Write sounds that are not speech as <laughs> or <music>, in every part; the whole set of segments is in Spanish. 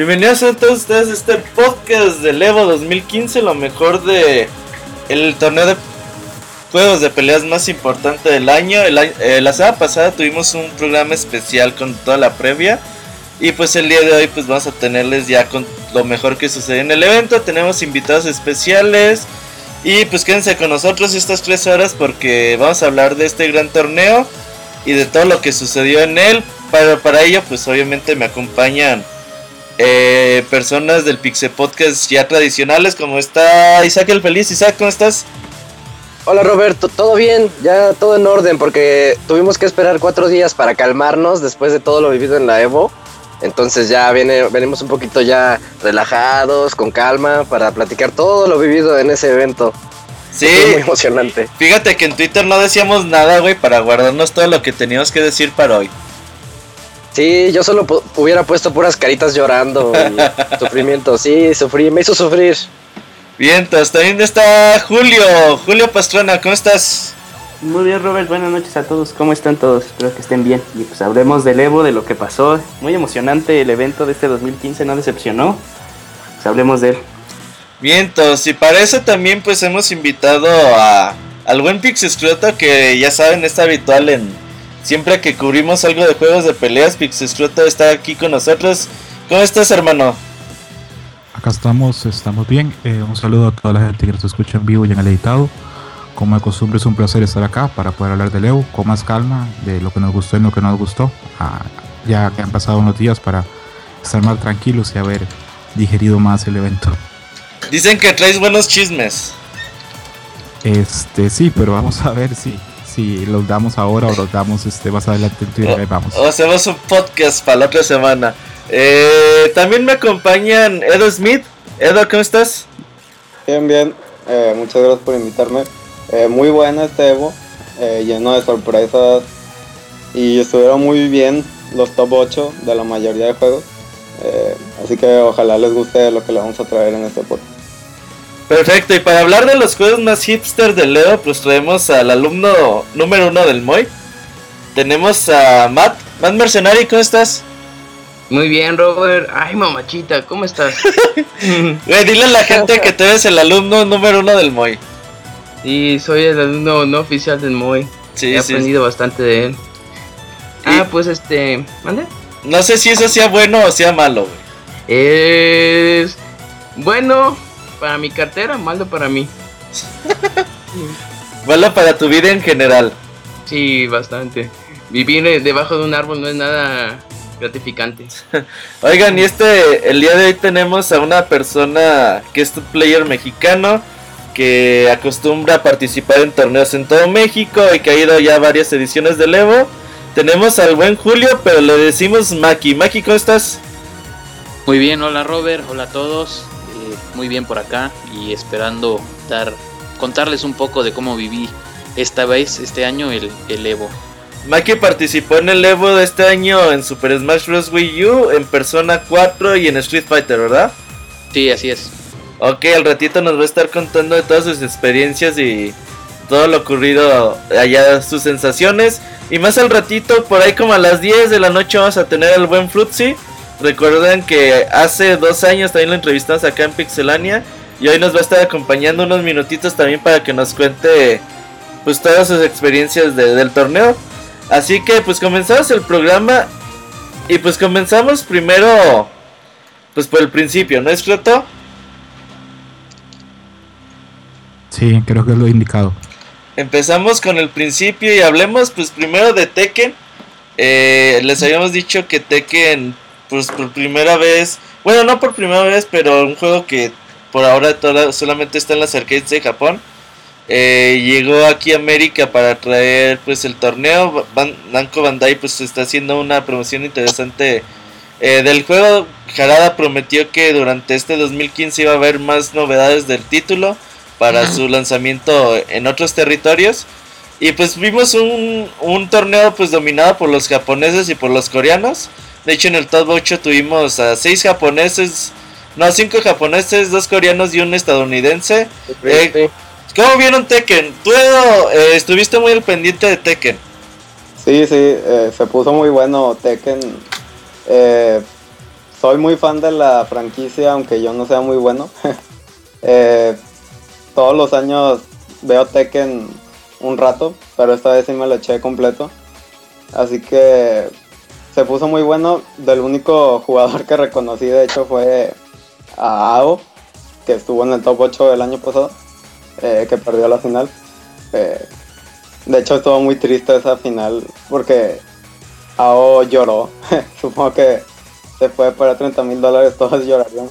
Bienvenidos a todos ustedes a este podcast del Evo 2015, lo mejor de el torneo de juegos de peleas más importante del año. Eh, la semana pasada tuvimos un programa especial con toda la previa. Y pues el día de hoy pues vamos a tenerles ya con lo mejor que sucedió en el evento. Tenemos invitados especiales. Y pues quédense con nosotros estas tres horas porque vamos a hablar de este gran torneo y de todo lo que sucedió en él. Pero para ello pues obviamente me acompañan eh, personas del Pixel Podcast ya tradicionales, como está Isaac el Feliz. Isaac, ¿cómo estás? Hola Roberto, todo bien, ya todo en orden, porque tuvimos que esperar cuatro días para calmarnos después de todo lo vivido en la Evo. Entonces ya viene, venimos un poquito ya relajados, con calma, para platicar todo lo vivido en ese evento. Sí. muy emocionante. Fíjate que en Twitter no decíamos nada, güey, para guardarnos todo lo que teníamos que decir para hoy. Sí, yo solo hubiera puesto puras caritas llorando y <laughs> sufrimiento. Sí, sufrí, me hizo sufrir. Bien, entonces también está Julio. Julio Pastrana, ¿cómo estás? Muy bien, Robert. Buenas noches a todos. ¿Cómo están todos? Espero que estén bien. Y pues hablemos del Evo, de lo que pasó. Muy emocionante el evento de este 2015, no decepcionó. Pues hablemos de él. Bien, entonces, y para eso también pues hemos invitado a, al buen Pixescroto que ya saben es habitual en, Siempre que cubrimos algo de juegos de peleas, Pixescroto está aquí con nosotros. ¿Cómo estás, hermano? Acá estamos, estamos bien. Eh, un saludo a toda la gente que nos escucha en vivo y en el editado. Como de costumbre, es un placer estar acá para poder hablar de Leo con más calma, de lo que nos gustó y lo que no nos gustó. Ah, ya que han pasado unos días para estar más tranquilos y haber digerido más el evento. Dicen que traes buenos chismes. Este, sí, pero vamos a ver si si los damos ahora o los damos este más adelante en Twitter. vamos. O hacemos un podcast para la otra semana. Eh, también me acompañan Edo Smith. Edo, ¿cómo estás? Bien, bien. Eh, muchas gracias por invitarme. Eh, muy bueno este Evo, lleno de sorpresas y estuvieron muy bien los top 8 de la mayoría de juegos. así que ojalá les guste lo que le vamos a traer en este podcast. Perfecto, y para hablar de los juegos más hipster de Leo, pues traemos al alumno número uno del MOI. Tenemos a Matt. Matt Mercenari, ¿cómo estás? Muy bien, Robert. Ay, mamachita, ¿cómo estás? <laughs> dile a la gente que tú eres el alumno número uno del MOI. Sí, soy el alumno no oficial del MOI. Sí, He aprendido bastante de él. Ah, pues este. ¿Mande? No sé si eso sea bueno o sea malo, güey. Es. Bueno, para mi cartera, malo para mí. <laughs> malo para tu vida en general. Sí, bastante. Vivir debajo de un árbol no es nada gratificante. <laughs> Oigan, y este, el día de hoy tenemos a una persona que es un player mexicano que acostumbra a participar en torneos en todo México y que ha ido ya a varias ediciones del Evo. Tenemos al buen Julio, pero le decimos Maki. Maki, ¿cómo estás? Muy bien, hola Robert, hola a todos muy bien por acá y esperando dar, contarles un poco de cómo viví esta vez, este año, el, el Evo. Maki participó en el Evo de este año en Super Smash Bros. Wii U, en Persona 4 y en Street Fighter, ¿verdad? Sí, así es. Ok, al ratito nos va a estar contando de todas sus experiencias y todo lo ocurrido allá, sus sensaciones. Y más al ratito, por ahí como a las 10 de la noche vamos a tener al buen Fruitsy Recuerden que hace dos años también lo entrevistamos acá en Pixelania. Y hoy nos va a estar acompañando unos minutitos también para que nos cuente pues todas sus experiencias del torneo. Así que pues comenzamos el programa. Y pues comenzamos primero pues por el principio, ¿no es cierto? Sí, creo que es lo indicado. Empezamos con el principio y hablemos pues primero de Tekken. Eh, les habíamos dicho que Tekken pues por primera vez, bueno, no por primera vez, pero un juego que por ahora solamente está en las arcades de Japón. Eh, llegó aquí a América para traer pues el torneo. Ban Namco Bandai pues está haciendo una promoción interesante eh, del juego. Jarada prometió que durante este 2015 iba a haber más novedades del título para su lanzamiento en otros territorios. Y pues vimos un, un torneo pues dominado por los japoneses y por los coreanos. De hecho, en el top 8 tuvimos a 6 japoneses, no, 5 japoneses, 2 coreanos y un estadounidense. Eh, ¿Cómo vieron Tekken? Tú eh, estuviste muy al pendiente de Tekken. Sí, sí, eh, se puso muy bueno Tekken. soy muy fan de la franquicia, aunque yo no sea muy bueno. <laughs> Todos los años veo Tekken un rato, pero esta vez sí me lo eché completo. Así que se puso muy bueno. Del único jugador que reconocí, de hecho, fue a Ao, que estuvo en el top 8 del año pasado, eh, que perdió la final. Eh, de hecho, estuvo muy triste esa final porque Ao lloró. <laughs> Supongo que se fue para 30 mil dólares, todos llorarían.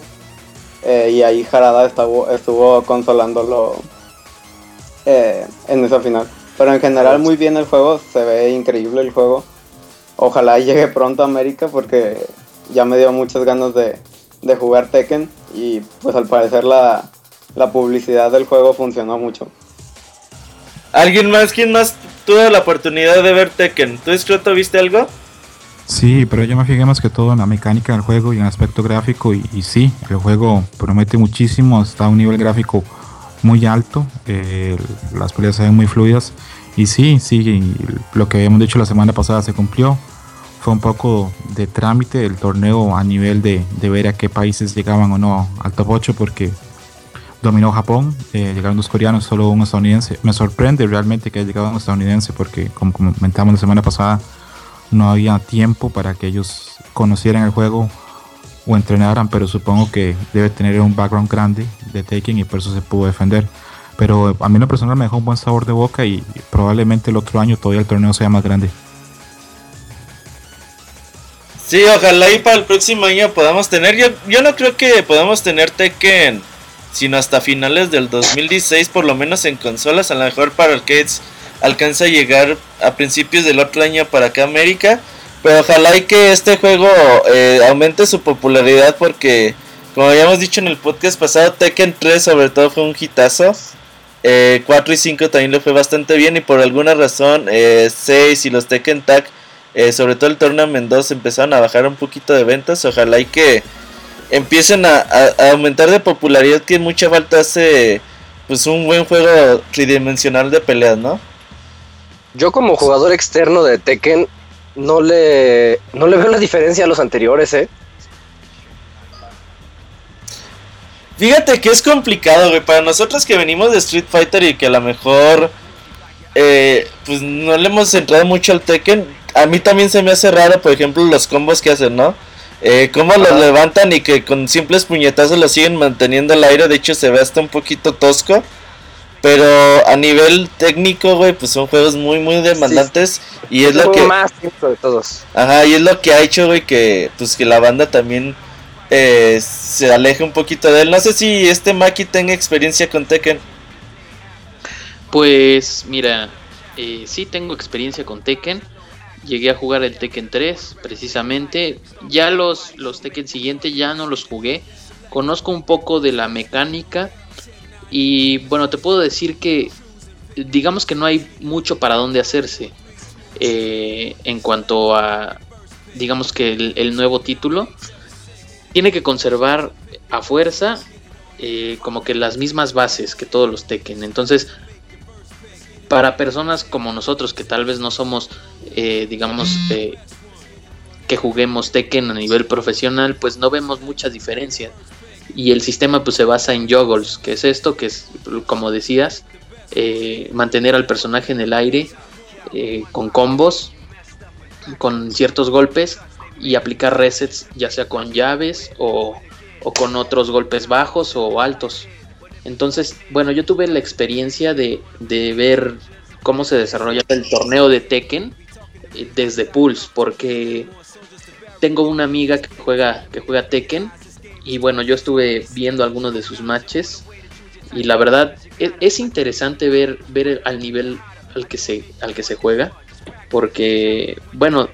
Eh, y ahí Jarada estuvo, estuvo consolándolo eh, en esa final. Pero en general muy bien el juego, se ve increíble el juego. Ojalá llegue pronto a América porque ya me dio muchas ganas de, jugar Tekken y pues al parecer la, la publicidad del juego funcionó mucho. ¿Alguien más? ¿Quién más tuvo la oportunidad de ver Tekken? ¿Tú, Scroto, viste algo? Sí, pero yo me fijé más que todo en la mecánica del juego y en el aspecto gráfico. Y, sí, el juego promete muchísimo, está a un nivel gráfico muy alto, eh, las peleas se ven muy fluidas. Y sí, sí, lo que habíamos dicho la semana pasada se cumplió. Fue un poco de trámite el torneo a nivel de, ver a qué países llegaban o no al top 8 porque dominó Japón, eh, llegaron dos coreanos, solo un estadounidense. Me sorprende realmente que haya llegado un estadounidense porque como comentamos la semana pasada, no había tiempo para que ellos conocieran el juego o entrenaran, pero supongo que debe tener un background grande de Taken y por eso se pudo defender. Pero a mí lo personal me dejó un buen sabor de boca y probablemente el otro año todavía el torneo sea más grande. Sí, ojalá y para el próximo año podamos tener. Yo, yo no creo que podamos tener Tekken sino hasta finales del 2016, por lo menos en consolas. A lo mejor para arcades alcanza a llegar a principios del otro año para acá América. Pero ojalá y que este juego eh, aumente su popularidad porque, como habíamos dicho en el podcast pasado, Tekken 3 sobre todo fue un hitazo. 4 eh, y 5 también le fue bastante bien y por alguna razón 6 eh, y los Tekken Tag, sobre todo el Tournament 2, empezaron a bajar un poquito de ventas. Ojalá y que empiecen a, a aumentar de popularidad que mucha falta hace pues un buen juego tridimensional de peleas, ¿no? Yo como jugador externo de Tekken no le, no le veo la diferencia a los anteriores, ¿eh? Fíjate que es complicado, güey. Para nosotros que venimos de Street Fighter y que a lo mejor eh, pues no le hemos entrado mucho al Tekken, a mí también se me hace raro, por ejemplo, los combos que hacen, ¿no? Eh, cómo los levantan y que con simples puñetazos lo siguen manteniendo al aire. De hecho, se ve hasta un poquito tosco. Pero a nivel técnico, güey, pues son juegos muy, muy demandantes. y es, lo que. más de todos. Ajá, y es lo que ha hecho, güey, que, pues, que la banda también eh, se aleje un poquito de él. No sé si este Maki tenga experiencia con Tekken. Pues, mira, eh, sí tengo experiencia con Tekken. Llegué a jugar el Tekken 3, precisamente. Ya los, los Tekken siguientes ya no los jugué. Conozco un poco de la mecánica y bueno, te puedo decir que digamos que no hay mucho para dónde hacerse eh, en cuanto a, digamos que el, nuevo título. Tiene que conservar a fuerza eh, como que las mismas bases que todos los Tekken. Entonces, para personas como nosotros que tal vez no somos, eh, digamos, que juguemos Tekken a nivel profesional, pues no vemos mucha diferencia y el sistema pues se basa en juggles, que es esto, que es como decías, eh, mantener al personaje en el aire eh, con combos, con ciertos golpes y aplicar resets ya sea con llaves o, con otros golpes bajos o altos. Entonces, bueno, yo tuve la experiencia de, de ver cómo se desarrolla el torneo de Tekken eh, desde Pulse, porque tengo una amiga que juega, que juega Tekken y bueno, yo estuve viendo algunos de sus matches y la verdad e, es, interesante ver, ver al nivel al que, se, al que se juega. Porque, bueno,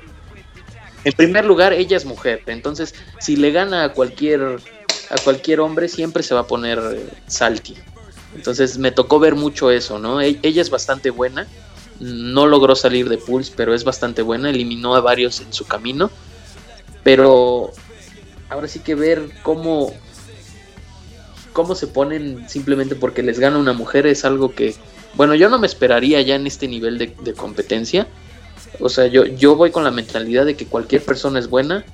en primer lugar, ella es mujer. Entonces, si le gana a cualquier, a cualquier hombre, siempre se va a poner salty. Entonces, me tocó ver mucho eso, ¿no? E, ella es bastante buena. No logró salir de Pulse, pero es bastante buena. Eliminó a varios en su camino. Pero ahora sí que ver cómo, cómo se ponen simplemente porque les gana una mujer es algo que, bueno, yo no me esperaría ya en este nivel de, competencia. O sea, yo, yo voy con la mentalidad de que cualquier persona es buena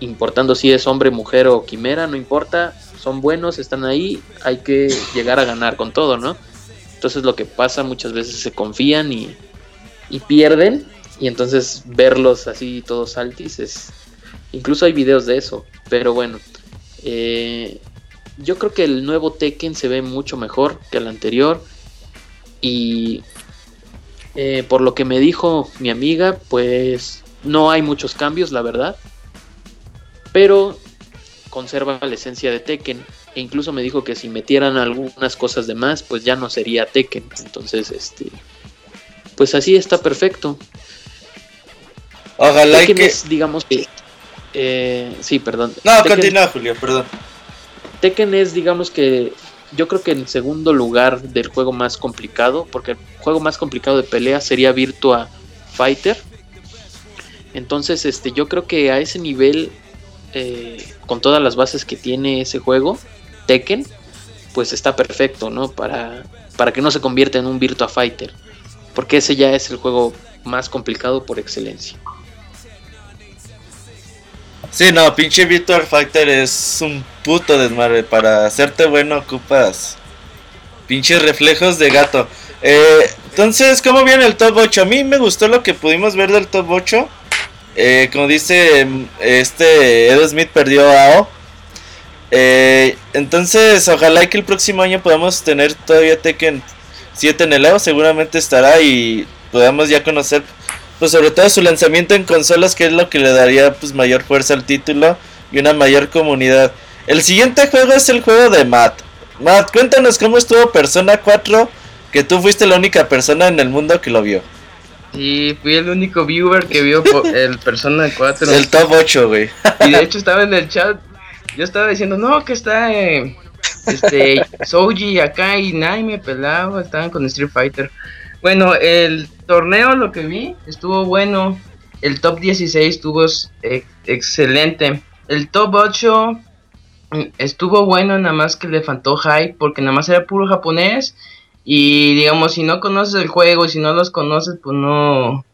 importando si es hombre, mujer o quimera, no importa, son buenos, están ahí, hay que llegar a ganar con todo, ¿no? Entonces lo que pasa muchas veces se confían y, y pierden y entonces verlos así todos altis es... Incluso hay videos de eso, pero bueno. Eh, yo creo que el nuevo Tekken se ve mucho mejor que el anterior. Y eh, por lo que me dijo mi amiga, pues no hay muchos cambios, la verdad. Pero conserva la esencia de Tekken. E incluso me dijo que si metieran algunas cosas de más, pues ya no sería Tekken. Entonces, este. Pues así está perfecto. Ojalá Tekken que... es, digamos que. Eh, sí, perdón. No, continúa, Julio, perdón. Tekken es, digamos que. Yo creo que en segundo lugar del juego más complicado. Porque el juego más complicado de pelea sería Virtua Fighter. Entonces, este, yo creo que a ese nivel eh, con todas las bases que tiene ese juego, Tekken, pues está perfecto, ¿no? Para, para que no se convierta en un Virtua Fighter. Porque ese ya es el juego más complicado por excelencia. Sí, no, pinche Virtua Fighter es un puto desmadre. Para hacerte bueno ocupas pinches reflejos de gato. Eh, entonces, ¿cómo viene el top 8? A mí me gustó lo que pudimos ver del top 8. Eh, como dice este Edo Smith perdió a O. Eh, entonces, ojalá que el próximo año podamos tener todavía Tekken 7 en el Evo. Seguramente estará y podamos ya conocer, pues sobre todo su lanzamiento en consolas, que es lo que le daría pues mayor fuerza al título y una mayor comunidad. El siguiente juego es el juego de Matt. Matt, cuéntanos cómo estuvo Persona 4, que tú fuiste la única persona en el mundo que lo vio. Sí, fui el único viewer que vio <laughs> el Persona 4. El top 8, güey. Y de hecho <laughs> estaba en el chat. Yo estaba diciendo, no, que está eh, este <laughs> Soji acá y nadie me pelaba. Estaban con Street Fighter. Bueno, el torneo lo que vi estuvo bueno. El top 16 estuvo excelente. El top 8 mm, estuvo bueno, nada más que le faltó hype porque nada más era puro japonés y digamos, si no conoces el juego, si no los conoces, pues no,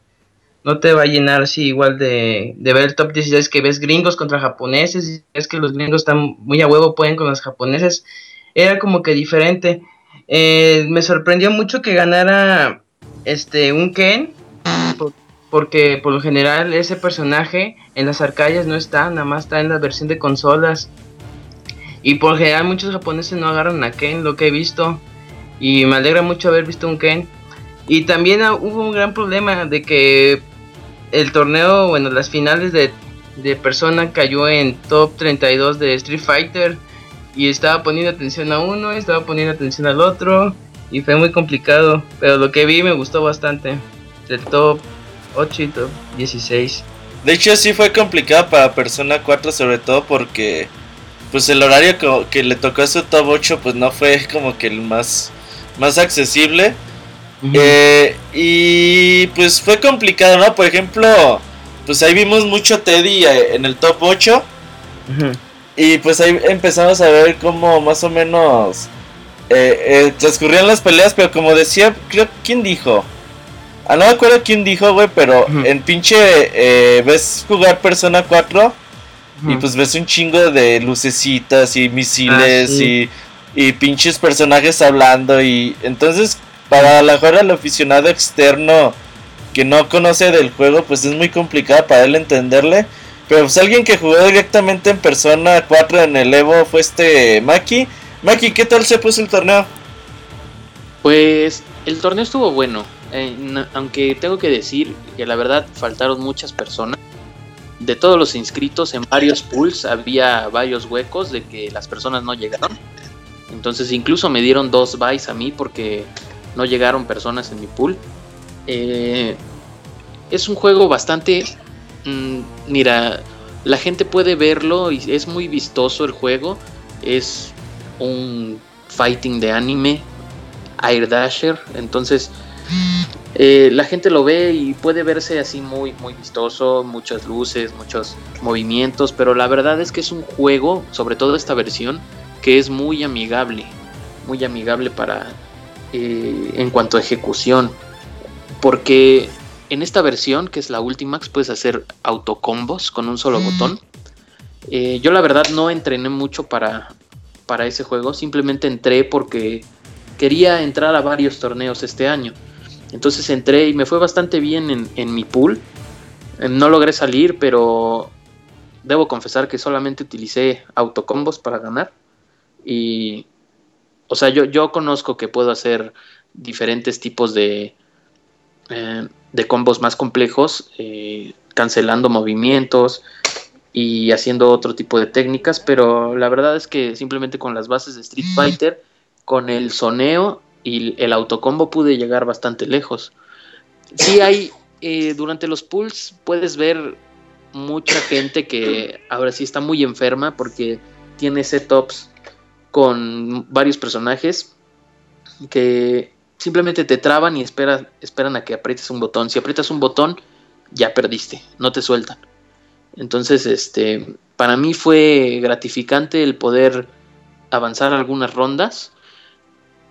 no te va a llenar así igual de, de ver el top 16 que ves gringos contra japoneses. Y es que los gringos están muy a huevo, pueden con los japoneses. Era como que diferente. Eh, me sorprendió mucho que ganara este un Ken. porque por lo general ese personaje en las arcallas no está, nada más está en la versión de consolas. Y por general muchos japoneses no agarran a Ken, lo que he visto. Y me alegra mucho haber visto un Ken. Y también hubo un gran problema de que el torneo, bueno, las finales de, de Persona cayó en top 32 de Street Fighter. Y estaba poniendo atención a uno, estaba poniendo atención al otro. Y fue muy complicado. Pero lo que vi me gustó bastante. Del top 8 y top 16. De hecho sí fue complicado para Persona 4 sobre todo porque pues el horario que, le tocó a su top 8 pues no fue <laughs> como que el más más accesible. Eh, y pues fue complicado, ¿no? Por ejemplo, pues ahí vimos mucho Teddy eh, en el top 8. Y pues ahí empezamos a ver cómo más o menos eh, transcurrían las peleas, pero como decía, creo, ¿quién dijo? Ah, no me acuerdo quién dijo, güey, pero en pinche ves jugar Persona 4 y pues ves un chingo de lucecitas y misiles ah, y y pinches personajes hablando y entonces para la mejor al aficionado externo que no conoce del juego pues es muy complicado para él entenderle pero pues alguien que jugó directamente en persona 4 en el Evo fue este Maki Maki ¿qué tal se puso el torneo? Pues el torneo estuvo bueno eh, aunque tengo que decir que la verdad faltaron muchas personas de todos los inscritos en varios pools había varios huecos de que las personas no llegaron entonces incluso me dieron dos buys a mí porque no llegaron personas en mi pool. Eh, es un juego bastante... Mm, mira, la gente puede verlo y es muy vistoso el juego. Es un fighting de anime, Air Dasher. Entonces eh, la gente lo ve y puede verse así muy, muy vistoso, muchas luces, muchos movimientos. Pero la verdad es que es un juego, sobre todo esta versión, que es muy amigable, muy amigable para eh, en cuanto a ejecución, porque en esta versión, que es la última, puedes hacer autocombos con un solo mm. botón. Eh, yo la verdad no entrené mucho para, para ese juego, simplemente entré porque quería entrar a varios torneos este año. Entonces entré y me fue bastante bien en, en mi pool. Eh, No logré salir, pero debo confesar que solamente utilicé autocombos para ganar. Y, o sea, yo, yo conozco que puedo hacer diferentes tipos de, eh, de combos más complejos, eh, cancelando movimientos y haciendo otro tipo de técnicas, pero la verdad es que simplemente con las bases de Street Fighter, con el soneo y el autocombo pude llegar bastante lejos. Sí hay, eh, durante los pools puedes ver mucha gente que ahora sí está muy enferma porque tiene setups con varios personajes que simplemente te traban y espera- esperan a que aprietes un botón. Si aprietas un botón, ya perdiste, no te sueltan. Entonces, este, para mí fue gratificante el poder avanzar algunas rondas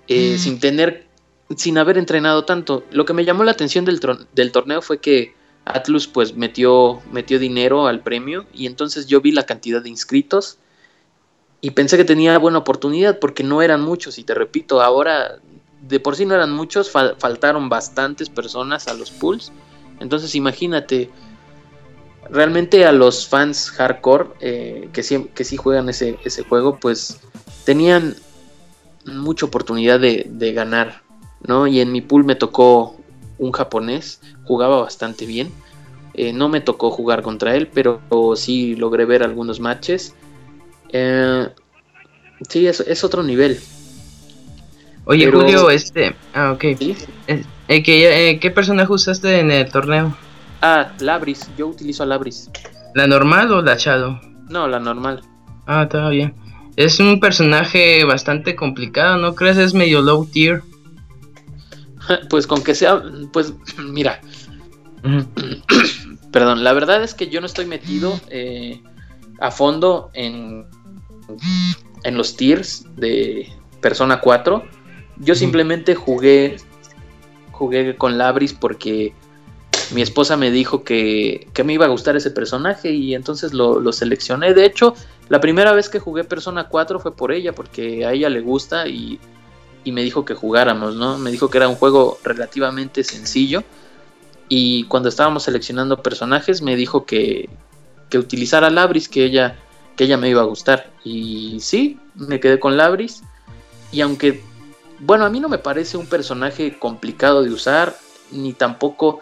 eh, sin tener, sin haber entrenado tanto. Lo que me llamó la atención del, del torneo fue que Atlus pues metió, metió dinero al premio y entonces yo vi la cantidad de inscritos y pensé que tenía buena oportunidad porque no eran muchos y te repito, ahora de por sí no eran muchos, fal- faltaron bastantes personas a los pools. Entonces imagínate, realmente a los fans hardcore eh, que, sí, que sí juegan ese, ese juego, pues tenían mucha oportunidad de, de ganar, ¿no? Y en mi pool me tocó un japonés, jugaba bastante bien. Eh, no me tocó jugar contra él, pero sí logré ver algunos matches. Eh, sí, es otro nivel. Oye, Pero- Julio, este. Ah, ok. ¿sí? Eh, eh, ¿qué, eh, ¿Qué personaje usaste en el torneo? Ah, Labris, yo utilizo a Labris. ¿La normal o la Shadow? No, la normal. Ah, está bien. Es un personaje bastante complicado, ¿no crees? Es medio low tier. <laughs> Pues con que sea, pues <clears throat> mira, <clears throat> perdón, la verdad es que yo no estoy metido eh, a fondo en, en los tiers de Persona 4. Yo simplemente jugué, jugué con Labris porque mi esposa me dijo que, que me iba a gustar ese personaje y entonces lo, lo seleccioné. De hecho, la primera vez que jugué Persona 4 fue por ella, porque a ella le gusta y, y me dijo que jugáramos, ¿no? Me dijo que era un juego relativamente sencillo. Y cuando estábamos seleccionando personajes, me dijo que, que utilizara Labris, que ella, que ella me iba a gustar. Y sí, me quedé con Labris. Y aunque, bueno, a mí no me parece un personaje complicado de usar, ni tampoco.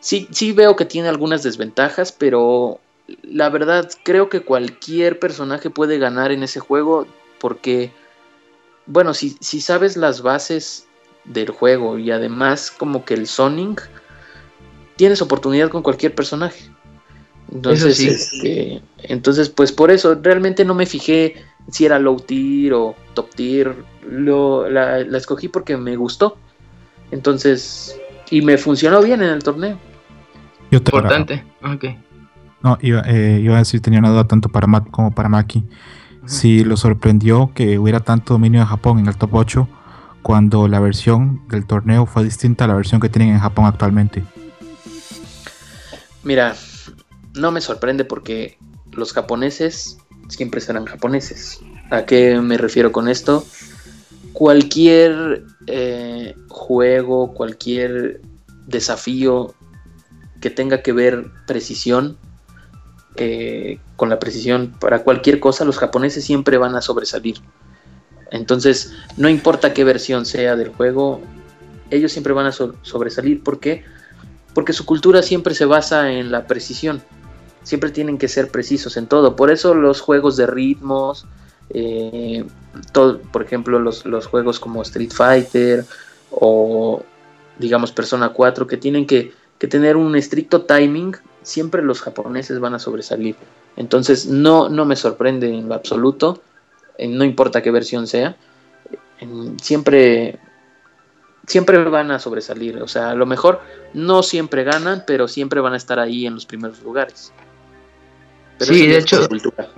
Sí, sí veo que tiene algunas desventajas, pero la verdad creo que cualquier personaje puede ganar en ese juego porque, bueno, si, si sabes las bases del juego y además como que el Sonic, tienes oportunidad con cualquier personaje. Entonces, sí. este, entonces, pues por eso realmente no me fijé si era low tier o top tier. Lo, la, la escogí porque me gustó. Entonces, y me funcionó bien en el torneo. Yo te Importante. Ok. No, iba, eh, iba a decir, tenía una duda tanto para Matt como para Maki. Si lo sorprendió que hubiera tanto dominio de Japón en el top 8 cuando la versión del torneo fue distinta a la versión que tienen en Japón actualmente. Mira, no me sorprende porque los japoneses siempre serán japoneses. ¿A qué me refiero con esto? Cualquier eh, juego, cualquier desafío que tenga que ver precisión, eh, con la precisión para cualquier cosa, los japoneses siempre van a sobresalir. Entonces, no importa qué versión sea del juego, ellos siempre van a so- sobresalir. ¿Por qué? Porque su cultura siempre se basa en la precisión. Siempre tienen que ser precisos en todo. Por eso los juegos de ritmos, eh, todo, por ejemplo, los, los juegos como Street Fighter o digamos Persona 4, que tienen que, que tener un estricto timing, siempre los japoneses van a sobresalir. Entonces no, no me sorprende en lo absoluto, eh, no importa qué versión sea, en- siempre, siempre van a sobresalir. O sea, a lo mejor no siempre ganan, pero siempre van a estar ahí en los primeros lugares. Pero Sí, de hecho- cultura.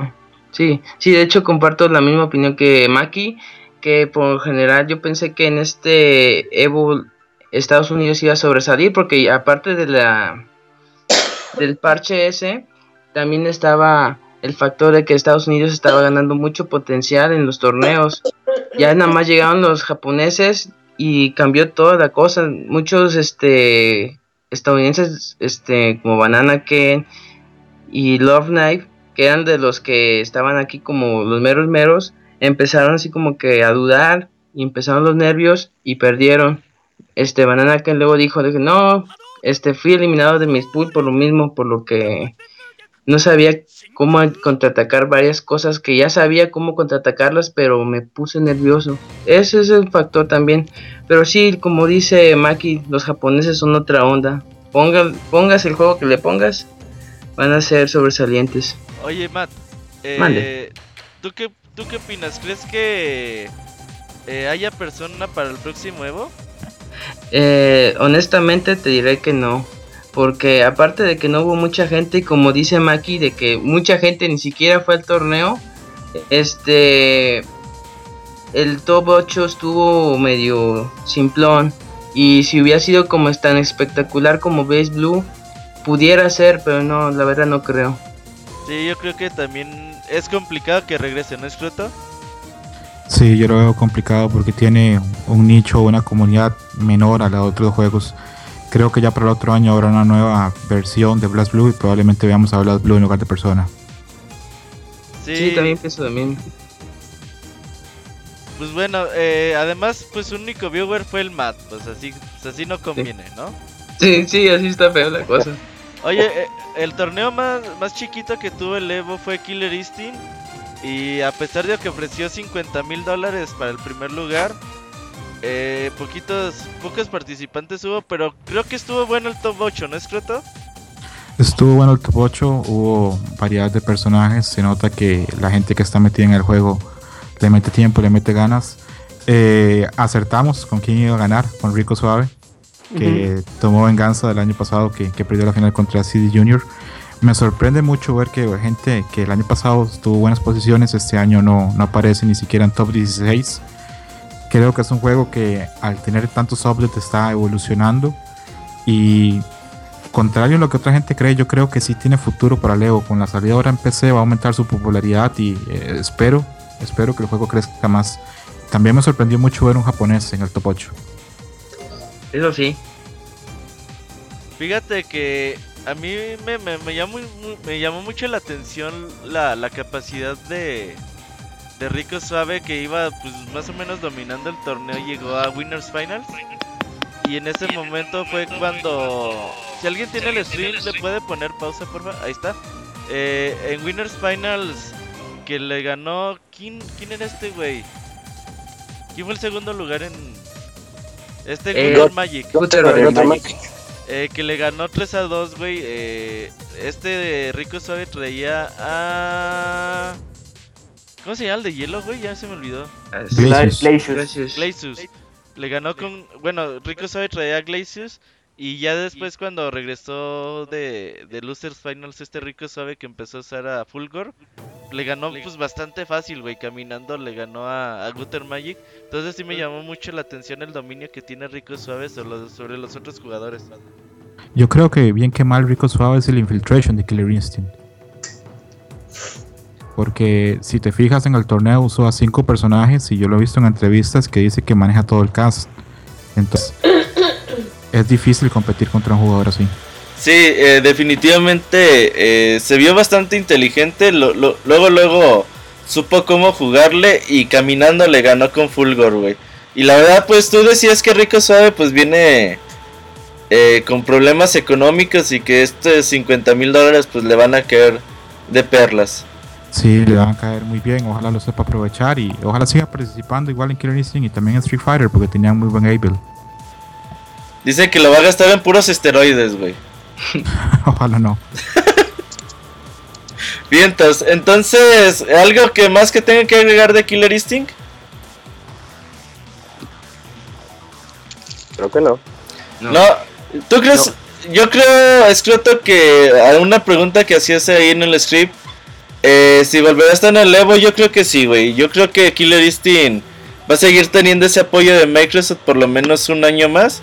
Sí, sí, de hecho comparto la misma opinión que Maki, que por general yo pensé que en este Evo Estados Unidos iba a sobresalir porque aparte de la del parche ese también estaba el factor de que Estados Unidos estaba ganando mucho potencial en los torneos. Ya nada más llegaron los japoneses y cambió toda la cosa. Muchos este estadounidenses este como Banana Ken y Love Knife, que eran de los que estaban aquí como los meros meros, empezaron así como que a dudar y empezaron los nervios y perdieron. Este Banana Ken luego dijo que no, este fui eliminado de mis pool por lo mismo, por lo que no sabía cómo contraatacar varias cosas que ya sabía cómo contraatacarlas, pero me puse nervioso. Ese es el factor también. Pero sí, como dice Maki, los japoneses son otra onda. Ponga, pongas el juego que le pongas, van a ser sobresalientes. Oye, Matt, eh, ¿tú, qué, ¿tú qué opinas? ¿Crees que eh, haya persona para el próximo Evo? Eh, honestamente te diré que no. Porque aparte de que no hubo mucha gente, y como dice Maki, de que mucha gente ni siquiera fue al torneo, este. El top 8 estuvo medio simplón. Y si hubiera sido como tan espectacular como Base Blue, pudiera ser, pero no, la verdad no creo. Sí, yo creo que también es complicado que regrese, ¿no es cierto? Sí, yo lo veo complicado porque tiene un nicho, una comunidad menor a la de otros juegos. Creo que ya para el otro año habrá una nueva versión de Blast Blue y probablemente veamos a Blast Blue en lugar de persona. Sí, también pienso también. Pues bueno, eh, además, pues su único viewer fue el Matt, pues así, pues así no conviene, ¿no? Sí, sí, así está feo la cosa. <laughs> Oye, eh, el torneo más, más chiquito que tuvo el Evo fue Killer Instinct. Y a pesar de que ofreció 50 mil dólares para el primer lugar, eh, poquitos, pocos participantes hubo, pero creo que estuvo bueno el top 8, ¿no es cierto? Estuvo bueno el top 8, hubo variedad de personajes, se nota que la gente que está metida en el juego le mete tiempo, le mete ganas. Eh, acertamos con quién iba a ganar, con Rico Suave, que tomó venganza del año pasado, que, que perdió la final contra CD Junior. Me sorprende mucho ver que gente que el año pasado tuvo buenas posiciones, este año no, no aparece ni siquiera en top 16 creo que es un juego que al tener tantos updates está evolucionando y contrario a lo que otra gente cree, yo creo que sí tiene futuro para Leo. Con la salida ahora en PC va a aumentar su popularidad y eh, espero, espero que el juego crezca más. También me sorprendió mucho ver un japonés en el top 8. Eso sí. Fíjate que a mí me, me, llamó, me llamó mucho la atención la, la capacidad de, de Rico Suave que iba pues más o menos dominando el torneo llegó a Winners Finals. Y en ese momento fue cuando si alguien tiene el stream le puede poner pausa por favor ahí está. Eh, en Winners Finals que le ganó quién quién era este güey quién fue el segundo lugar en este eh, Magic eh, que le ganó 3 a 2 güey eh, este Rico Suave traía a ¿Cómo se llama el de hielo, güey? Ya se me olvidó. Glacius. Glacius. Le ganó con. Bueno, Rico sabe traía a Glacius. Y ya después, cuando regresó de, de Losers Finals, este Rico sabe que empezó a usar a Fulgor. Le ganó pues bastante fácil, güey. Caminando le ganó a, a Gutter Magic. Entonces sí me llamó mucho la atención el dominio que tiene Rico Suave sobre los, sobre los otros jugadores. Yo creo que bien que mal Rico Suave es el Infiltration de Killer Instinct. Porque si te fijas en el torneo usó a cinco personajes y yo lo he visto en entrevistas que dice que maneja todo el cast. Entonces es difícil competir contra un jugador así. Sí, eh, definitivamente eh, se vio bastante inteligente. luego, luego supo cómo jugarle y caminando le ganó con Fulgor, güey. Y la verdad, pues tú decías que Rico Suave pues viene eh, con problemas económicos y que estos 50 mil dólares pues le van a caer de perlas. Sí, le van a caer muy bien, ojalá lo sepa aprovechar y ojalá siga participando igual en Killer Instinct y también en Street Fighter porque tenían muy buen able. Dice que lo va a gastar en puros esteroides, güey. <laughs> ojalá no. Bien, entonces, ¿algo que más que tenga que agregar de Killer Instinct? Creo que no. No, ¿tú crees? Yo creo, Escroto, que a una pregunta que hacías ahí en el script eh, si volverá a estar en el Evo, yo creo que sí, güey. Yo creo que Killer Instinct va a seguir teniendo ese apoyo de Microsoft por lo menos un año más.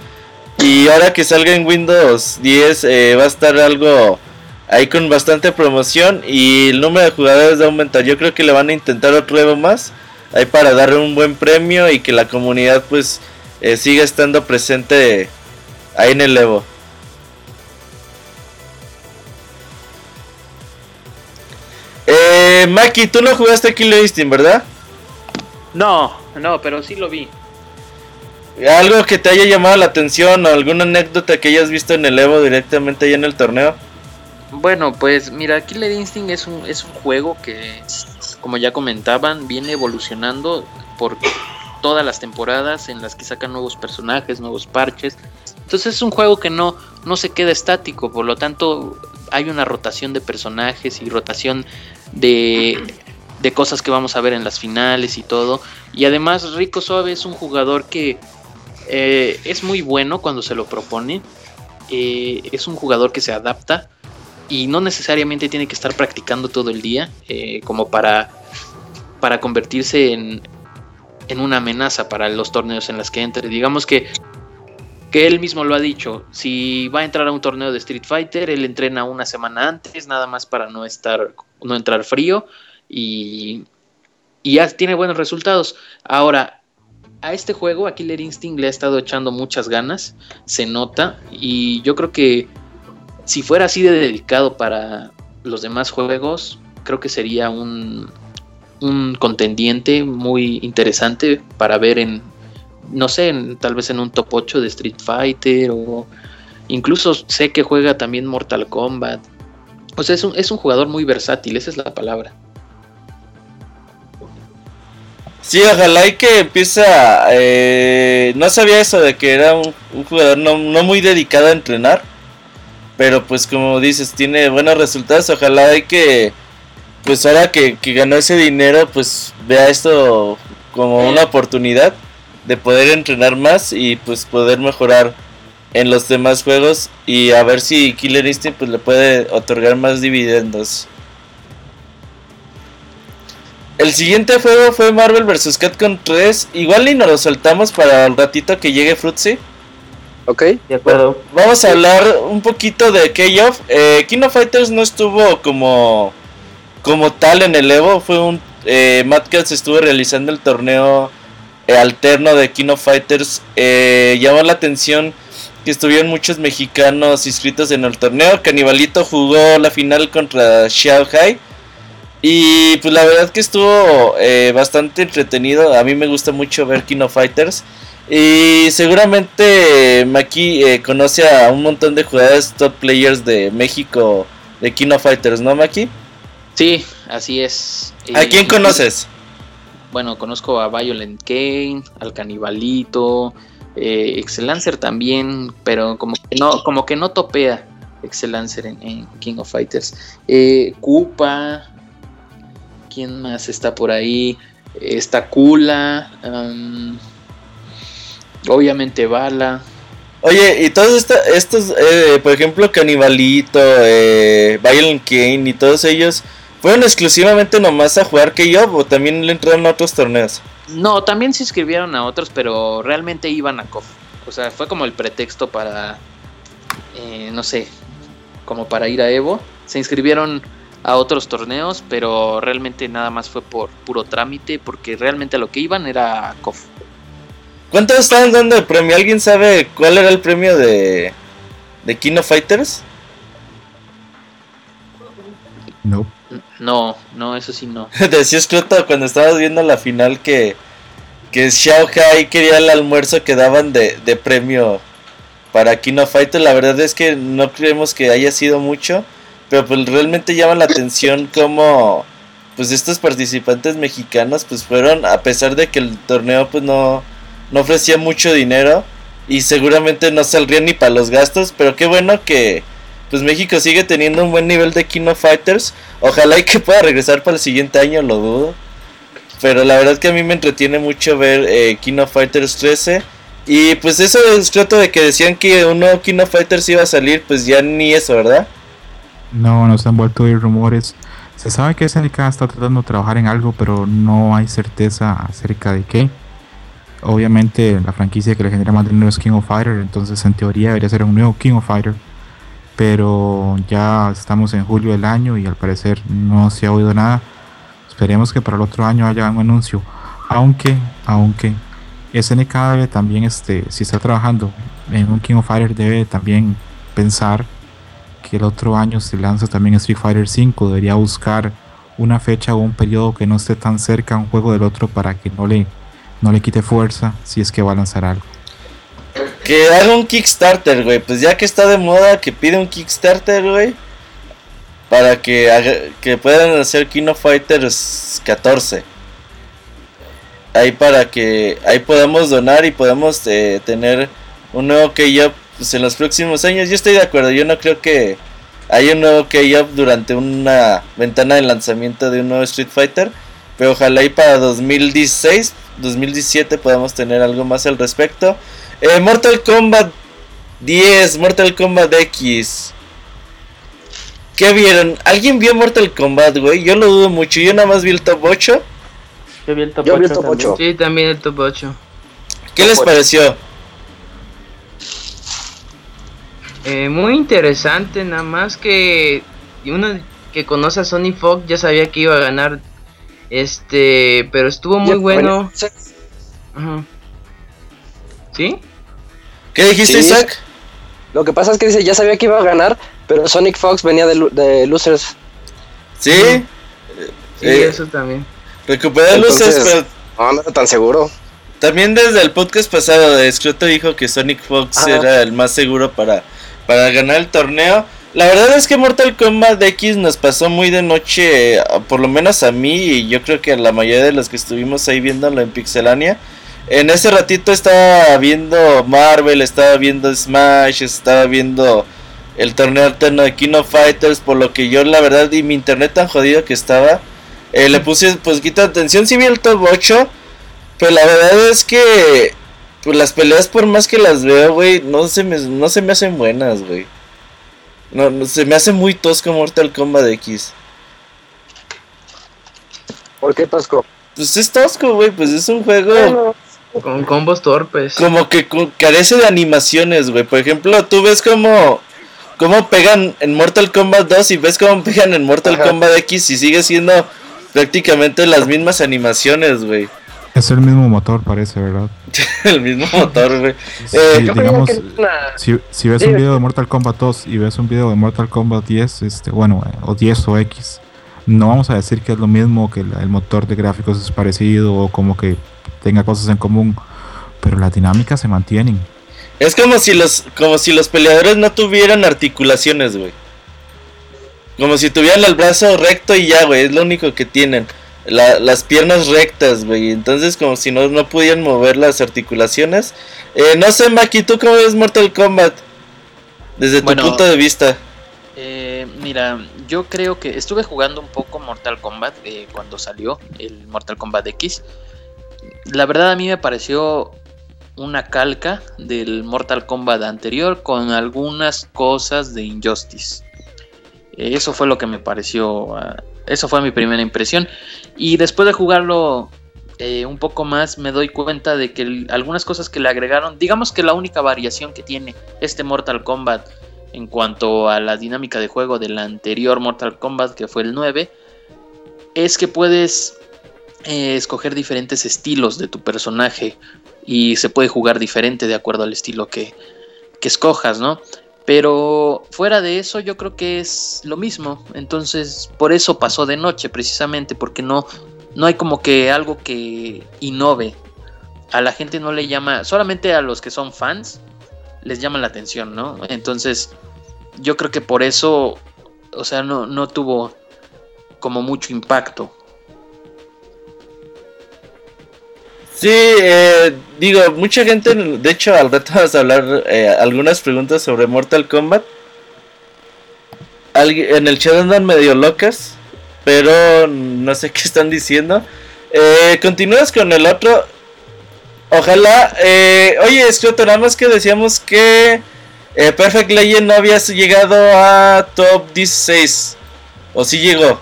Y ahora que salga en Windows 10 eh, va a estar algo ahí con bastante promoción y el número de jugadores va a aumentar. Yo creo que le van a intentar otro Evo más, ahí para darle un buen premio y que la comunidad pues eh, siga estando presente ahí en el Evo. Eh, Maki, tú no jugaste Killer Instinct, ¿verdad? No, no, pero sí lo vi. ¿Algo que te haya llamado la atención o alguna anécdota que hayas visto en el Evo directamente ahí en el torneo? Bueno, pues mira, Killer Instinct es un, es un juego que, como ya comentaban, viene evolucionando por todas las temporadas en las que sacan nuevos personajes, nuevos parches. Entonces es un juego que no, no se queda estático, por lo tanto hay una rotación de personajes y rotación de, de cosas que vamos a ver en las finales y todo. Y además Rico Suave es un jugador que eh, es muy bueno cuando se lo propone. Eh, es un jugador que se adapta y no necesariamente tiene que estar practicando todo el día eh, como para, para convertirse en, en una amenaza para los torneos en los que entre. Digamos que, que él mismo lo ha dicho, si va a entrar a un torneo de Street Fighter, él entrena una semana antes, nada más para no estar, no entrar frío y, y ya tiene buenos resultados. Ahora, a este juego, a Killer Instinct le ha estado echando muchas ganas, se nota, y yo creo que si fuera así de dedicado para los demás juegos, creo que sería un, contendiente muy interesante para ver en, no sé, tal vez en un top 8 de Street Fighter o incluso sé que juega también Mortal Kombat. O sea, es un, es un jugador muy versátil, esa es la palabra. Sí, ojalá y que empieza. Eh, no sabía eso de que era un, jugador no, muy dedicado a entrenar. Pero pues como dices, tiene buenos resultados. Ojalá y que. Pues ahora que, que ganó ese dinero, pues vea esto como una oportunidad de poder entrenar más y pues poder mejorar en los demás juegos y a ver si Killer Instinct pues le puede otorgar más dividendos. El siguiente juego fue Marvel vs. Capcom 3. Igual y nos lo soltamos para el ratito que llegue Fruitsy. Ok, de acuerdo. Vamos a hablar un poquito de K-Off. Eh, King of Fighters no estuvo como, como tal en el Evo. Fue un. Eh, estuvo realizando el torneo eh, alterno de King of Fighters. Eh, llamó la atención que estuvieron muchos mexicanos inscritos en el torneo. Canibalito jugó la final contra Xiao Hai y pues la verdad que estuvo eh, bastante entretenido. A mí me gusta mucho ver Kino Fighters. Y seguramente Maki eh, conoce a un montón de jugadores top players de México de Kino Fighters, ¿no, Maki? Sí, así es. ¿A quién conoces? Bueno, conozco a Violent Kane, al Canibalito, eh, Excelancer también, pero como que no, como que no topea Excelancer en, en King of Fighters. Eh, Koopa, ¿Quién más está por ahí? Está Kula. obviamente Bala. Oye, y todos estos, eh, por ejemplo, Canibalito, eh, Violent Kane y todos ellos, ¿fueron exclusivamente nomás a jugar que yo o también le entraron a otros torneos? No, también se inscribieron a otros, pero realmente iban a KOF. O sea, fue como el pretexto para, eh, no sé, como para ir a Evo. Se inscribieron a otros torneos, pero realmente nada más fue por puro trámite, porque realmente a lo que iban era KOF. ¿Cuánto estaban dando de premio? ¿Alguien sabe cuál era el premio de, de Kino Fighters? No. No, no, eso sí no. <laughs> Decía Scroto cuando estabas viendo la final que, que Xiao Hai quería el almuerzo que daban de, de premio para Kino Fighters. La verdad es que no creemos que haya sido mucho. Pero pues realmente llama la atención como pues estos participantes mexicanos pues fueron a pesar de que el torneo pues no, no ofrecía mucho dinero y seguramente no saldría ni para los gastos, pero qué bueno que pues México sigue teniendo un buen nivel de Kino Fighters. Ojalá y que pueda regresar para el siguiente año, lo dudo. Pero la verdad que a mí me entretiene mucho ver eh, Kino Fighters 13. Y pues eso es trato de que decían que un nuevo Kino Fighters iba a salir, pues ya ni eso, ¿verdad? No, no se han vuelto a oír rumores. Se sabe que SNK está tratando de trabajar en algo, pero no hay certeza acerca de qué. Obviamente la franquicia que le genera más dinero es King of Fighter, entonces en teoría debería ser un nuevo King of Fighter. pero ya estamos en julio del año y al parecer no se ha oído nada. Esperemos que para el otro año haya un anuncio, aunque, aunque SNK debe también, este, si está trabajando en un King of Fighters, debe también pensar que el otro año se lanza también Street Fighter 5, debería buscar una fecha o un periodo que no esté tan cerca un juego del otro para que no le, no le quite fuerza si es que va a lanzar algo. Que haga un Kickstarter, güey. Pues ya que está de moda, que pide un Kickstarter, güey. Para que, que puedan hacer Kino Fighters 14. Ahí para que ahí podamos donar y podamos eh, tener un nuevo K-Up pues, en los próximos años. Yo estoy de acuerdo. Yo no creo que haya un nuevo K-Up durante una ventana de lanzamiento de un nuevo Street Fighter. Pero ojalá y para 2016, 2017 podamos tener algo más al respecto. Eh, Mortal Kombat 10, Mortal Kombat X. ¿Qué vieron? ¿Alguien vio Mortal Kombat, güey? Yo lo dudo mucho. Yo nada más vi el top 8. Yo vi el top, Yo 8, vi el top también. 8. Sí, también el top 8. ¿Qué les pareció? Eh, muy interesante, nada más que uno que conoce a Sony Fox ya sabía que iba a ganar. Este, pero estuvo muy Ya, bueno. Ajá. ¿Sí? ¿Qué dijiste, Sí. Isaac? Lo que pasa es que dice, ya sabía que iba a ganar, pero Sonic Fox venía de, de losers. Sí. Sí, Eh, eso también. Recuperar luces, Entonces- pero No, no era tan seguro. también desde el podcast pasado de Scroto dijo que Sonic Fox Ajá. era el más seguro para, para ganar el torneo. La verdad es que Mortal Kombat X nos pasó muy de noche, por lo menos a mí y yo creo que a la mayoría de los que estuvimos ahí viéndolo en Pixelania. En ese ratito estaba viendo Marvel, estaba viendo Smash, estaba viendo el torneo alterno de King of Fighters, por lo que yo la verdad y mi internet tan jodido que estaba, eh, le puse pues quita atención, si vi el top 8, pero la verdad es que pues las peleas por más que las veo, güey, no se me, no se me hacen buenas, güey. No, no, se me hace muy tosco Mortal Kombat X. ¿Por qué Tosco? Pues es tosco, güey, pues es un juego... Bueno, Con combos torpes. como que carece de animaciones, güey. Por ejemplo, tú ves cómo, cómo pegan en Mortal Kombat 2 y ves cómo pegan en Mortal Ajá. Kombat X y sigue siendo prácticamente las mismas animaciones, güey. Es el mismo motor, parece, ¿verdad? <laughs> El mismo motor, güey. Sí, Eh, yo digamos, que una- si, si ves Sí, un video de Mortal Kombat 2 y ves un video de Mortal Kombat 10, este, bueno, eh, o 10 o X, no vamos a decir que es lo mismo, que el, el motor de gráficos es parecido o como que tenga cosas en común, pero las dinámicas se mantienen. Es como si los, como si los peleadores no tuvieran articulaciones, güey. Como si tuvieran el brazo recto y ya, güey. Es lo único que tienen. La- las piernas rectas, güey. Entonces, como si no, no pudieran mover las articulaciones. Eh, no sé, Maki, ¿tú cómo ves Mortal Kombat? Desde tu Bueno. punto de vista. Eh, mira, yo creo que estuve jugando un poco Mortal Kombat eh, cuando salió el Mortal Kombat X. La verdad a mí me pareció una calca del Mortal Kombat anterior con algunas cosas de Injustice. Eh, Eso fue lo que me pareció, ah, eso fue mi primera impresión. Y después de jugarlo eh, un poco más me doy cuenta de que algunas cosas que le agregaron, digamos que la única variación que tiene este Mortal Kombat en cuanto a la dinámica de juego del anterior Mortal Kombat, que fue el 9, es que puedes eh, escoger diferentes estilos de tu personaje y se puede jugar diferente de acuerdo al estilo que, que escojas, ¿no? Pero fuera de eso yo creo que es lo mismo, entonces por eso pasó de noche precisamente, porque no, no hay como que algo que innove. A la gente no le llama, solamente a los que son fans les llama la atención, ¿no? Entonces, yo creo que por eso, o sea, no, no tuvo como mucho impacto. Sí, eh, digo, mucha gente, de hecho, al rato vamos a hablar eh, algunas preguntas sobre Mortal Kombat. Alguien- en el chat andan medio locas, pero no sé <laughs> qué están diciendo. Eh, Continúas con el otro. Ojalá. Eh, oye, Scroto, nada más que decíamos que eh, Perfect Legend no había llegado a top 16. ¿O sí llegó?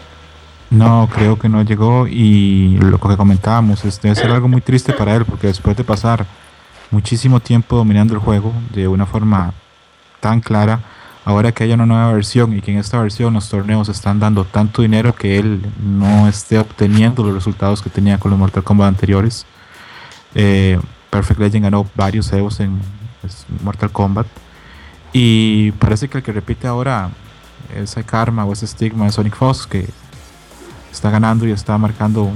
No, creo que no llegó y lo que comentábamos es, debe ser algo muy triste para él porque después de pasar muchísimo tiempo dominando el juego de una forma tan clara, ahora que haya una nueva versión y que en esta versión los torneos están dando tanto dinero que él no esté obteniendo los resultados que tenía con los Mortal Kombat anteriores. Eh, Perfect Legend ganó varios EVOs en pues, Mortal Kombat y parece que el que repite ahora ese karma o ese estigma de Sonic Fox que está ganando y está marcando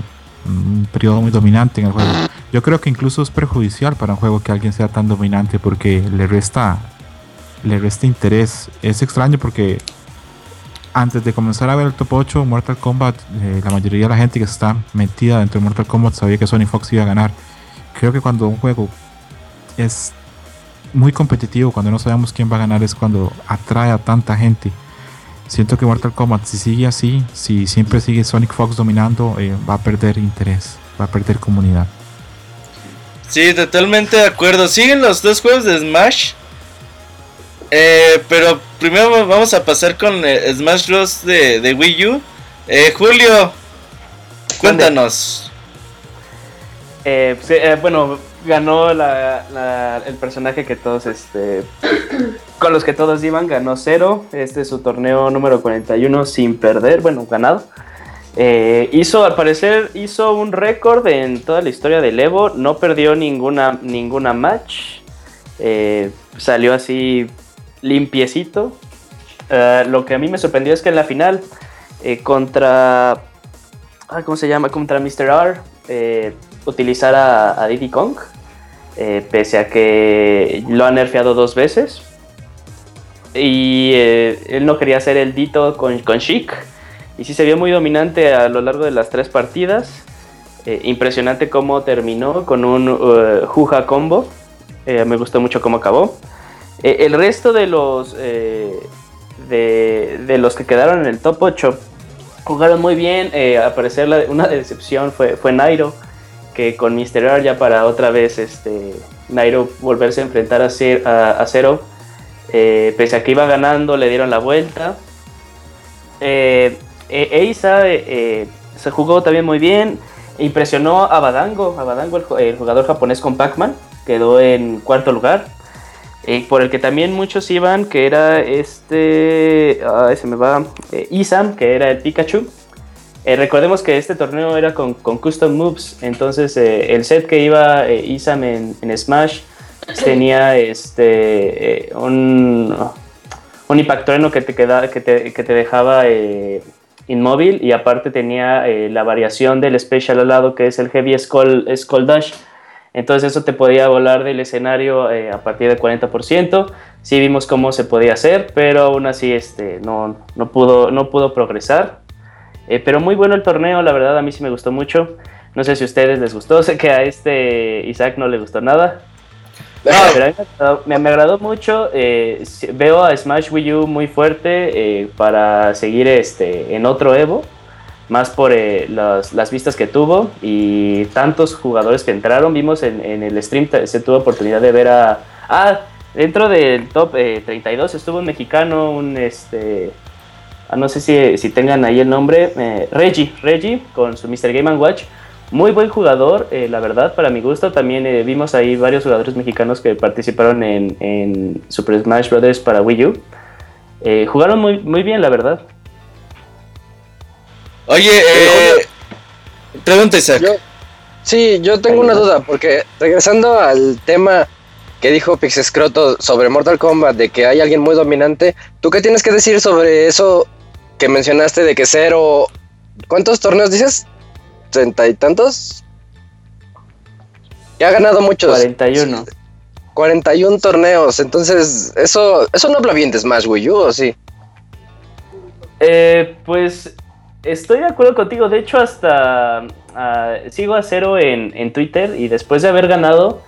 un periodo muy dominante en el juego. Yo creo que incluso es perjudicial para un juego que alguien sea tan dominante porque le resta le resta interés. Es extraño porque antes de comenzar a ver el top 8 Mortal Kombat, eh, la mayoría de la gente que está metida dentro de Mortal Kombat sabía que Sony Fox iba a ganar. Creo que cuando un juego es muy competitivo, cuando no sabemos quién va a ganar, es cuando atrae a tanta gente. Siento que Mortal Kombat, si sigue así, si siempre sigue Sonic Fox dominando, eh, va a perder interés, va a perder comunidad. Sí, totalmente de acuerdo. Siguen los dos juegos de Smash. Eh, pero primero vamos a pasar con eh, Smash Bros. De, Wii U. Julio, cuéntanos. Pues, bueno, ganó el personaje que todos, este, con los que todos iban, ganó cero. Este es su torneo número 41 sin perder, bueno, ganado. Eh, hizo, al parecer, hizo un récord en toda la historia del Evo, no perdió ninguna, ninguna match. Eh, salió así limpiecito. Eh, lo que a mí me sorprendió es que en la final, contra. ¿Cómo se llama? Contra Mr. R, utilizar a, Diddy Kong, eh, pese a que lo ha nerfeado dos veces. Y eh, él no quería hacer el Dito con, con Chic. Y sí se vio muy dominante a lo largo de las tres partidas. Eh, impresionante cómo terminó con un uh, Juja combo. me gustó mucho cómo acabó. el resto de los, de, de, los que quedaron en el top 8 jugaron muy bien. a parecer una decepción fue, fue Nairo que con Mr. R ya para otra vez este, Nairo volverse a enfrentar a, Cero. Eh, pese a que iba ganando, le dieron la vuelta. Eh, e, Eisa eh, se jugó también muy bien. Impresionó a Badango, a Badango el, jugador japonés con Pac-Man. Quedó en cuarto lugar. por el que también muchos iban, que era este. se me va. Isam, que era el Pikachu eh, recordemos que este torneo era con, Custom Moves, entonces eh, el set que iba eh, Isam en, Smash tenía este un, un impacto que te, queda, que te, que te dejaba inmóvil y aparte tenía la variación del special al lado que es el Heavy Skull, Skull Dash. Entonces eso te podía volar del escenario a partir del 40%. Sí vimos cómo se podía hacer, pero aún así este, no, no, pudo, no pudo progresar. Eh, pero muy bueno el torneo, la verdad a mí sí me gustó mucho. No sé si a ustedes les gustó, <laughs> sé que a este Isaac no le gustó nada. pero a mí me, agradó, mucho. Eh, veo a Smash Wii U muy fuerte eh, para seguir este, en otro Evo. Más por las, vistas que tuvo y tantos jugadores que entraron. Vimos en, en el stream, se tuvo oportunidad de ver a. Ah, dentro del top 32 estuvo un mexicano, un este no sé si, si tengan ahí el nombre, eh, Reggie, Reggie con su Mr. Game Watch. Muy buen jugador, eh, la verdad, para mi gusto. También eh, vimos ahí varios jugadores mexicanos que participaron en, Super Smash Bros. para Wii U. jugaron muy, muy bien, la verdad. Oye, eh, pregunta Isaac. sí, yo tengo una duda, porque regresando al tema que dijo Pixescroto sobre Mortal Kombat, de que hay alguien muy dominante, ¿tú qué tienes que decir sobre eso que mencionaste de que cero. ¿Cuántos torneos dices? ¿Treinta y tantos? Ya ha ganado muchos. 41. 41 torneos. Entonces, eso, eso no habla bien de Smash Wii U, ¿o sí? Eh, pues estoy de acuerdo contigo. De hecho, hasta ah, sigo a cero en, en Twitter y después de haber ganado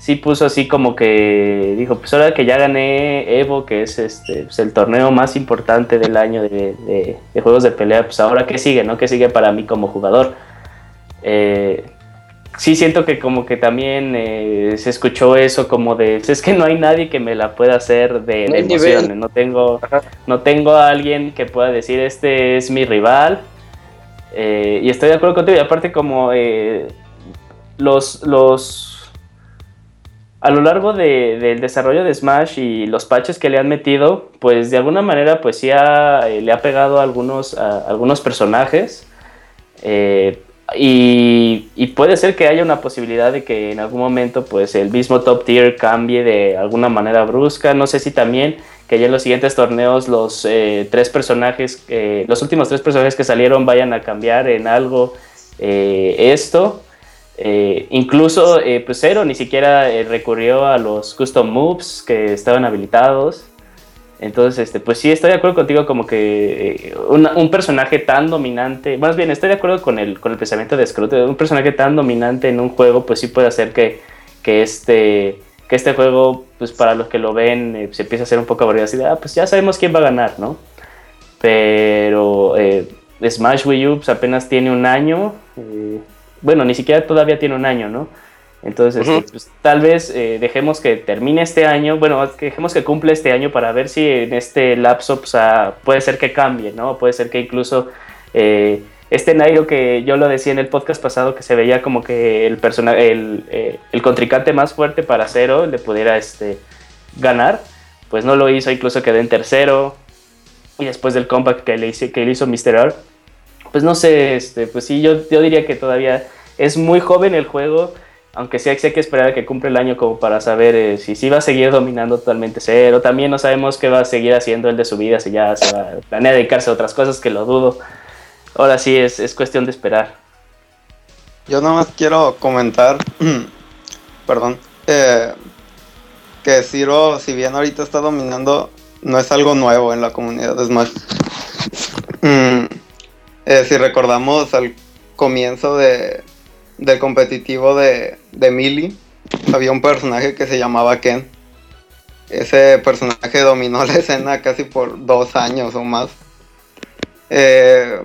sí puso así como que dijo, pues ahora que ya gané Evo, que es este pues el torneo más importante del año de, juegos de pelea, pues ahora qué sigue, ¿no? ¿Qué sigue para mí como jugador? Eh, sí siento que como que también eh, se escuchó eso como de, es que no hay nadie que me la pueda hacer de, emociones, no tengo, no tengo a alguien que pueda decir, este es mi rival. Eh, y estoy de acuerdo contigo, y aparte como los, los a lo largo de, del desarrollo de Smash y los patches que le han metido, pues de alguna manera pues sí eh, le ha pegado a algunos, algunos personajes. Eh, y, puede ser que haya una posibilidad de que en algún momento pues el mismo top tier cambie de alguna manera brusca. No sé si también que ya en los siguientes torneos los eh, tres personajes, los últimos tres personajes que salieron vayan a cambiar en algo esto. Eh, incluso eh, pues Zero ni siquiera eh, recurrió a los custom moves que estaban habilitados. Entonces, este, pues sí, estoy de acuerdo contigo como que un personaje tan dominante, más bien estoy de acuerdo con el, con el pensamiento de Scrooge, un personaje tan dominante en un juego, pues sí puede hacer que, que, este, que este juego, pues para los que lo ven, se empiece a hacer un poco aburrido, así de, ah, pues ya sabemos quién va a ganar, ¿no? Pero Smash Wii U pues, apenas tiene un año, bueno, ni siquiera todavía tiene un año, ¿no? Entonces, este, pues, tal vez eh, dejemos que termine este año, bueno, dejemos que cumple este año para ver si en este lapso pues, ah, puede ser que cambie, ¿no? Puede ser que incluso eh, este Nairo que yo lo decía en el podcast pasado, que se veía como que el, el, eh, el contrincante más fuerte para Cero le pudiera este, ganar, pues no lo hizo, incluso quedó en tercero, y después del comeback que le hizo, que le hizo Mr. R, pues no sé, este, pues sí, yo, yo diría que todavía es muy joven el juego, aunque sí hay que esperar a que cumpla el año como para saber eh, si sí va a seguir dominando totalmente cero. También no sabemos qué va a seguir haciendo el de su vida, si ya se va planea dedicarse a otras cosas, que lo dudo. Ahora sí es, es cuestión de esperar. Yo nada más quiero comentar, <clears throat> perdón, eh, que Ciro, si bien ahorita está dominando, no es algo nuevo en la comunidad de Smash. Mm, si recordamos al comienzo de, del competitivo de, de Millie, había un personaje que se llamaba Ken. Ese personaje dominó la escena casi por dos años o más. Eh,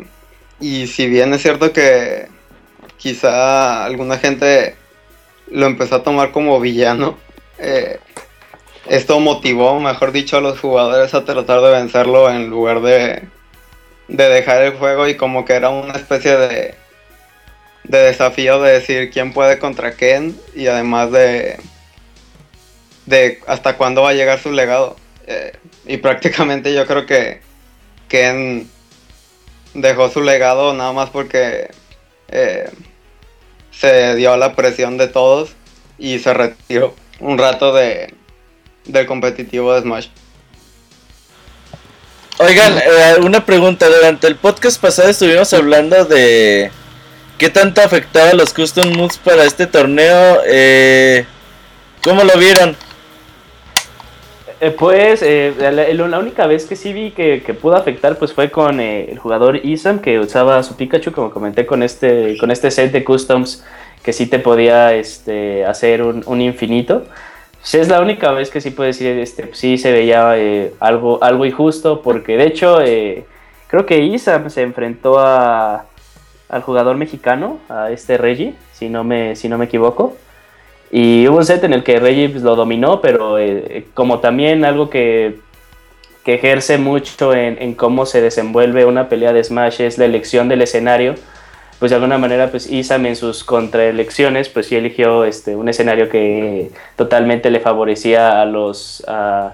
y si bien es cierto que quizá alguna gente lo empezó a tomar como villano, eh, esto motivó, mejor dicho, a los jugadores a tratar de vencerlo en lugar de, de dejar el juego y como que era una especie de, de desafío de decir quién puede contra Ken y además de, de hasta cuándo va a llegar su legado. Eh, y prácticamente yo creo que Ken dejó su legado nada más porque eh, se dio a la presión de todos y se retiró un rato de, del competitivo de Smash. Oigan, eh, una pregunta. Durante el podcast pasado estuvimos hablando de qué tanto afectaba los custom moves para este torneo. Eh, ¿Cómo lo vieron? Eh, pues la, única vez que sí vi que, pudo afectar pues fue con el jugador Isam que usaba su Pikachu como comenté con este con este set de customs que sí te podía este, hacer un, un infinito Sí, es la única vez que sí puedo decir, este, sí se veía eh, algo, algo injusto, porque de hecho eh, creo que Isam se enfrentó a, al jugador mexicano, a este Reggie, si no me, si no me equivoco. Y hubo un set en el que Reggie pues, lo dominó, pero eh, como también algo que, que ejerce mucho en, cómo se desenvuelve una pelea de Smash es la elección del escenario pues de alguna manera pues Isam en sus contraelecciones pues sí eligió este, un escenario que totalmente le favorecía a los, a,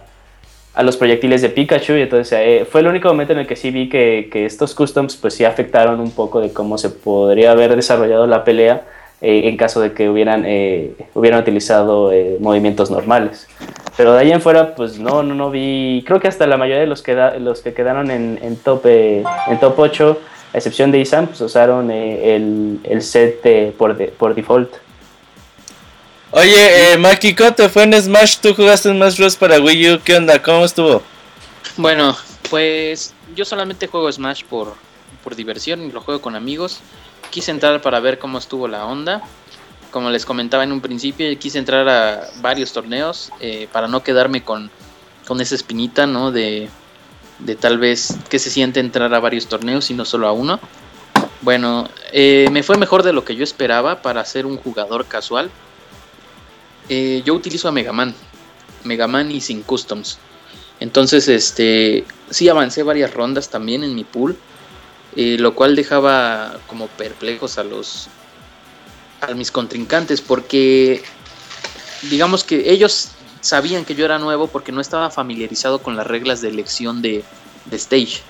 los proyectiles de Pikachu y entonces eh, fue el único momento en el que sí vi que, estos customs pues sí afectaron un poco de cómo se podría haber desarrollado la pelea eh, en caso de que hubieran, eh, hubieran utilizado movimientos normales. Pero de ahí en fuera, pues no, no, no vi, creo que hasta la mayoría de los que, los que quedaron en, en, top, en top 8 a excepción de Isam, pues usaron eh, el, set por, por default. Oye, eh, Maki, ¿cómo te fue en Smash? ¿Tú jugaste en Smash Bros. para Wii U? ¿Qué onda? ¿Cómo estuvo? Bueno, pues yo solamente juego Smash por, por diversión y lo juego con amigos. Quise entrar para ver cómo estuvo la onda. Como les comentaba en un principio, quise entrar a varios torneos eh, para no quedarme con, con esa espinita, ¿no? De, de tal vez que se siente entrar a varios torneos y no solo a uno. Bueno, eh, me fue mejor de lo que yo esperaba para ser un jugador casual. Eh, yo utilizo a Megaman, Megaman y sin customs. Entonces, este, sí avancé varias rondas también en mi pool, eh, lo cual dejaba como perplejos a los a mis contrincantes porque digamos que ellos sabían que yo era nuevo porque no estaba familiarizado con las reglas de elección de, stage.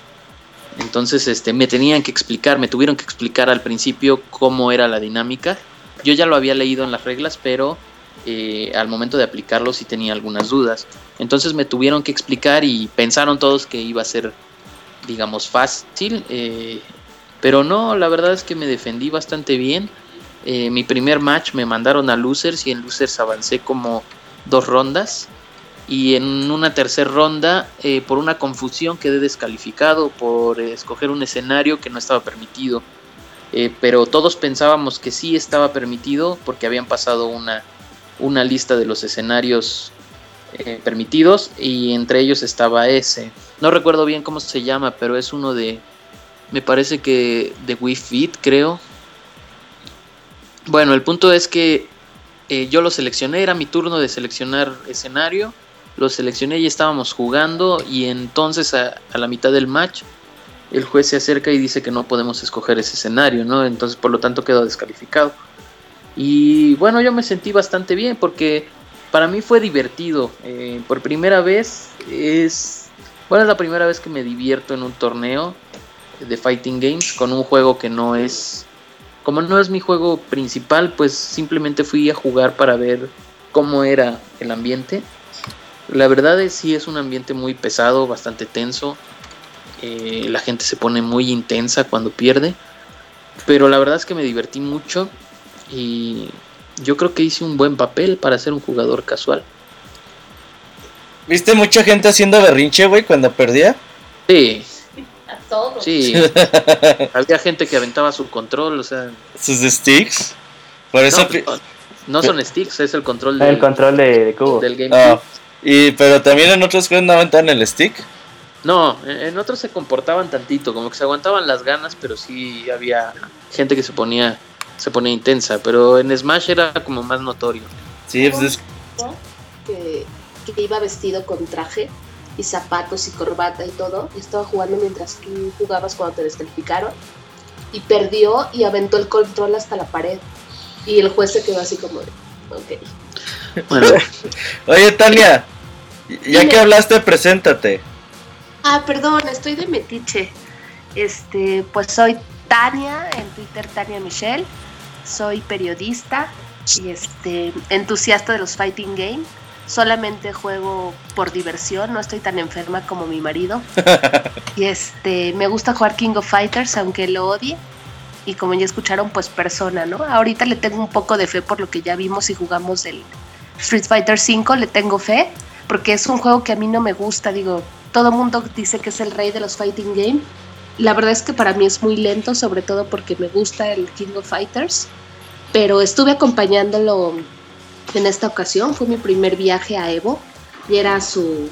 Entonces, este, me tenían que explicar, me tuvieron que explicar al principio cómo era la dinámica. Yo ya lo había leído en las reglas, pero eh, al momento de aplicarlo sí tenía algunas dudas. Entonces me tuvieron que explicar y pensaron todos que iba a ser, digamos, fácil. eh, pero no, la verdad es que me defendí bastante bien. Eh, mi primer match me mandaron a losers y en losers avancé como dos rondas. Y en una tercera ronda, eh, por una confusión, quedé descalificado por escoger un escenario que no estaba permitido. Eh, pero todos pensábamos que sí estaba permitido porque habían pasado una, una lista de los escenarios eh, permitidos y entre ellos estaba ese. No recuerdo bien cómo se llama, pero es uno de, me parece que de Wii Fit, creo. Bueno, el punto es que eh, yo lo seleccioné, era mi turno de seleccionar escenario. Lo seleccioné y estábamos jugando y entonces a, la mitad del match el juez se acerca y dice que no podemos escoger ese escenario, ¿no? Entonces por lo tanto quedó descalificado. Y bueno, yo me sentí bastante bien porque para mí fue divertido. Eh, por primera vez es... Bueno, es la primera vez que me divierto en un torneo de Fighting Games con un juego que no es... Como no es mi juego principal, pues simplemente fui a jugar para ver cómo era el ambiente. La verdad es sí es un ambiente muy pesado, bastante tenso. Eh, la gente se pone muy intensa cuando pierde. Pero la verdad es que me divertí mucho y yo creo que hice un buen papel para ser un jugador casual. ¿Viste mucha gente haciendo berrinche, güey, cuando perdía? Sí, Sí. <laughs> Había gente que aventaba su control, o sea... Sus sticks. Por eso. no, son sticks, es el control El del, control de, de cubo. del GameCube. Ah, y, pero también en otros juegos no aventan el stick. No, en otros se comportaban tantito, como que se aguantaban las ganas, pero sí había gente que se ponía se ponía intensa, pero en Smash era como más notorio. Sí, pues es- que, que iba vestido con traje y zapatos y corbata y todo. Y estaba jugando mientras tú jugabas cuando te descalificaron. Y perdió y aventó el control hasta la pared. Y el juez se quedó así como, de, ok. Bueno, Oye, Tania, ya Dime. que hablaste, preséntate. Ah, perdón, estoy de metiche. Este, pues soy Tania, en Twitter Tania Michelle. Soy periodista y este entusiasta de los fighting game. Solamente juego por diversión, no estoy tan enferma como mi marido. <laughs> Y este, me gusta jugar King of Fighters, aunque lo odie. Y como ya escucharon, pues persona, ¿no? Ahorita le tengo un poco de fe por lo que ya vimos y jugamos del Street Fighter V, le tengo fe, porque es un juego que a mí no me gusta, digo, todo mundo dice que es el rey de los fighting game. La verdad es que para mí es muy lento, sobre todo porque me gusta el King of Fighters. Pero estuve acompañándolo en esta ocasión, fue mi primer viaje a Evo y era su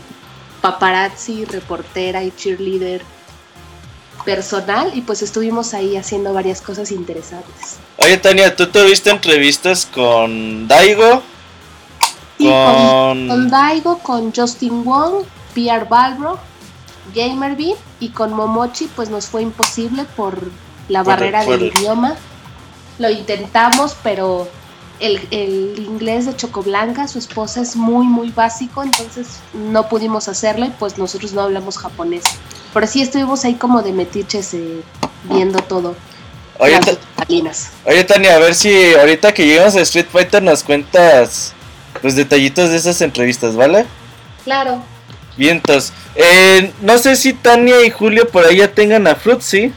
paparazzi, reportera y cheerleader personal y pues estuvimos ahí haciendo varias cosas interesantes. Oye, Tania, ¿tú tuviste entrevistas con Daigo? Y con, con. Daigo, con Justin Wong, PR Balbro, Gamerby y con Momochi pues nos fue imposible por la Por- barrera por- del idioma. Lo intentamos, pero el, el inglés de Chocoblanca, su esposa, es muy, muy básico, entonces no pudimos hacerlo y pues nosotros no hablamos japonés. Pero sí estuvimos ahí como de metiches eh, viendo todo. Oye, las oye, Tania, a ver si ahorita que lleguemos a Street Fighter nos cuentas los detallitos de esas entrevistas, ¿vale? Claro. Vientos. Eh, no sé si Tania y Julio por ahí ya tengan a Fruitsy.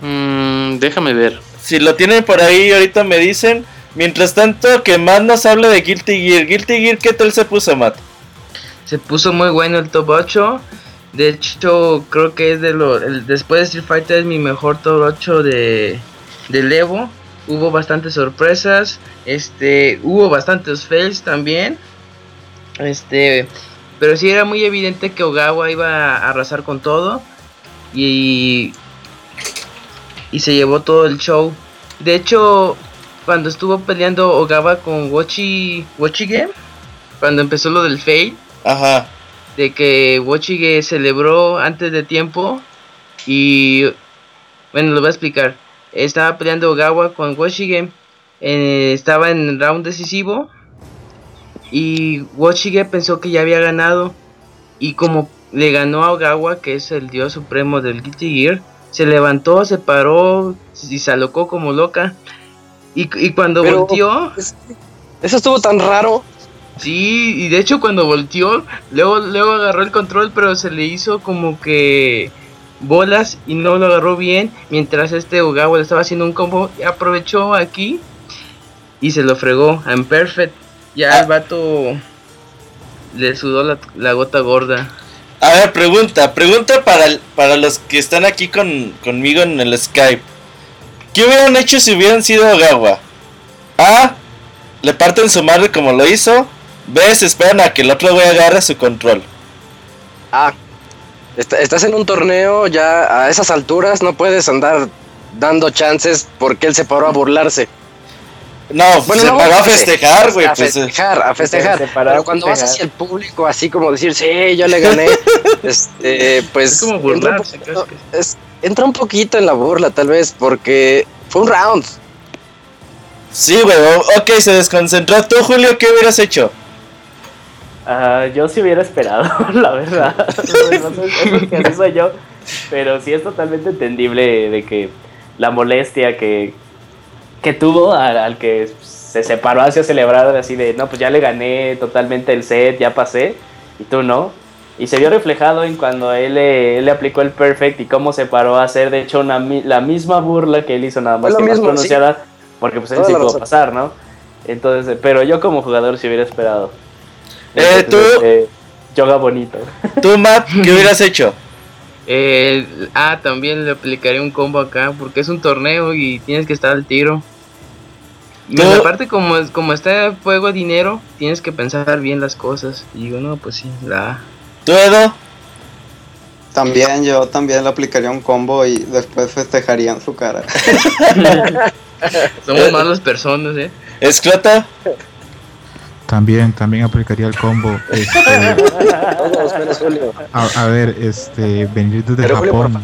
mm, déjame ver. Si lo tienen por ahí, ahorita me dicen. Mientras tanto, que Matt nos hable de Guilty Gear. Guilty Gear, ¿qué tal se puso, Matt? Se puso muy bueno el top 8. De hecho, creo que es de lo. después de Street Fighter es mi mejor top 8 de, Evo. Hubo bastantes sorpresas. Este. Hubo bastantes fails también. Este. Pero sí era muy evidente que Ogawa iba a arrasar con todo. Y. Y se llevó todo el show. De hecho, cuando estuvo peleando Ogawa con Wachi. Wachige. Cuando empezó lo del fail Ajá. de que Wochige celebró antes de tiempo y bueno, lo voy a explicar. Estaba peleando Ogawa con Wochige, eh, estaba en round decisivo Y Washige pensó que ya había ganado. Y como le ganó a Ogawa, que es el dios supremo del Guilty Gear, se levantó, se paró y se alocó como loca. Y, y cuando Pero- volteó, Es- Eso estuvo tan raro. sí, y de hecho cuando volteó, luego, luego agarró el control, pero se le hizo como que bolas y no lo agarró bien. Mientras este Ogawa le estaba haciendo un combo, aprovechó aquí y se lo fregó. En perfect, ya el vato le sudó la, la gota gorda. A ver, pregunta, pregunta para, para los que están aquí con, conmigo en el Skype. ¿Qué hubieran hecho si hubieran sido Ogawa? A. Le parten su madre como lo hizo. B. Se esperan a que el otro güey agarre su control. Ah, est- estás en un torneo ya a esas alturas, no puedes andar dando chances porque él se paró a burlarse. No, Bueno, se no, paró a festejar, güey. A pues, festejar, a festejar. Se paró a Pero cuando vas festejar. hacia el público, así como decir, sí, yo le gané, <laughs> este, pues. Es como entra un burlarse, poquito- es- entra un poquito en la burla, tal vez, porque fue un round. Sí, güey. Ok, se desconcentró. ¿Tú, Julio, qué hubieras hecho? Ah, yo sí hubiera esperado, <laughs> la verdad. <laughs> No sé, es así soy yo. Pero sí es totalmente entendible de que la molestia que, que tuvo al, al que se separó hacia celebrar así de, no, pues ya le gané totalmente el set, ya pasé, y tú no. Y se vio reflejado en cuando él le, él le aplicó el perfect y cómo se paró a hacer, de hecho, una, mi- la misma burla que él hizo, nada más que más mismo, sí. pronunciada, porque pues él Toda sí pudo razón. pasar, ¿no? Entonces, pero yo como jugador sí hubiera esperado. Eh, tú- eh, yoga bonito. <laughs> ¿Tú, Matt, qué hubieras hecho? Eh, ah, también le aplicaré un combo acá porque es un torneo y tienes que estar al tiro. Y No. aparte como, es- como está en juego dinero, tienes que pensar bien las cosas. Y digo, no, pues sí, la. ¿Tú, Edo? También yo también le aplicaría un combo y después festejaría en su cara. <laughs> Somos malas personas, eh. ¿Esclota? También, también aplicaría el combo. Este, <laughs> Todos menos Julio. a, a ver, este, venir desde Pero Japón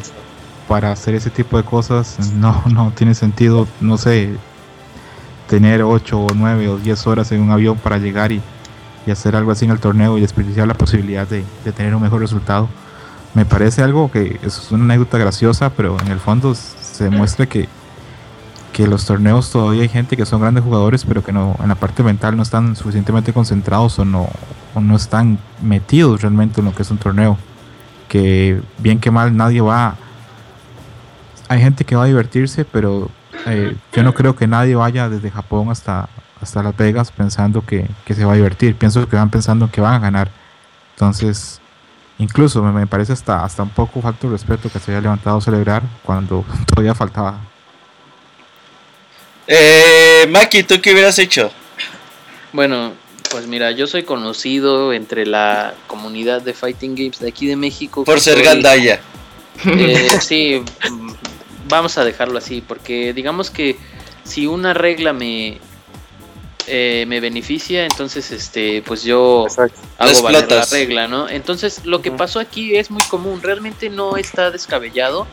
para hacer ese tipo de cosas no, no tiene sentido. No sé, tener 8 o 9 o 10 horas en un avión para llegar y, y hacer algo así en el torneo y desperdiciar la posibilidad de, de tener un mejor resultado. Me parece algo que es una anécdota graciosa, pero en el fondo se demuestra que, que los torneos todavía hay gente que son grandes jugadores, pero que no en la parte mental no están suficientemente concentrados o no, o no están metidos realmente en lo que es un torneo. Que bien que mal nadie va. Hay gente que va a divertirse, pero eh, yo no creo que nadie vaya desde Japón hasta, hasta Las Vegas pensando que, que se va a divertir. Pienso que van pensando que van a ganar. Entonces, incluso me, me parece hasta, hasta un poco falta de respeto que se haya levantado a celebrar cuando <laughs> todavía faltaba. Eh, Maki, ¿tú qué hubieras hecho? Bueno, pues mira, yo soy conocido entre la comunidad de Fighting Games de aquí de México. Por ser soy- gandaya. Eh, <laughs> sí, vamos a dejarlo así, porque digamos que si una regla me eh, me beneficia, entonces este, pues yo Exacto. hago valer la regla, ¿no? Entonces lo que pasó aquí es muy común, realmente no está descabellado.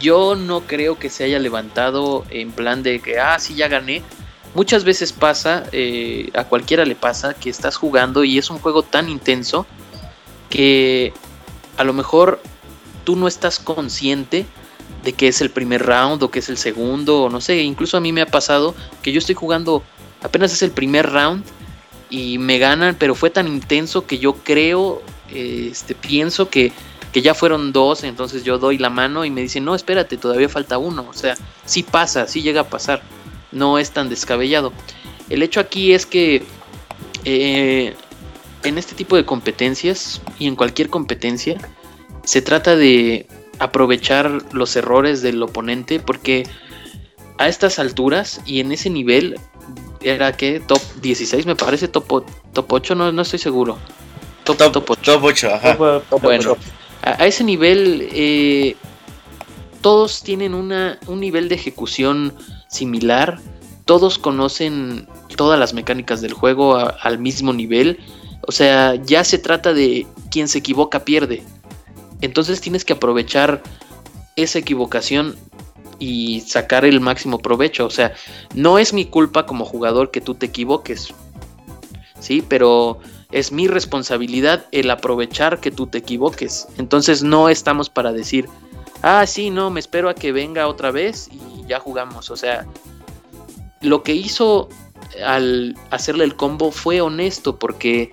Yo no creo que se haya levantado en plan de que, ah, sí, ya gané. Muchas veces pasa, eh, a cualquiera le pasa, que estás jugando y es un juego tan intenso que a lo mejor tú no estás consciente de que es el primer round o que es el segundo, o no sé, incluso a mí me ha pasado que yo estoy jugando, apenas es el primer round y me ganan, pero fue tan intenso que yo creo, este, pienso que, que ya fueron dos, entonces yo doy la mano y me dicen, no, espérate, todavía falta uno, o sea, sí pasa, sí llega a pasar, no es tan descabellado. El hecho aquí es que eh, en este tipo de competencias y en cualquier competencia, se trata de aprovechar los errores del oponente porque a estas alturas y en ese nivel era que top 16 me parece top, top 8 no, no estoy seguro. Top, Top, top 8 top 8, ajá. bueno a, a ese nivel eh, todos tienen una, un nivel de ejecución similar todos conocen todas las mecánicas del juego a- al mismo nivel o sea ya se trata de quien se equivoca pierde entonces tienes que aprovechar esa equivocación y sacar el máximo provecho. O sea, no es mi culpa como jugador que tú te equivoques. ¿sí? Pero es mi responsabilidad el aprovechar que tú te equivoques. Entonces no estamos para decir, ah, sí, no, me espero a que venga otra vez y ya jugamos. O sea, lo que hizo al hacerle el combo fue honesto porque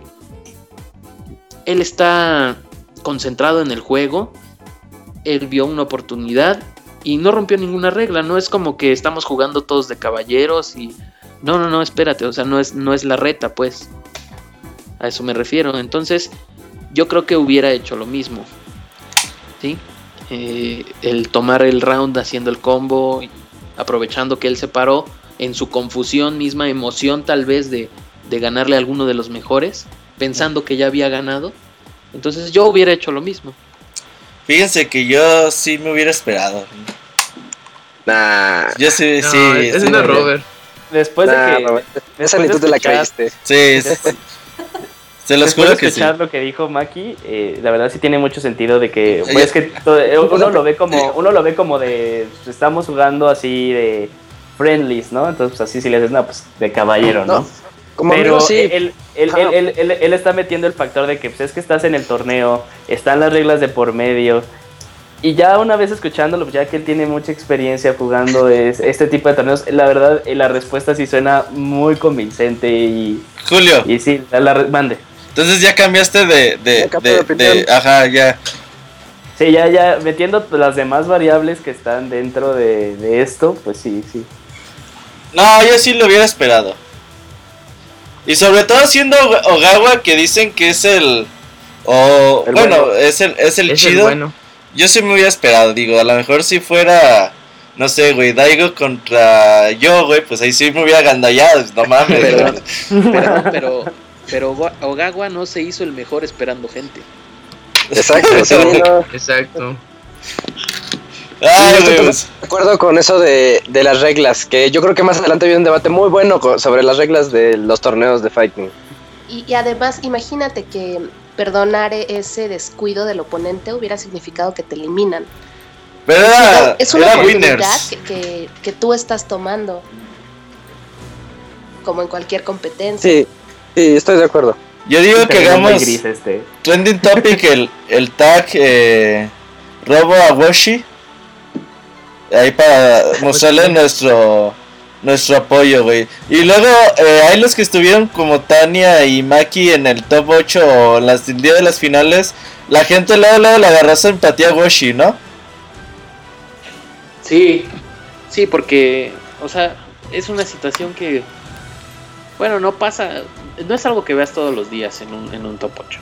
él está concentrado en el juego, él vio una oportunidad y no rompió ninguna regla, no es como que estamos jugando todos de caballeros y no, no, no, espérate, o sea, no es no es la reta, pues. A eso me refiero. Entonces, yo creo que hubiera hecho lo mismo. ¿Sí? Eh, el tomar el round haciendo el combo, aprovechando que él se paró en su confusión, misma emoción tal vez de, de ganarle a alguno de los mejores, pensando que ya había ganado. Entonces yo hubiera hecho lo mismo. Fíjense que yo sí me hubiera esperado. Nah. Yo sí, No, sí. sí no es me hubiera- Robert. Después nah, de que. Robert, esa después ni tú te la creíste. Sí, <laughs> se los Después juro que sí. escuchar lo que dijo Maki, eh, la verdad sí tiene mucho sentido de que, pues es que eh, uno lo ve como, uno lo ve como de, pues, estamos jugando así de friendlies, ¿no? Entonces pues así si le dices, no, pues de caballero, ¿no? No, Como Pero amigo, sí. él, él, él, él- él- él está metiendo el factor de que pues, es que estás en el torneo, están las reglas de por medio. Y ya una vez escuchándolo, pues, ya que él tiene mucha experiencia jugando es- <laughs> este tipo de torneos, la verdad, eh, la respuesta sí suena muy convincente y, Julio, y sí, la, mande. entonces ya cambiaste de, de, de, de de- ajá, ya. Sí, ya, ya, metiendo las demás variables que están dentro de, de esto, pues sí, sí. No, yo sí lo hubiera esperado. Y sobre todo siendo Oga- Ogawa que dicen que es el o El bueno, bueno. es el es el Es el chido. bueno. Yo sí me hubiera esperado, digo, a lo mejor si fuera no sé, güey, Daigo contra yo, güey, pues ahí sí me hubiera gandallado, no mames. Pero, <laughs> pero, pero, pero Oga- Ogawa no se hizo el mejor esperando gente. Exacto, sí, no. Exacto. Ay, Sí, yo güey, estoy de acuerdo con eso de, de las reglas, que yo creo que más adelante viene un debate muy bueno sobre las reglas de los torneos de fighting. Y, y además, imagínate que perdonar e- ese descuido del oponente hubiera significado que te eliminan. pero era, es una era oportunidad que, que- que tú estás tomando. Como en cualquier competencia. Sí, sí, estoy de acuerdo. Yo digo que hagamos gris este. trending topic el, el tag eh, Robo Awoshi. Ahí para mostrarle nuestro nuestro apoyo, güey. Y luego eh, hay los que estuvieron como Tania y Maki en el top 8 o en las, el día de las finales. La gente luego, luego le agarró esa empatía a Woshi, ¿no? Sí, sí, porque, o sea, es una situación que, bueno, no pasa, no es algo que veas todos los días en un, en un top 8,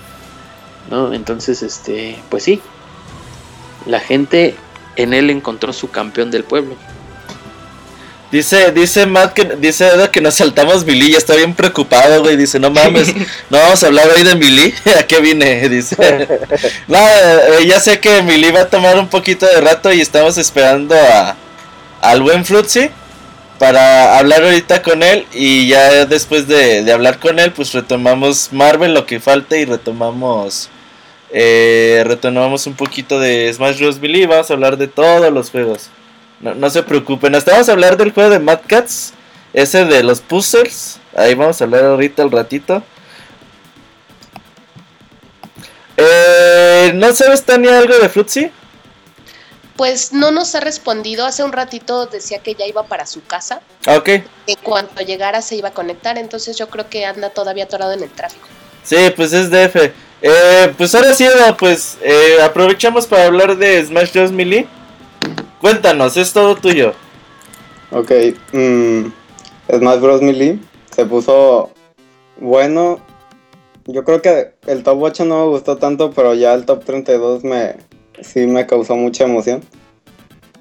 ¿no? Entonces, este, pues sí, la gente en él encontró su campeón del pueblo. Dice, dice Matt que dice Edo que nos saltamos Billy, ya está bien preocupado, güey. Dice, no mames, <laughs> no vamos a hablar hoy de Billy. <laughs> ¿A qué vine? <laughs> Dice. no, eh, ya sé que Billy va a tomar un poquito de rato y estamos esperando a al buen Flutzy para hablar ahorita con él y ya después de, de hablar con él, pues retomamos Marvel lo que falte y retomamos eh, retomamos un poquito de Smash Bros. Billy. Vamos a hablar de todos los juegos. No, no se preocupen, hasta vamos a hablar del juego de Mad Cats, ese de los puzzles. Ahí vamos a hablar ahorita al ratito. Eh, ¿No sabes, Tania, algo de Fruitsy? Pues no nos ha respondido. Hace un ratito decía que ya iba para su casa. Ah, ok. En cuanto llegara se iba a conectar. Entonces yo creo que anda todavía atorado en el tráfico. Sí, pues es DF. Eh, pues ahora sí, pues eh, aprovechamos para hablar de Smash Bros. Melee. Cuéntanos, es todo tuyo. Ok, mm, Smash Bros. Melee se puso bueno. Yo creo que el top 8 no me gustó tanto, pero ya el top 32 me, sí me causó mucha emoción.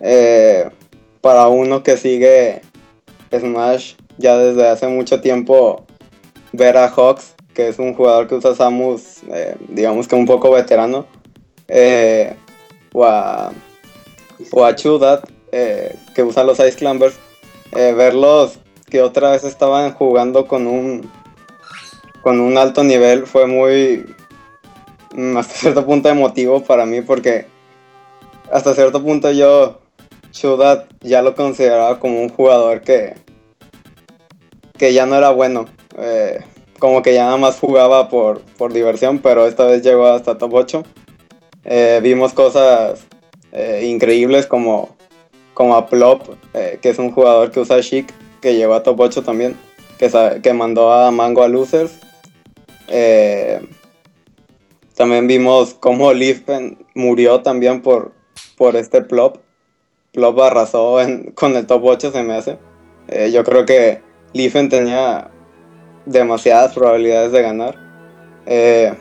Eh, para uno que sigue Smash ya desde hace mucho tiempo, ver a Hawks, que es un jugador que usa Samus, eh, digamos que un poco veterano, eh, o a, o a Chudat, eh, que usa los Ice Climbers, eh, verlos que otra vez estaban jugando con un con un alto nivel fue muy mm, hasta cierto punto emotivo para mí porque hasta cierto punto yo Chudat ya lo consideraba como un jugador que que ya no era bueno como que ya nada más jugaba por, por diversión, pero esta vez llegó hasta top 8. Eh, vimos cosas eh, increíbles como, como a Plop, eh, que es un jugador que usa Chic, que llegó a top 8 también, que, que mandó a Mango a Losers. También vimos cómo Lifen murió también por, por este Plop. Plop arrasó con el top 8, se me hace. Yo creo que Lifen tenía demasiadas probabilidades de ganar. Eh,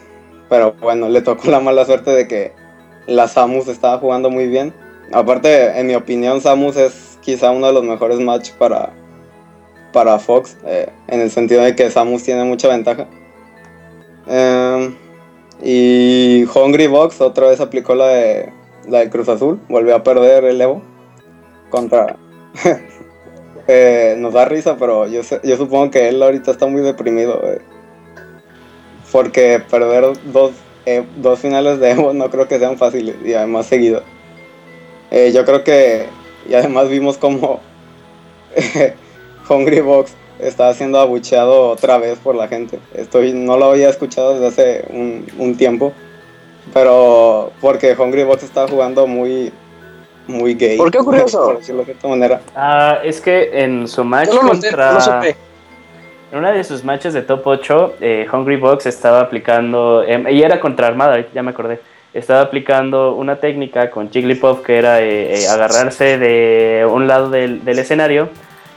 pero bueno, le tocó la mala suerte de que la Samus estaba jugando muy bien. Aparte, en mi opinión, Samus es quizá uno de los mejores match para, para Fox, eh, en el sentido de que Samus tiene mucha ventaja. Eh, y Hungry Box otra vez aplicó la de, la de Cruz Azul, volvió a perder el Evo contra... <laughs> Nos da risa, pero yo, yo supongo que él ahorita está muy deprimido. Porque perder dos, eh, dos finales de Evo no creo que sean fáciles y además seguido. Eh, yo creo que, y además vimos como <laughs> Hungry Box está siendo abucheado otra vez por la gente. Estoy, no lo había escuchado desde hace un, un tiempo, pero porque Hungry Box está jugando muy, muy gay. ¿Por qué ocurrió eso? Por decirlo de cierta manera. Ah, es que en su match no contra... no lo supe. En una de sus matches de top 8, eh, Hungry Box estaba aplicando, em, y era contra Armada, ya me acordé, estaba aplicando una técnica con Jigglypuff que era eh, eh, agarrarse de un lado del, del escenario.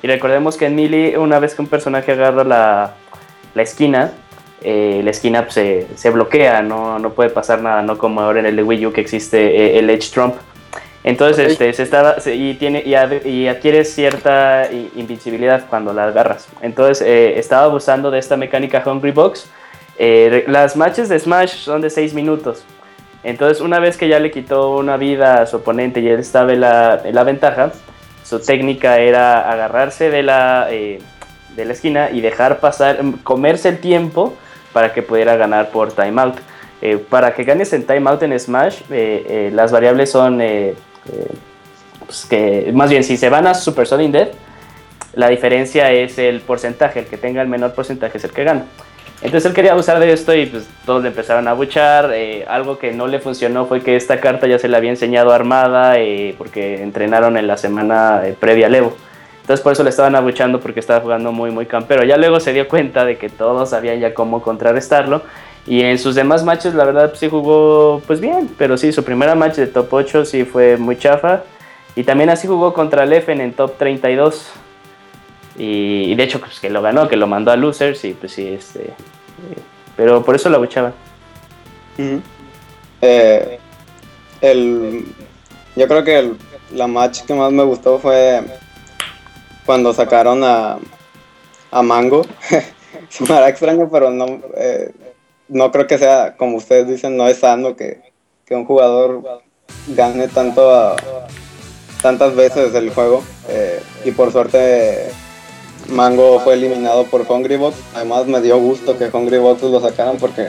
Y recordemos que en Melee, una vez que un personaje agarra la, la esquina, eh, la esquina pues, se, se bloquea, no, no puede pasar nada, no como ahora en el de Wii U que existe eh, el Edge Trump. Entonces, Ok. este, se estaba, se- y, tiene, y, ad- y adquieres cierta invincibilidad cuando la agarras. Entonces, eh, estaba abusando de esta mecánica Hungry Box. Eh, las matches de Smash son de 6 minutos. Entonces, una vez que ya le quitó una vida a su oponente y él estaba en la, en la ventaja, su técnica era agarrarse de la, eh, de la esquina y dejar pasar, mm, comerse el tiempo para que pudiera ganar por timeout. Eh, para que ganes en timeout en Smash, eh, eh, las variables son eh, pues que, más bien, si se van a Super Sudden Death, la diferencia es el porcentaje, el que tenga el menor porcentaje es el que gana. Entonces él quería abusar de esto y pues todos le empezaron a buchar. eh, algo que no le funcionó fue que esta carta ya se le había enseñado a Armada eh, porque entrenaron en la semana eh, previa al Evo. Entonces por eso le estaban abuchando porque estaba jugando muy muy campero. Ya luego se dio cuenta de que todos sabían ya cómo contrarrestarlo. Y en sus demás matches la verdad pues, sí jugó pues bien. Pero sí, su primera match de top 8 sí fue muy chafa. Y también así jugó contra Leffen en top 32. Y, y de hecho, pues que lo ganó, que lo mandó a losers. Y pues sí, este. eh, pero por eso la buchaba. Eh, el, yo creo que el- la match que más me gustó fue cuando sacaron a, a Mango. <laughs> Se me hará extraño, pero no, eh, no creo que sea, como ustedes dicen, no es sano que, que un jugador gane tanto tantas veces el juego. Eh, y por suerte Mango fue eliminado por Hungry Box. Además me dio gusto que Hungry Box lo sacaran porque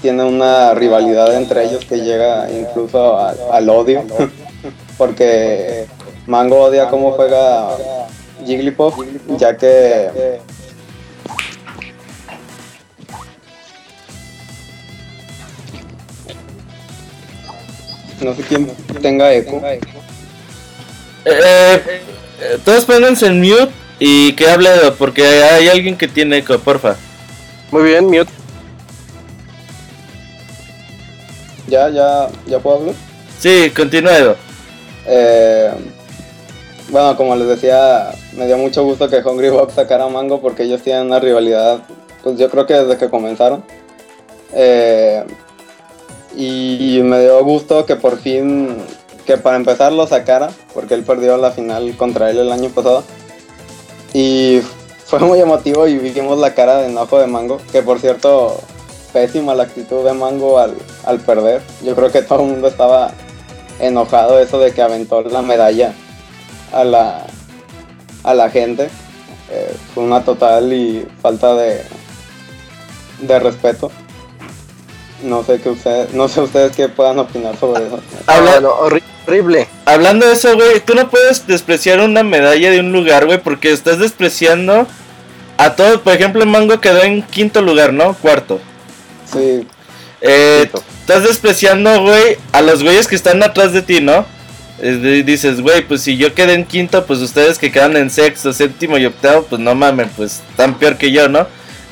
tiene una rivalidad entre ellos que llega incluso a- al odio. <laughs> porque Mango odia cómo juega Jigglypuff, ya que no sé quién tenga eco. Eh, eh, todos pónganse en mute y que hable porque hay alguien que tiene eco, porfa. Muy bien, mute. Ya, ya, ya puedo hablar. Sí, continúa Edo. Eh, bueno, como les decía, me dio mucho gusto que Hungry Box sacara a Mango porque ellos tienen una rivalidad, pues yo creo que desde que comenzaron. Eh, y me dio gusto que por fin, que para empezar lo sacara, porque él perdió la final contra él el año pasado. Y fue muy emotivo y vimos la cara de enojo de Mango, que por cierto, pésima la actitud de Mango al, al perder. Yo creo que todo el mundo estaba enojado eso de que aventó la medalla a la, a la gente. Eh, fue una total y falta de, de respeto. No sé qué ustedes, no sé ustedes qué puedan opinar sobre eso. Habla- Ah, horrible. Hablando de eso, güey, tú no puedes despreciar una medalla de un lugar, güey, porque estás despreciando a todos, por ejemplo, Mango quedó en quinto lugar, ¿no? Cuarto. Sí, Eh, estás despreciando, güey, a los güeyes que están atrás de ti, ¿no? Dices, güey, pues si yo quedé en quinto, pues ustedes que quedan en sexto, séptimo y octavo, pues no mamen, pues tan peor que yo, ¿no?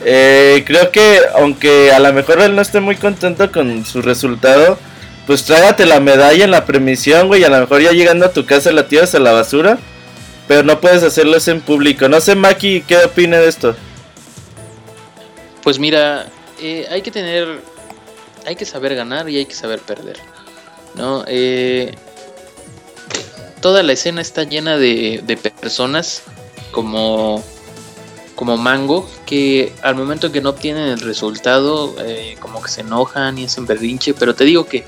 Eh, creo que aunque a lo mejor él no esté muy contento con su resultado, pues trágate la medalla en la premisión, güey, a lo mejor ya llegando a tu casa la tiras a la basura, pero no puedes hacerlo en público. No sé, Maki, ¿qué opina de esto? Pues mira, eh, hay que tener, hay que saber ganar y hay que saber perder, ¿no? Eh, toda la escena está llena de, de personas como, como Mango que al momento en que no obtienen el resultado, eh, como que se enojan y hacen berrinche, pero te digo que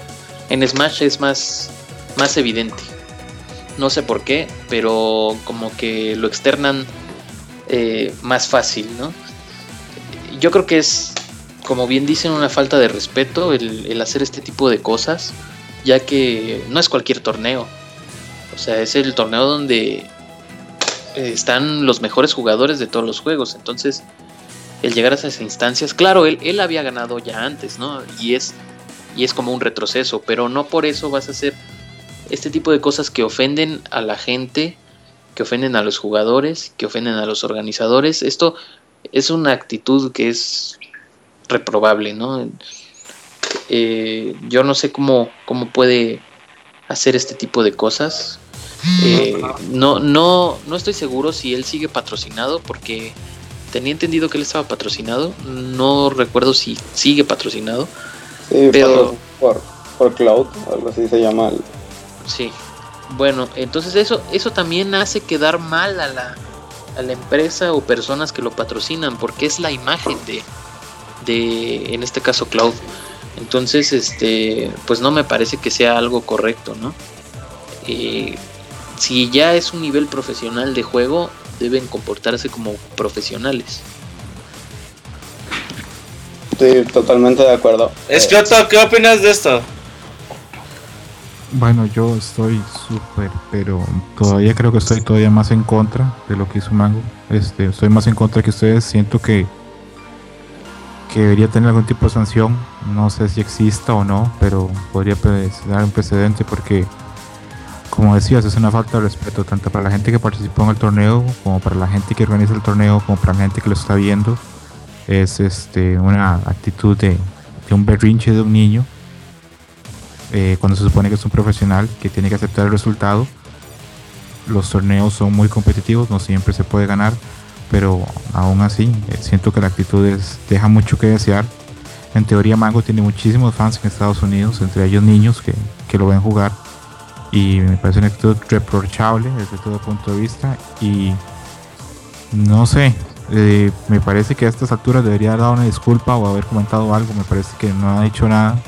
en Smash es más, más evidente. No sé por qué, pero como que lo externan eh, más fácil, ¿no? yo creo que es, como bien dicen, una falta de respeto el, el hacer este tipo de cosas, ya que no es cualquier torneo. O sea, es el torneo donde están los mejores jugadores de todos los juegos. Entonces, el llegar a esas instancias, claro, él, él había ganado ya antes, ¿no? Y es, y es como un retroceso, pero no por eso vas a hacer este tipo de cosas que ofenden a la gente, que ofenden a los jugadores, que ofenden a los organizadores. Esto es una actitud que es reprobable, ¿no? Eh, yo no sé cómo, cómo puede hacer este tipo de cosas. Eh, no, no, no estoy seguro si él sigue patrocinado porque tenía entendido que él estaba patrocinado. No recuerdo si sigue patrocinado. sí, Pero- por, por Cloud, algo así se llama. el- Sí. Bueno, entonces eso, eso también hace quedar mal a la, a la empresa o personas que lo patrocinan, porque es la imagen de, de, en este caso, Cloud. Entonces, este, pues no me parece que sea algo correcto, ¿no? Eh, si ya es un nivel profesional de juego, deben comportarse como profesionales. Sí, totalmente de acuerdo. Escroto, ¿qué opinas de esto? Bueno, yo estoy súper, pero todavía creo que estoy todavía más en contra de lo que hizo Mango. Este, estoy más en contra que ustedes. Siento que, que debería tener algún tipo de sanción. No sé si exista o no, pero podría pues, dar un precedente porque, como decías, es una falta de respeto tanto para la gente que participó en el torneo, como para la gente que organiza el torneo, como para la gente que lo está viendo. Es este, una actitud de, de un berrinche de un niño eh, cuando se supone que es un profesional que tiene que aceptar el resultado. Los torneos son muy competitivos, no siempre se puede ganar, pero aún así eh, siento que la actitud es- deja mucho que desear. En teoría Mango tiene muchísimos fans en Estados Unidos, entre ellos niños que, que lo ven jugar y me parece una actitud reprochable desde todo punto de vista y no sé, eh, me parece que a estas alturas debería haber dado una disculpa o haber comentado algo, me parece que no ha dicho nada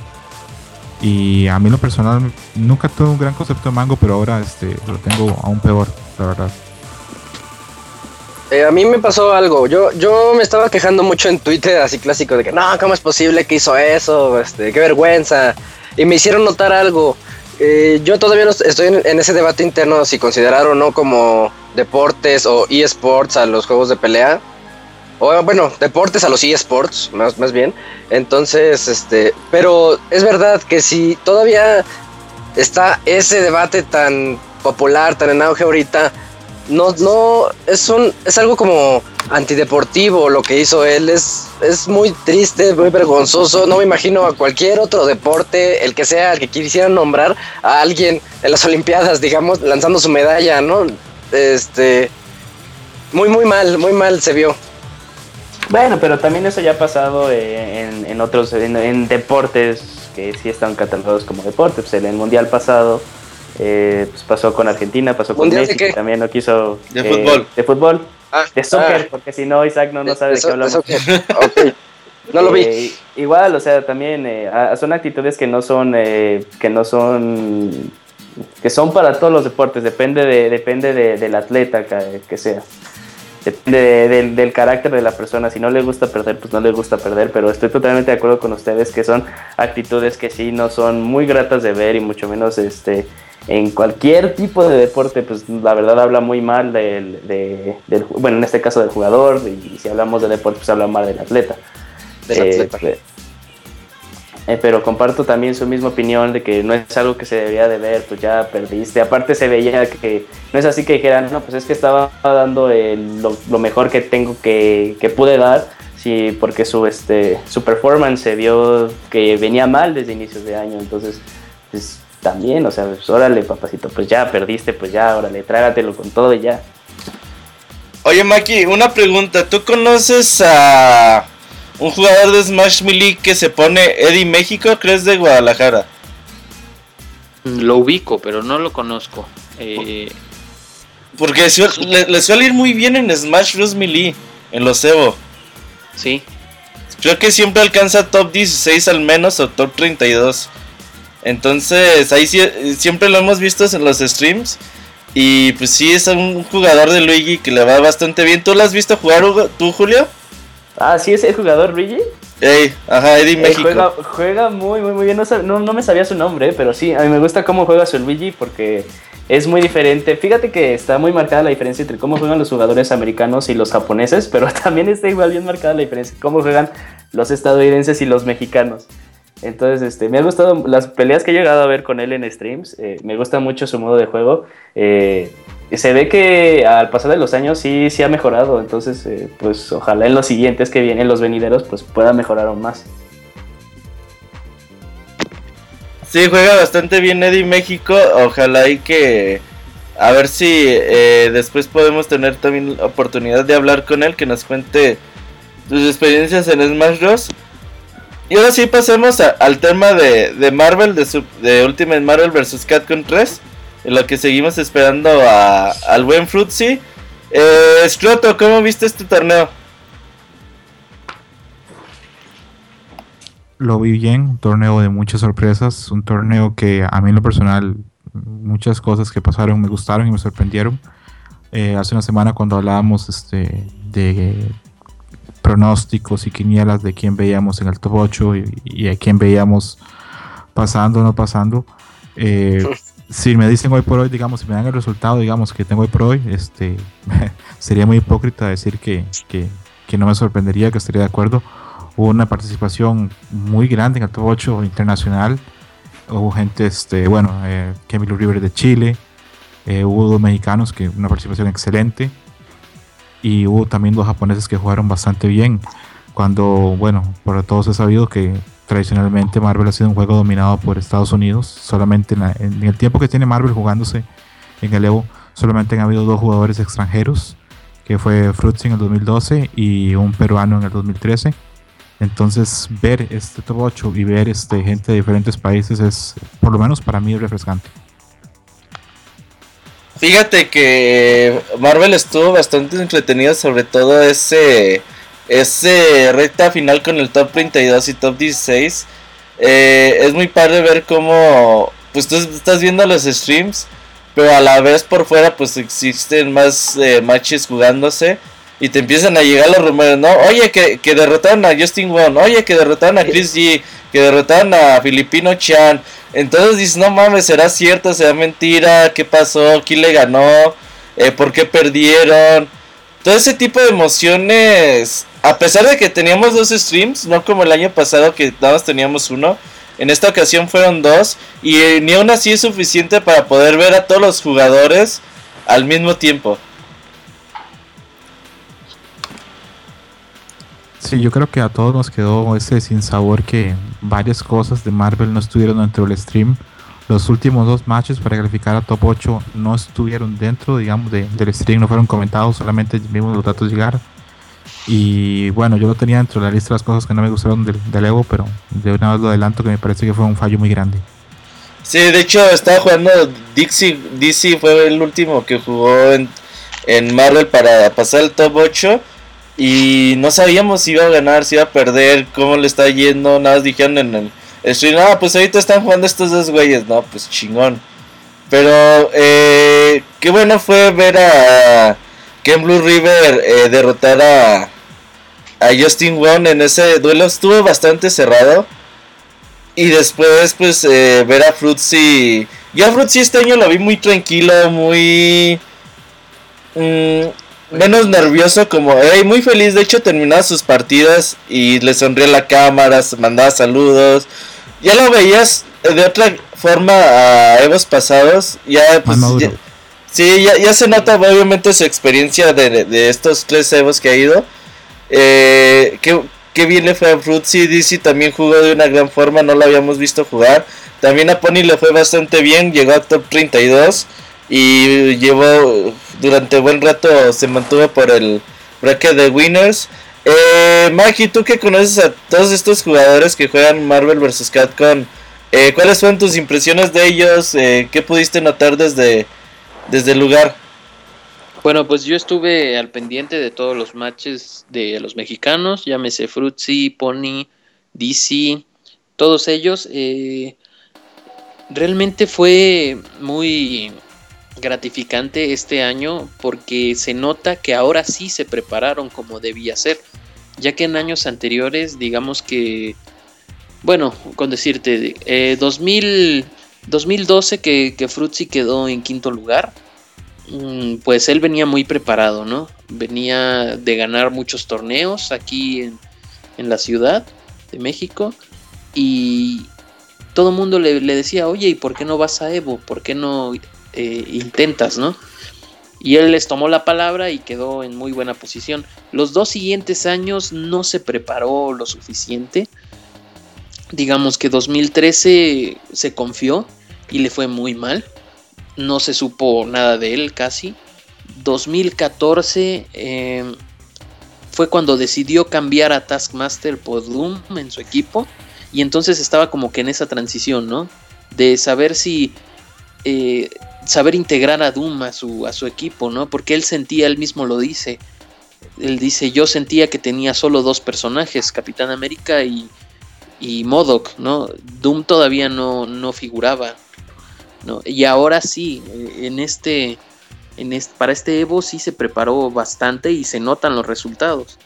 y a mí lo personal nunca tuve un gran concepto de mango, pero ahora este lo tengo aún peor, la verdad. Eh, a mí me pasó algo. Yo, yo me estaba quejando mucho en Twitter, así clásico, de que no, ¿cómo es posible que hizo eso? Este, qué vergüenza. Y me hicieron notar algo. Eh, yo todavía no est- estoy en, en ese debate interno si considerar o no como deportes o eSports a los juegos de pelea. O bueno, deportes a los eSports, más, más bien. Entonces, este, pero es verdad que si todavía está ese debate tan popular, tan en auge ahorita, no, no, es un, es algo como antideportivo lo que hizo él, es, es muy triste, muy vergonzoso, no me imagino a cualquier otro deporte, el que sea, el que quisieran nombrar a alguien en las <laughs> olimpiadas, digamos, lanzando su medalla, ¿no? Este, muy, muy mal, muy mal se vio. Bueno, pero también eso ya ha pasado eh, en, en otros, en, deportes que sí están catalogados como deportes. Pues en el mundial pasado eh, pues pasó con Argentina, pasó con ¿Mundial de que también no quiso. De eh, fútbol. De fútbol, Ah, de soccer, ah, porque si no, Isaac no, no sabe de, eso- qué hablamos. No lo vi. Eh, igual, o sea, también eh, son actitudes que no son, eh, que no son, que son para todos los deportes. Depende de, depende de- del atleta que, que sea. Depende de- del, del carácter de la persona. Si no le gusta perder, pues no le gusta perder. Pero estoy totalmente de acuerdo con ustedes que son actitudes que sí no son muy gratas de ver y mucho menos este en cualquier tipo de deporte, pues la verdad habla muy mal del, de- del, bueno, en este caso del jugador, y si hablamos de deporte, pues habla mal del atleta. Del Eh, atleta. pe- eh, pero comparto también su misma opinión de que no es algo que se debería de ver, pues ya perdiste. Aparte se veía que no es así que dijeran, no, pues es que estaba dando el- lo, lo mejor que tengo que, que pude dar, sí, porque su, este, su performance se vio que venía mal desde inicios de año, entonces pues también, o sea, pues órale papacito, pues ya perdiste, pues ya, órale, trágatelo con todo y ya. Oye, Maki, una pregunta. ¿Tú conoces a un jugador de Smash Melee que se pone Eddie México? ¿Crees de Guadalajara? Lo ubico, pero no lo conozco. Eh, Porque le suele ir muy bien en Smash Bros. Melee, en los Evo. sí, Creo que siempre alcanza top 16 al menos o top 32. Entonces, ahí sí- siempre lo hemos visto en los streams. Y pues sí, es un jugador de Luigi que le va bastante bien. ¿Tú lo has visto jugar, Hugo? tú, Julio? Ah, sí, es el jugador Luigi. Ey, ajá, Eddie Eh, México. juega, juega muy, muy, muy bien. No, no, no me sabía su nombre, pero sí, a mí me gusta cómo juega su Luigi porque es muy diferente. Fíjate que está muy marcada la diferencia entre cómo juegan los jugadores americanos y los japoneses, <laughs> pero también está igual bien marcada la diferencia cómo juegan los estadounidenses y los mexicanos. Entonces, este, me ha gustado las peleas que he llegado a ver con él en streams. eh, me gusta mucho su modo de juego. eh, se ve que al pasar de los años sí, sí ha mejorado. Entonces, eh, pues ojalá en los siguientes que vienen, los venideros, pues pueda mejorar aún más. Sí, juega bastante bien Eddie México. Ojalá y que. A ver si después podemos tener también la oportunidad de hablar con él, que nos cuente sus experiencias en Smash Bros. Y ahora sí pasemos al tema de, de Marvel, de, de Ultimate Marvel vs. Capcom 3, en lo que seguimos esperando a- al buen Fruitsy. Eh, Scroto, ¿cómo viste este torneo? Lo vi bien, un torneo de muchas sorpresas, un torneo que a mí en lo personal muchas cosas que pasaron me gustaron y me sorprendieron. Eh, hace una semana cuando hablábamos este, de pronósticos y quinielas de quién veíamos en el top 8 y, y a quién veíamos pasando o no pasando, eh, si me dicen hoy por hoy, digamos, si me dan el resultado, digamos, que tengo hoy por hoy, este, <laughs> sería muy hipócrita decir que, que, que no me sorprendería, que estaría de acuerdo. Hubo una participación muy grande en el top 8 internacional. Hubo gente, este, bueno, eh, Kevin Lou River de Chile. eh, hubo dos mexicanos que una participación excelente. Y hubo también dos japoneses que jugaron bastante bien. Cuando, bueno, por todos he sabido que tradicionalmente Marvel ha sido un juego dominado por Estados Unidos. Solamente en, el tiempo que tiene Marvel jugándose en el Evo, solamente han habido dos jugadores extranjeros, que fue Fruitsy en el 2012 y un peruano en el 2013. Entonces, ver este top 8 y ver este, gente de diferentes países es, por lo menos para mí, refrescante. Fíjate que Marvel estuvo bastante entretenido, sobre todo ese, ese recta final con el top 32 y top 16. Eh, es muy padre ver cómo, pues tú estás viendo los streams, pero a la vez por fuera pues existen más eh, matches jugándose y te empiezan a llegar los rumores, ¿no? Oye, que, que derrotaron a Justin Wong, oye, que derrotaron a Chris G, que derrotaron a Filipino Chan. Entonces dices, no mames, ¿será cierto? ¿Será mentira? ¿Qué pasó? ¿Quién le ganó? Eh, ¿Por qué perdieron? Todo ese tipo de emociones, a pesar de que teníamos dos streams, no como el año pasado que nada más teníamos uno, en esta ocasión fueron dos y ni aún así es suficiente para poder ver a todos los jugadores al mismo tiempo. Sí, yo creo que a todos nos quedó ese sin sabor que varias cosas de Marvel no estuvieron dentro del stream. Los últimos dos matches para calificar a top 8 no estuvieron dentro, digamos, de- del stream, no fueron comentados, solamente vimos los datos llegar. Y bueno, yo lo tenía dentro de la lista de las cosas que no me gustaron del, del Evo, pero de una vez lo adelanto que me parece que fue un fallo muy grande. Sí, de hecho estaba jugando Dixie, DC fue el último que jugó en, en Marvel para pasar el top 8 y no sabíamos si iba a ganar, si iba a perder, cómo le está yendo, nada más dijeron en el stream, ah, pues ahorita están jugando estos dos güeyes, no, pues chingón. Pero eh, qué bueno fue ver a Ken Blue River eh, derrotar a, a Justin Wong en ese duelo, estuvo bastante cerrado. Y después, pues, eh, ver a Fruitsy Yo a Fruitsy este año lo vi muy tranquilo, muy... mm, menos nervioso, como hey, muy feliz. De hecho, terminaba sus partidas y le sonría la cámara, mandaba saludos. Ya lo veías de otra forma a Evos pasados. Ya, pues, ya- sí, ya, ya se nota obviamente su experiencia de, de estos tres Evos que ha ido. Eh, qué, qué bien le fue a Fruitsy. DC también jugó de una gran forma, no lo habíamos visto jugar. También a Pony le fue bastante bien, llegó a top 32 y llevó durante buen rato, se mantuvo por el bracket de winners. Eh, Maki, tú que conoces a todos estos jugadores que juegan Marvel vs. Capcom, eh, ¿cuáles fueron tus impresiones de ellos? Eh, ¿Qué pudiste notar desde, desde el lugar? Bueno, pues yo estuve al pendiente de todos los matches de los mexicanos, llámese Fruitsy, Pony, DC, todos ellos. eh, realmente fue muy gratificante este año porque se nota que ahora sí se prepararon como debía ser, ya que en años anteriores, digamos que, bueno, con decirte, eh, 2000, 2012 que, que Fruitsy quedó en quinto lugar mm, pues él venía muy preparado, ¿no? Venía de ganar muchos torneos aquí en, en la ciudad de México y todo el mundo le, le decía, oye, ¿y por qué no vas a Evo? ¿Por qué no eh, intentas, no? Y él les tomó la palabra y quedó en muy buena posición. Los dos siguientes años no se preparó lo suficiente. Digamos que 2013 se confió y le fue muy mal no se supo nada de él casi. 2014 eh, fue cuando decidió cambiar a Taskmaster por Doom en su equipo. Y entonces estaba como que en esa transición, ¿no? De saber si... eh, saber integrar a Doom a su, a su equipo, ¿no? Porque él sentía, él mismo lo dice. Él dice, yo sentía que tenía solo dos personajes, Capitán América y, y MODOK, ¿no? Doom todavía no, no figuraba. ¿no? Y ahora sí, eh, en este, en para este Evo sí se preparó bastante y se notan los resultados.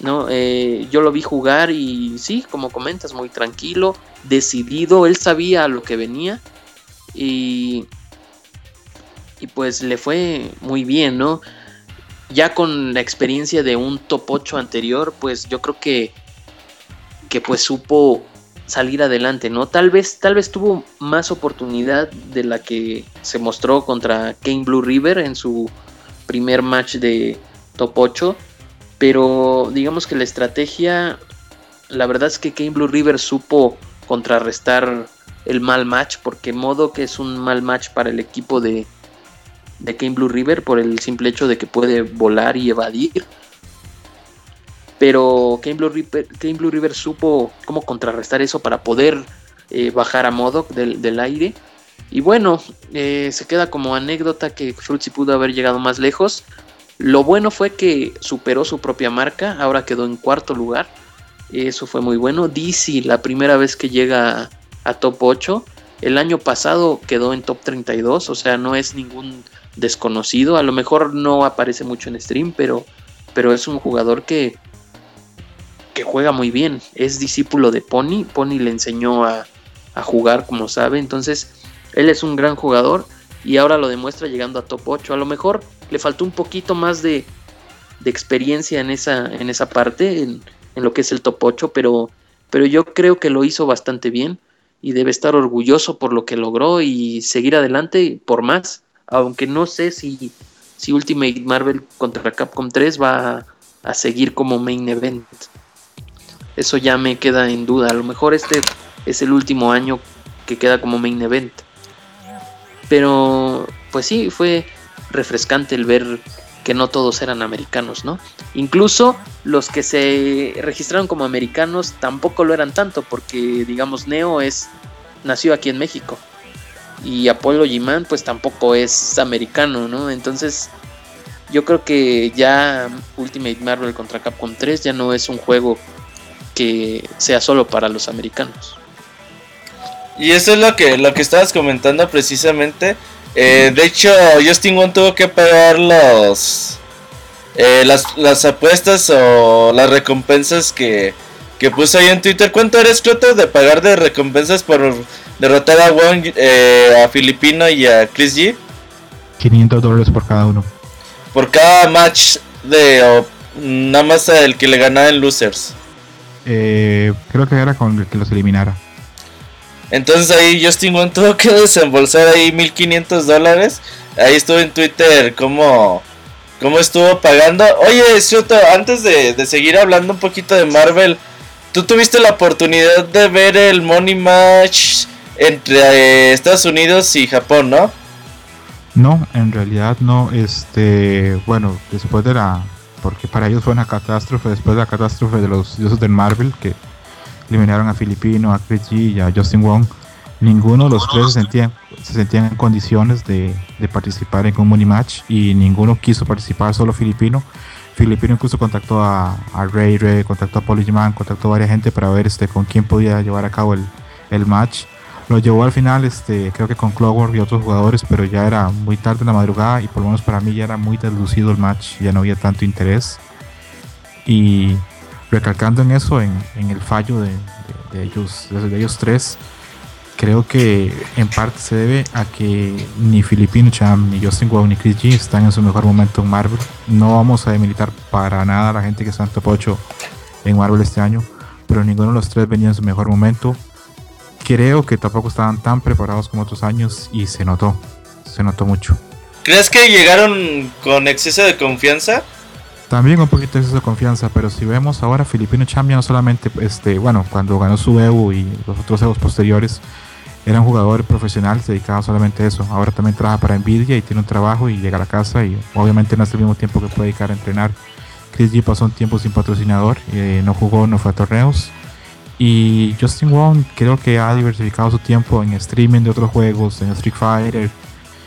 ¿no? Eh, yo lo vi jugar y sí, como comentas, muy tranquilo, decidido, él sabía a lo que venía y, y pues le fue muy bien, ¿no? Ya con la experiencia de un top 8 anterior, pues yo creo que, que pues supo salir adelante, ¿no? Tal vez, tal vez tuvo más oportunidad de la que se mostró contra Kane Blue River en su primer match de top 8, pero digamos que la estrategia, la verdad es que Kane Blue River supo contrarrestar el mal match, porque modo que es un mal match para el equipo de, de Kane Blue River por el simple hecho de que puede volar y evadir pero Kane Blue River, Blue River supo cómo contrarrestar eso para poder eh, bajar a Modoc del, del, aire. Y bueno, eh, se queda como anécdota que Fruitsy pudo haber llegado más lejos. Lo bueno fue que superó su propia marca, ahora quedó en cuarto lugar. Eso fue muy bueno. DC, la primera vez que llega a, a top 8. El año pasado quedó en top 32, o sea, no es ningún desconocido. A lo mejor no aparece mucho en stream, pero, pero es un jugador que, que juega muy bien. Es discípulo de Pony. Pony le enseñó a, a, jugar, como sabe. Entonces, él es un gran jugador y ahora lo demuestra llegando a top 8. A lo mejor le faltó un poquito más de, de experiencia en esa, en esa parte, en, en, lo que es el top 8, pero, pero yo creo que lo hizo bastante bien y debe estar orgulloso por lo que logró y seguir adelante por más. Aunque no sé si, si Ultimate Marvel contra Capcom 3 va a, seguir como main event eso ya me queda en duda. A lo mejor este es el último año que queda como main event. Pero pues sí, fue refrescante el ver que no todos eran americanos, ¿no? Incluso los que se registraron como americanos tampoco lo eran tanto, porque digamos Neo es nació aquí en México y Apollo G-Man pues tampoco es americano, ¿no? Entonces yo creo que ya Ultimate Marvel contra Capcom 3 ya no es un juego que sea solo para los americanos. Y eso es lo que, lo que estabas comentando precisamente. Eh, de hecho, Justin Wong tuvo que pagar los, eh, las, las apuestas o las recompensas que, que puso ahí en Twitter, ¿cuánto eres, Cloto, de pagar de recompensas por derrotar a Wong, eh, a Filipino y a Chris G? 500 dólares por cada uno. Por cada match de... nada más el que le ganaba en Losers. Eh, creo que era con el que los eliminara. Entonces ahí Justin Wong tuvo que <laughs> desembolsar ahí 1500 dólares. Ahí estuvo en Twitter cómo, cómo estuvo pagando. Oye, Soto, antes de, de seguir hablando un poquito de Marvel, tú tuviste la oportunidad de ver el Money Match entre eh, Estados Unidos y Japón, ¿no? No, en realidad no. Este, bueno, después de la, porque para ellos fue una catástrofe, después de la catástrofe de los dioses del Marvel que eliminaron a Filipino, a Chris G y a Justin Wong. Ninguno de los tres se sentían, se sentían en condiciones de, de participar en un money match y ninguno quiso participar, solo Filipino. Filipino incluso contactó a, a Ray Ray, contactó a Polyman, contactó a varias gente para ver este, con quién podía llevar a cabo el, el match. Lo llevó al final, este, creo que con Clockwork y otros jugadores, pero ya era muy tarde en la madrugada y por lo menos para mí ya era muy deslucido el match, ya no había tanto interés. Y recalcando en eso, en, en el fallo de, de- de ellos, de ellos tres, creo que en parte se debe a que ni Filipino Cham, ni Justin Wong, ni Chris G están en su mejor momento en Marvel. No vamos a demilitar para nada a la gente que está en top 8 en Marvel este año, pero ninguno de los tres venía en su mejor momento. Creo que tampoco estaban tan preparados como otros años y se notó, se notó mucho. ¿Crees que llegaron con exceso de confianza? También un poquito de exceso de confianza, pero si vemos ahora Filipino Champion no solamente, este, bueno, cuando ganó su Evo y los otros Evos posteriores, era un jugador profesional, se dedicaba solamente a eso. Ahora también trabaja para Nvidia y tiene un trabajo y llega a la casa y obviamente no es el mismo tiempo que puede dedicar a entrenar. Chris G pasó un tiempo sin patrocinador, eh, no jugó, no fue a torneos. Y Justin Wong creo que ha diversificado su tiempo en streaming de otros juegos, en Street Fighter,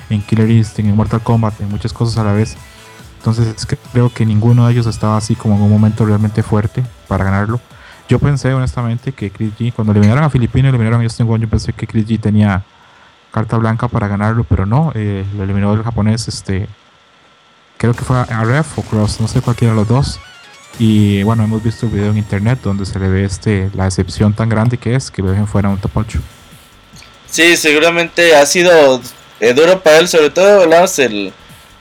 en Killer Instinct, en Mortal Kombat, en muchas cosas a la vez. Entonces creo que ninguno de ellos estaba así como en un momento realmente fuerte para ganarlo. Yo pensé honestamente que Chris G, cuando eliminaron a Filipino eliminaron a Justin Wong, yo pensé que Chris G tenía carta blanca para ganarlo, pero no, eh, lo eliminó el japonés, este, creo que fue a Ref o Cross, no sé cualquiera de los dos. Y bueno, hemos visto el video en internet donde se le ve este, la decepción tan grande que es que lo dejen fuera un 8. Sí, seguramente ha sido eh, duro para él, sobre todo hablamos el,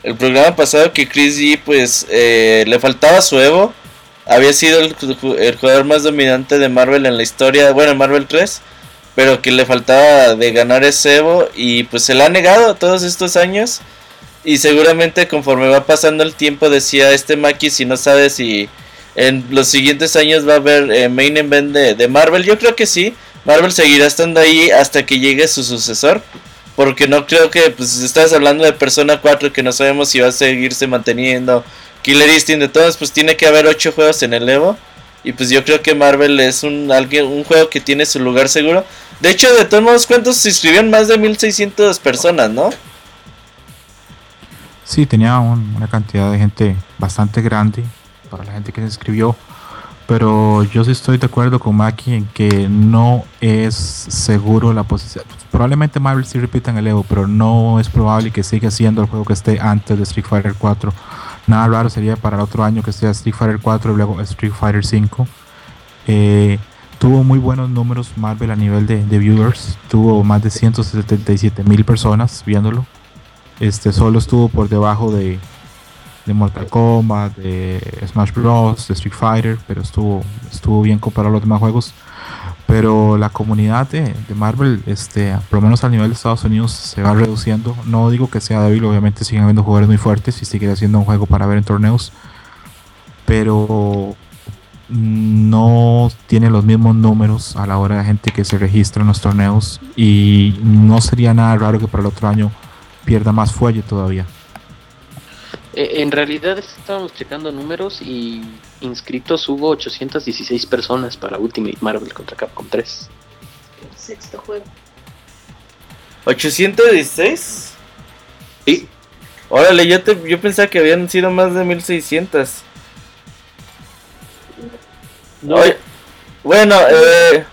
el programa pasado que Chris G pues eh, le faltaba su Evo, había sido el, el jugador más dominante de Marvel en la historia, bueno, en Marvel 3, pero que le faltaba de ganar ese Evo y pues se le ha negado todos estos años. Y seguramente conforme va pasando el tiempo decía este Maki si no sabe si en los siguientes años va a haber eh, main event de, de Marvel, yo creo que sí, Marvel seguirá estando ahí hasta que llegue su sucesor. Porque no creo que, pues, estás hablando de Persona 4 que no sabemos si va a seguirse manteniendo. Killer Instinct de todos, pues tiene que haber 8 juegos en el Evo. Y pues yo creo que Marvel es un, un juego que tiene su lugar seguro. De hecho, de todos modos, ¿cuántos se inscribieron? Más de 1600 personas, ¿no? Sí, tenía un- una cantidad de gente bastante grande para la gente que se inscribió. Pero yo sí estoy de acuerdo con Maki en que no es seguro la posición. Probablemente Marvel sí repita en el Evo, pero no es probable que siga siendo el juego que esté antes de Street Fighter 4. Nada raro sería para el otro año que sea Street Fighter 4 y luego Street Fighter 5. Eh, tuvo muy buenos números Marvel a nivel de, de viewers. Tuvo más de 177 mil personas viéndolo. Este solo estuvo por debajo de, de Mortal Kombat, de Smash Bros, de Street Fighter, pero estuvo, estuvo bien comparado a los demás juegos. Pero la comunidad de, de Marvel, este, por lo menos a nivel de Estados Unidos, se va reduciendo. No digo que sea débil, obviamente siguen habiendo jugadores muy fuertes y sigue siendo un juego para ver en torneos. Pero no tiene los mismos números a la hora de gente que se registra en los torneos. Y no sería nada raro que para el otro año pierda más fuelle todavía. Eh, en realidad estábamos checando números y inscritos hubo 816 personas para Ultimate Marvel contra Capcom 3. Sexto juego. 816. Sí. Órale, yo, te, yo pensaba que habían sido más de 1600. Oye, bueno, eh,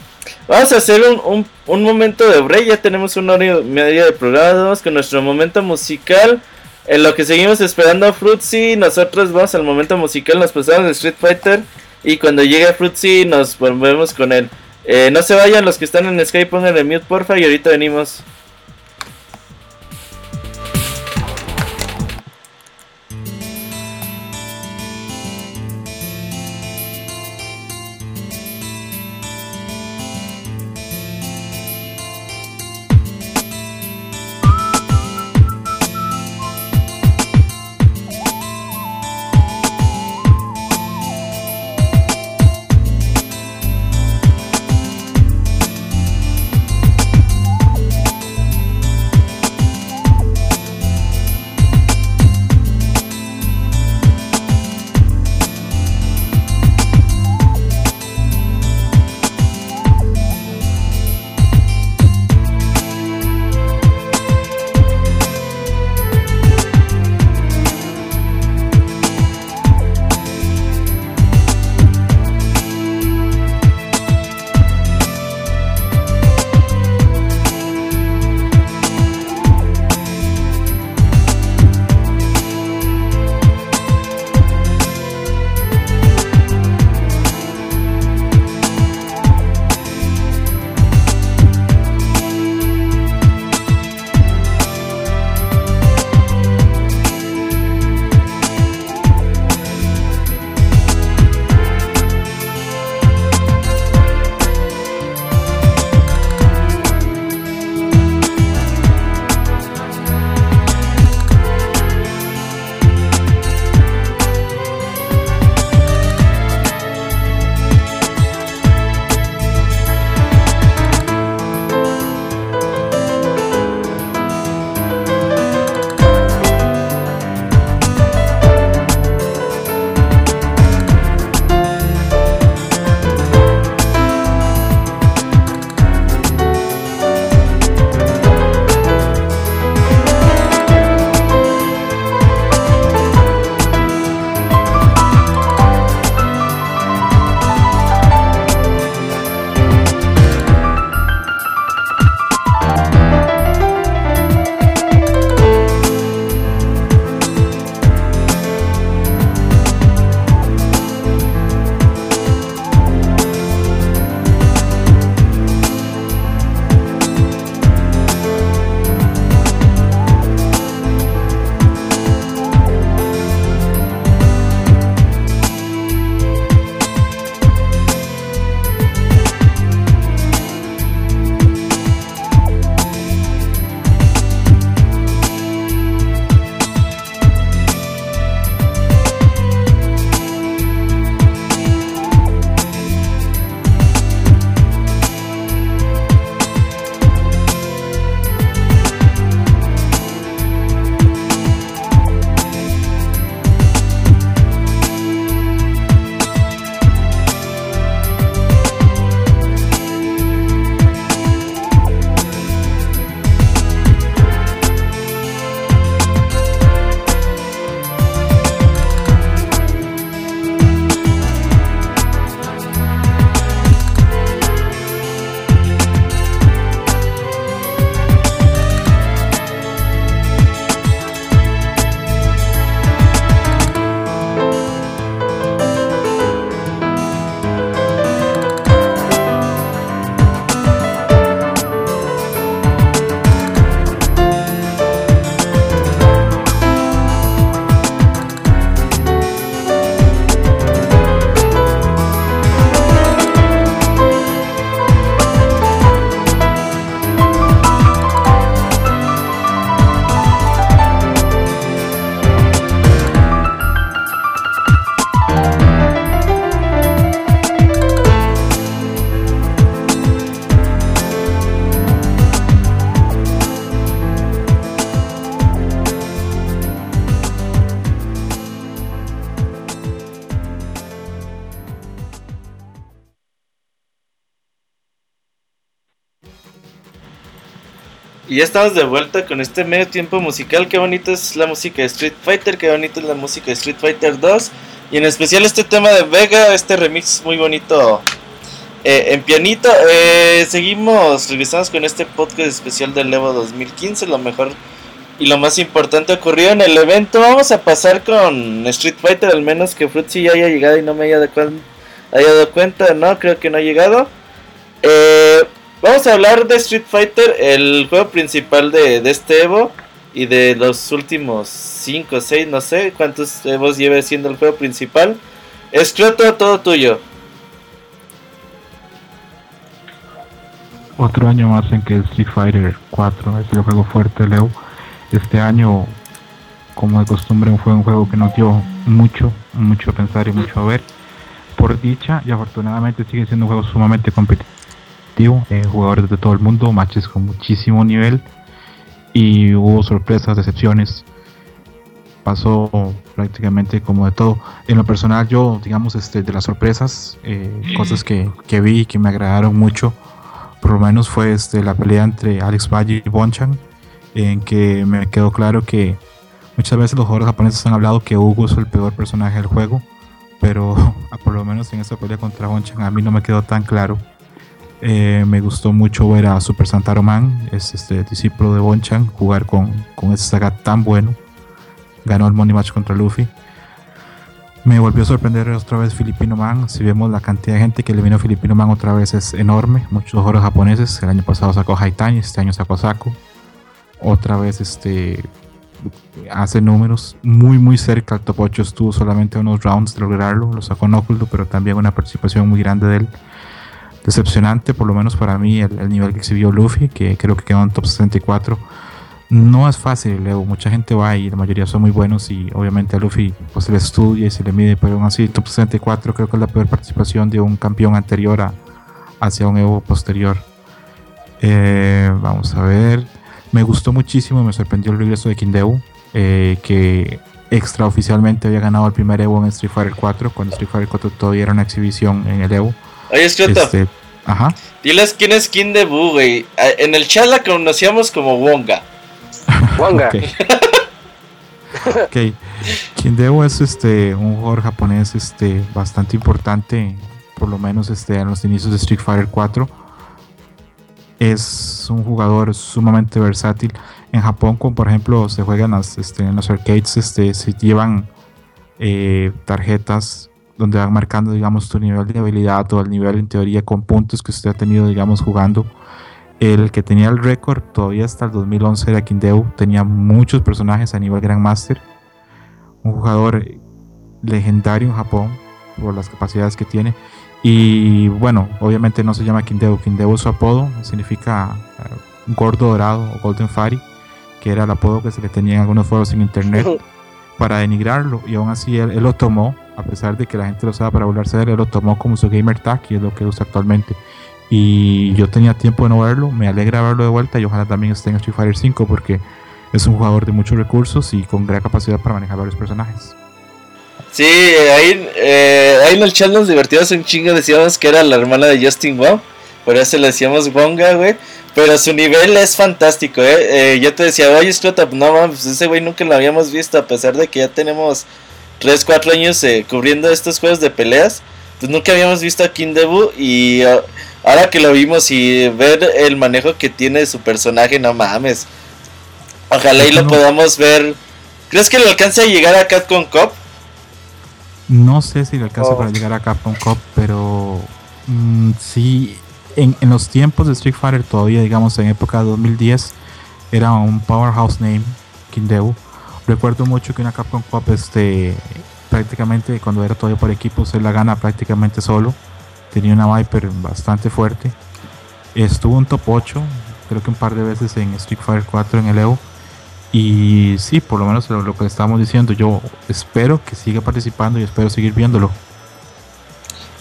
vamos a hacer un, un, un momento de break. Ya tenemos una hora y media de programa. Vamos con nuestro momento musical. En lo que seguimos esperando a Fruitsy, nosotros vamos al momento musical. Nos pasamos de Street Fighter Y cuando llegue Fruitsy nos volvemos con él. Eh, no se vayan los que están en Skype, pongan mute porfa y ahorita venimos. Y ya estamos de vuelta con este medio tiempo musical. Qué bonito es la música de Street Fighter, qué bonito es la música de Street Fighter 2. Y en especial este tema de Vega, este remix muy bonito eh, en pianito. Eh, seguimos, regresamos con este podcast especial del Evo 2015. Lo mejor y lo más importante ocurrió en el evento. Vamos a pasar con Street Fighter, al menos que Fruitsy ya haya llegado y no me haya dado cuenta, no, creo que no ha llegado. Vamos a hablar de Street Fighter, el juego principal de, de este Evo y de los últimos 5 o 6, no sé cuántos Evos lleve siendo el juego principal. Escroto, todo tuyo. Otro año más en que Street Fighter 4 es el juego fuerte de Leo. Este año, como de costumbre, fue un juego que nos dio mucho, mucho a pensar y mucho a ver. Por dicha y afortunadamente sigue siendo un juego sumamente Eh, jugadores de todo el mundo, matches con muchísimo nivel. Y hubo sorpresas, decepciones. Pasó prácticamente como de todo. En lo personal, yo, digamos, este, de las sorpresas, eh, cosas que, que vi y que me agradaron mucho por lo menos fue este, la pelea entre Alex Valle y Bonchan, en que me quedó claro que muchas veces los jugadores japoneses han hablado que Hugo es el peor personaje del juego, pero <laughs> por lo menos en esa pelea contra Bonchan a mí no me quedó tan claro. Eh, me gustó mucho ver a Super Santaro Man, es este discípulo de Bonchan, jugar con, con ese saga tan bueno. Ganó el Money Match contra Luffy. Me volvió a sorprender otra vez Filipino Man. Si vemos la cantidad de gente que eliminó a Filipino Man otra vez es enorme. Muchos jugadores japoneses. El año pasado sacó Haitani, este año sacó Saco. Otra vez este hace números muy muy cerca al top 8 estuvo solamente unos rounds de lograrlo lo sacó Nóculo pero también una participación muy grande de él decepcionante por lo menos para mí el, el nivel que exhibió Luffy que creo que quedó en top 64 no es fácil, Leo. Mucha gente va y la mayoría son muy buenos y obviamente a Luffy pues se le estudia y se le mide, pero aún así top 64 creo que es la peor participación de un campeón anterior a, hacia un Evo posterior. Eh, vamos a ver. Me gustó muchísimo, me sorprendió el regreso de Kindeu, eh, que extraoficialmente había ganado el primer Evo en Street Fighter 4, cuando Street Fighter 4 todavía era una exhibición en el Evo. Escrito. Este, ajá. Diles quién es Kindebu, güey. Ah, En el chat la conocíamos como Wonga. Wonga. Ok. <laughs> Kindeu es este un jugador japonés este bastante importante, por lo menos este en los inicios de Street Fighter 4. Es un jugador sumamente versátil. En Japón, como por ejemplo se juegan las, este, en los arcades, este, se llevan eh, tarjetas donde van marcando, digamos, tu nivel de habilidad o el nivel en teoría con puntos que usted ha tenido, digamos, jugando. El que tenía el récord todavía hasta el 2011 era Kindeu. Tenía muchos personajes a nivel Grandmaster. Un jugador legendario en Japón por las capacidades que tiene. Y bueno, obviamente no se llama Kindeu. Kindeu es su apodo. Significa eh, gordo dorado o Golden Fairy. Que era el apodo que se le tenía en algunos foros en internet <laughs> para denigrarlo. Y aún así él, lo tomó. A pesar de que la gente lo usaba para burlarse de él, él lo tomó como su gamer tag y es lo que usa actualmente. Y yo tenía tiempo de no verlo, me alegra verlo de vuelta y ojalá también esté en Street Fighter 5 porque es un jugador de muchos recursos y con gran capacidad para manejar varios personajes. Sí, ahí, eh, ahí en el chat nos divertíamos un chingo. Decíamos que era la hermana de Justin Wong. Por eso le decíamos Wonga, güey. Pero su nivel es fantástico, ¿eh? eh yo te decía, oye, Scrota, no mames, ese güey nunca lo habíamos visto. A pesar de que ya tenemos 3, 4 años eh, cubriendo estos juegos de peleas. Pues nunca habíamos visto a Kindebu. Y uh, ahora que lo vimos y ver el manejo que tiene de su personaje, no mames. Ojalá y lo podamos ver. ¿Crees que le alcance a llegar a Capcom Cup? No sé si le alcanza Oh. para llegar a Capcom Cup, pero mm, sí, en, los tiempos de Street Fighter, todavía, digamos, en época de 2010, era un powerhouse name, Kindeu. Recuerdo mucho que una Capcom Cup, este, prácticamente cuando era todavía por equipos, él la gana prácticamente solo. Tenía una Viper bastante fuerte. Estuvo en top 8, creo que un par de veces en Street Fighter 4 en el Evo. Y sí, por lo menos lo, lo que estamos diciendo, yo espero que siga participando y espero seguir viéndolo.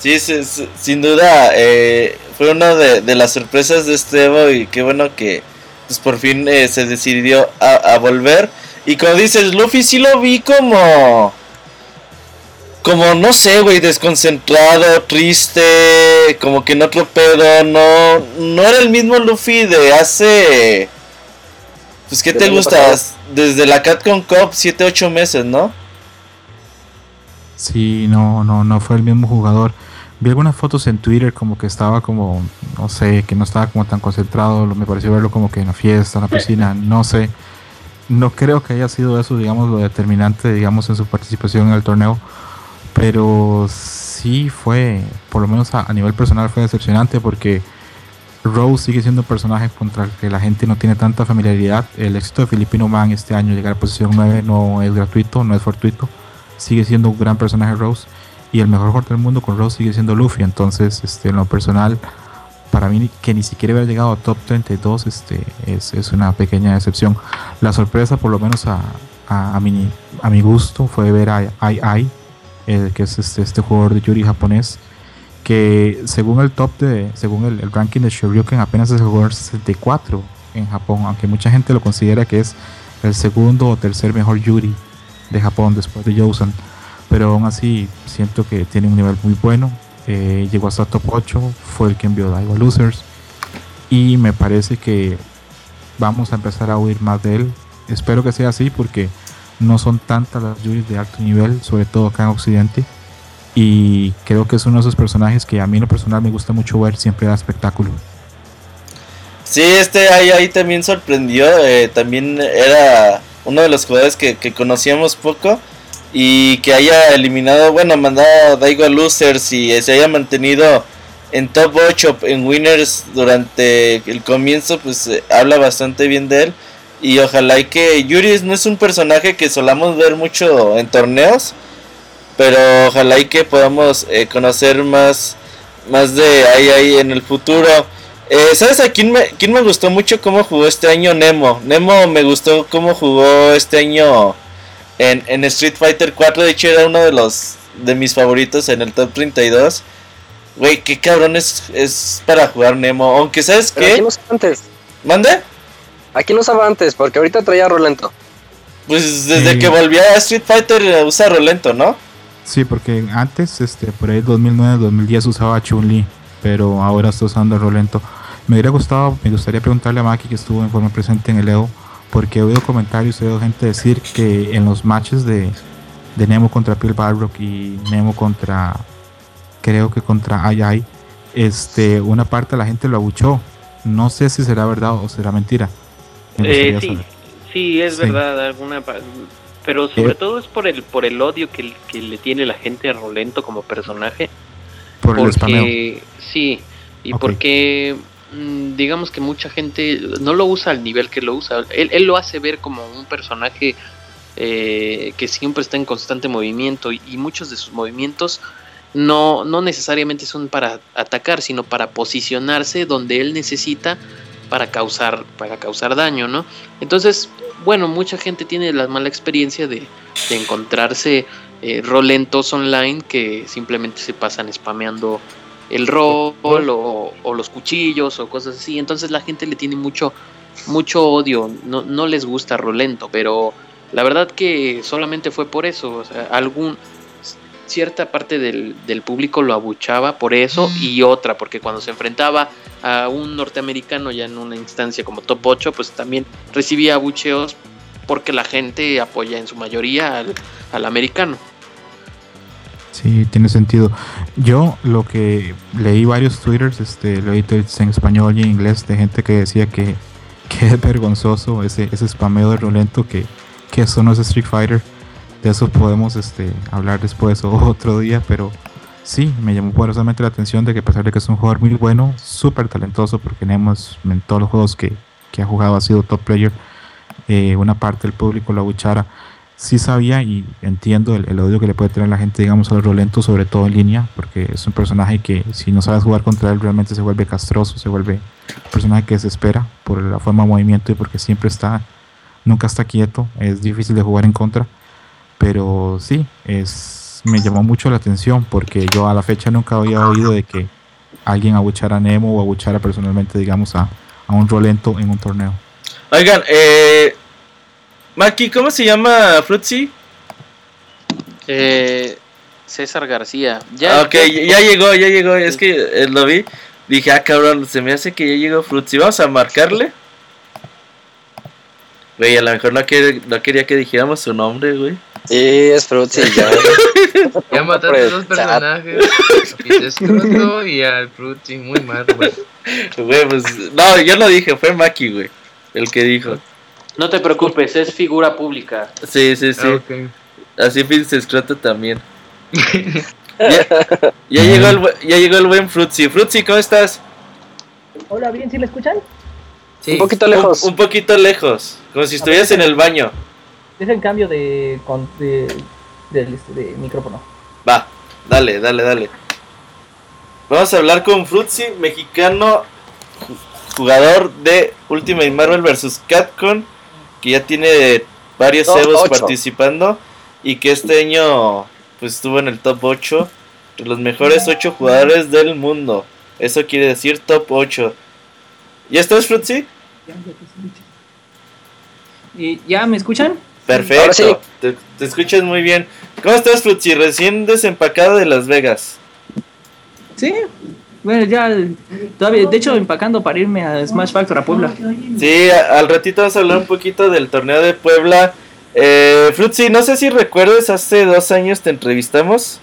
Sí, sí, sí, sin duda eh, fue una de, de las sorpresas de este Evo y qué bueno que pues por fin eh, se decidió a, a volver. Y como dices, Luffy sí lo vi como... Como, no sé, güey, desconcentrado, triste, como que en otro pedo, no, no era el mismo Luffy de hace... Pues, ¿qué te gusta? Desde la Capcom Cup, 7, 8 meses, ¿no? Sí, no, no, no fue el mismo jugador. Vi algunas fotos en Twitter como que estaba como, no sé, que no estaba como tan concentrado. Me pareció verlo como que en la fiesta, en la piscina, <laughs> no sé. No creo que haya sido eso, digamos, lo determinante, digamos, en su participación en el torneo. Pero sí fue, por lo menos a, a nivel personal, fue decepcionante porque Rose sigue siendo un personaje contra el que la gente no tiene tanta familiaridad. El éxito de Filipino Man este año, llegar a posición 9, no es gratuito, no es fortuito. Sigue siendo un gran personaje Rose. Y el mejor jugador del mundo con Rose sigue siendo Luffy. Entonces, este, en lo personal, para mí que ni siquiera hubiera llegado a top 32 este, es, es una pequeña decepción. La sorpresa, por lo menos a, a, a mi, a mi gusto, fue ver a Ai Ai, eh, que es este, este jugador de Yuri japonés que según el top de, según el, el ranking de Shoryuken apenas es el jugador 64 en Japón, aunque mucha gente lo considera que es el segundo o tercer mejor Yuri de Japón después de Yosan, pero aún así siento que tiene un nivel muy bueno, eh, llegó hasta top 8, fue el que envió Daigo a Losers. Y me parece que vamos a empezar a oír más de él, espero que sea así porque no son tantas las Yuris de alto nivel, sobre todo acá en Occidente. Y creo que es uno de esos personajes que a mí en lo personal me gusta mucho ver, siempre da espectáculo. Sí, este ahí, ahí también sorprendió, eh, también era uno de los jugadores que, conocíamos poco y que haya eliminado, bueno, mandado Daigo a Losers y se haya mantenido en top 8 en Winners durante el comienzo, pues eh, habla bastante bien de él. Y ojalá y que Yuri no es un personaje que solamos ver mucho en torneos, pero ojalá y que podamos eh, conocer más, más de ahí, ahí en el futuro. Eh, ¿Sabes a quién me, quién me gustó mucho cómo jugó este año Nemo? Nemo me gustó cómo jugó este año en, en Street Fighter 4. De hecho, era uno de los de mis favoritos en el top 32. Güey, qué cabrón es, es para jugar Nemo. Aunque, ¿sabes qué? aquí no usaba antes. ¿Mande? Aquí no usaba antes, porque ahorita traía Rolento. Pues desde Sí. que volví a Street Fighter eh, usa Rolento, ¿no? Sí, porque antes, este, por ahí 2009-2010 usaba Chun-Li, pero ahora está usando Rolento. Me hubiera gustado, me gustaría preguntarle a Maki que estuvo en forma presente en el EO, porque he oído comentarios, he oído gente decir que en los matches de, de Nemo contra Phil Balrock y Nemo contra, creo que contra Ai, este, una parte de la gente lo abuchó. No sé si será verdad o será mentira. Me Eh, sí, saber. sí, es Sí. verdad, alguna pero sobre Eh. todo es por el por el odio que, que le tiene la gente a Rolento como personaje, Por el spameo. porque sí, y porque digamos que mucha gente no lo usa al nivel que lo usa, él, él lo hace ver como un personaje eh, que siempre está en constante movimiento y, muchos de sus movimientos no, no necesariamente son para atacar, sino para posicionarse donde él necesita para causar, para causar daño, ¿no? Entonces, bueno, mucha gente tiene la mala experiencia de, de encontrarse eh, rolentos online que simplemente se pasan spameando el rol o, o los cuchillos o cosas así. Entonces la gente le tiene mucho, mucho odio, no, no les gusta rolento, pero la verdad que solamente fue por eso. O sea, algún cierta parte del, del público lo abuchaba por eso y otra, porque cuando se enfrentaba a un norteamericano ya en una instancia como top 8, pues también recibía abucheos porque la gente apoya en su mayoría al, al americano. Sí, tiene sentido. Yo lo que leí varios twitters, este, leí tweets en español y en inglés de gente que decía que, <laughs> que es vergonzoso ese, ese spameo de Rolento, que, que eso no es Street Fighter. De eso podemos este, hablar después o <laughs> otro día, pero sí, me llamó poderosamente la atención de que a pesar de que es un jugador muy bueno, súper talentoso, porque tenemos en todos los juegos que, que ha jugado ha sido top player, eh, una parte del público lo abuchara sí sabía y entiendo el, el odio que le puede tener la gente, digamos, a los Rolento, sobre todo en línea, porque es un personaje que si no sabes jugar contra él realmente se vuelve castroso, se vuelve un personaje que desespera por la forma de movimiento y porque siempre está, nunca está quieto, es difícil de jugar en contra, pero sí, es, me llamó mucho la atención porque yo a la fecha nunca había oído de que alguien abuchara a Nemo o abuchara personalmente, digamos, a, a un Rolento en un torneo. Oigan, eh... Maki, ¿cómo se llama Fruitsy? Eh, César García. Ya, Ah, ok, ya, ya llegó, ya llegó. Es que eh, lo vi. Dije, ah, cabrón, se me hace que ya llegó Fruitsy. Vamos a marcarle. Güey, a lo mejor no, quiere- no quería que dijéramos su nombre, güey. Sí, es Fruitsy, ya. <laughs> Ya mataste a dos personajes. Y al Fruity. Muy mal, güey. Güey, pues. No, yo lo dije, fue Maki, güey. El que dijo. No te preocupes, es figura pública. Sí, sí, sí. Ah, ok. Así Vince Scroto también. <laughs> Ya, ya llegó, el, ya llegó el buen Fruitsy. Fruitsy, ¿cómo estás? Hola, ¿bien? ¿Sí me escuchan? Sí. Un poquito lejos. Un, un poquito lejos, como si estuvieras en el baño. Dejen cambio de, con- de, este, de micrófono. Va, dale, dale, dale. Vamos a hablar con Fruitsy, mexicano, ju- jugador de Ultimate Marvel vs. Capcom, que ya tiene varios Top Evos ocho. participando y que este año pues estuvo en el top 8 de los mejores 8 jugadores del mundo. Eso quiere decir top 8. ¿Ya estás, Fruitsy? ¿Y ¿Ya me escuchan? Perfecto, sí. te, te escuchas muy bien. ¿Cómo estás, Fruitsy? Recién desempacado de Las Vegas. Sí. Bueno, ya todavía, de hecho, empacando para irme a Smash Factor a Puebla. Sí, al ratito vamos a hablar un poquito del torneo de Puebla. Eh, Fruitsy, no sé si recuerdas, hace dos años te entrevistamos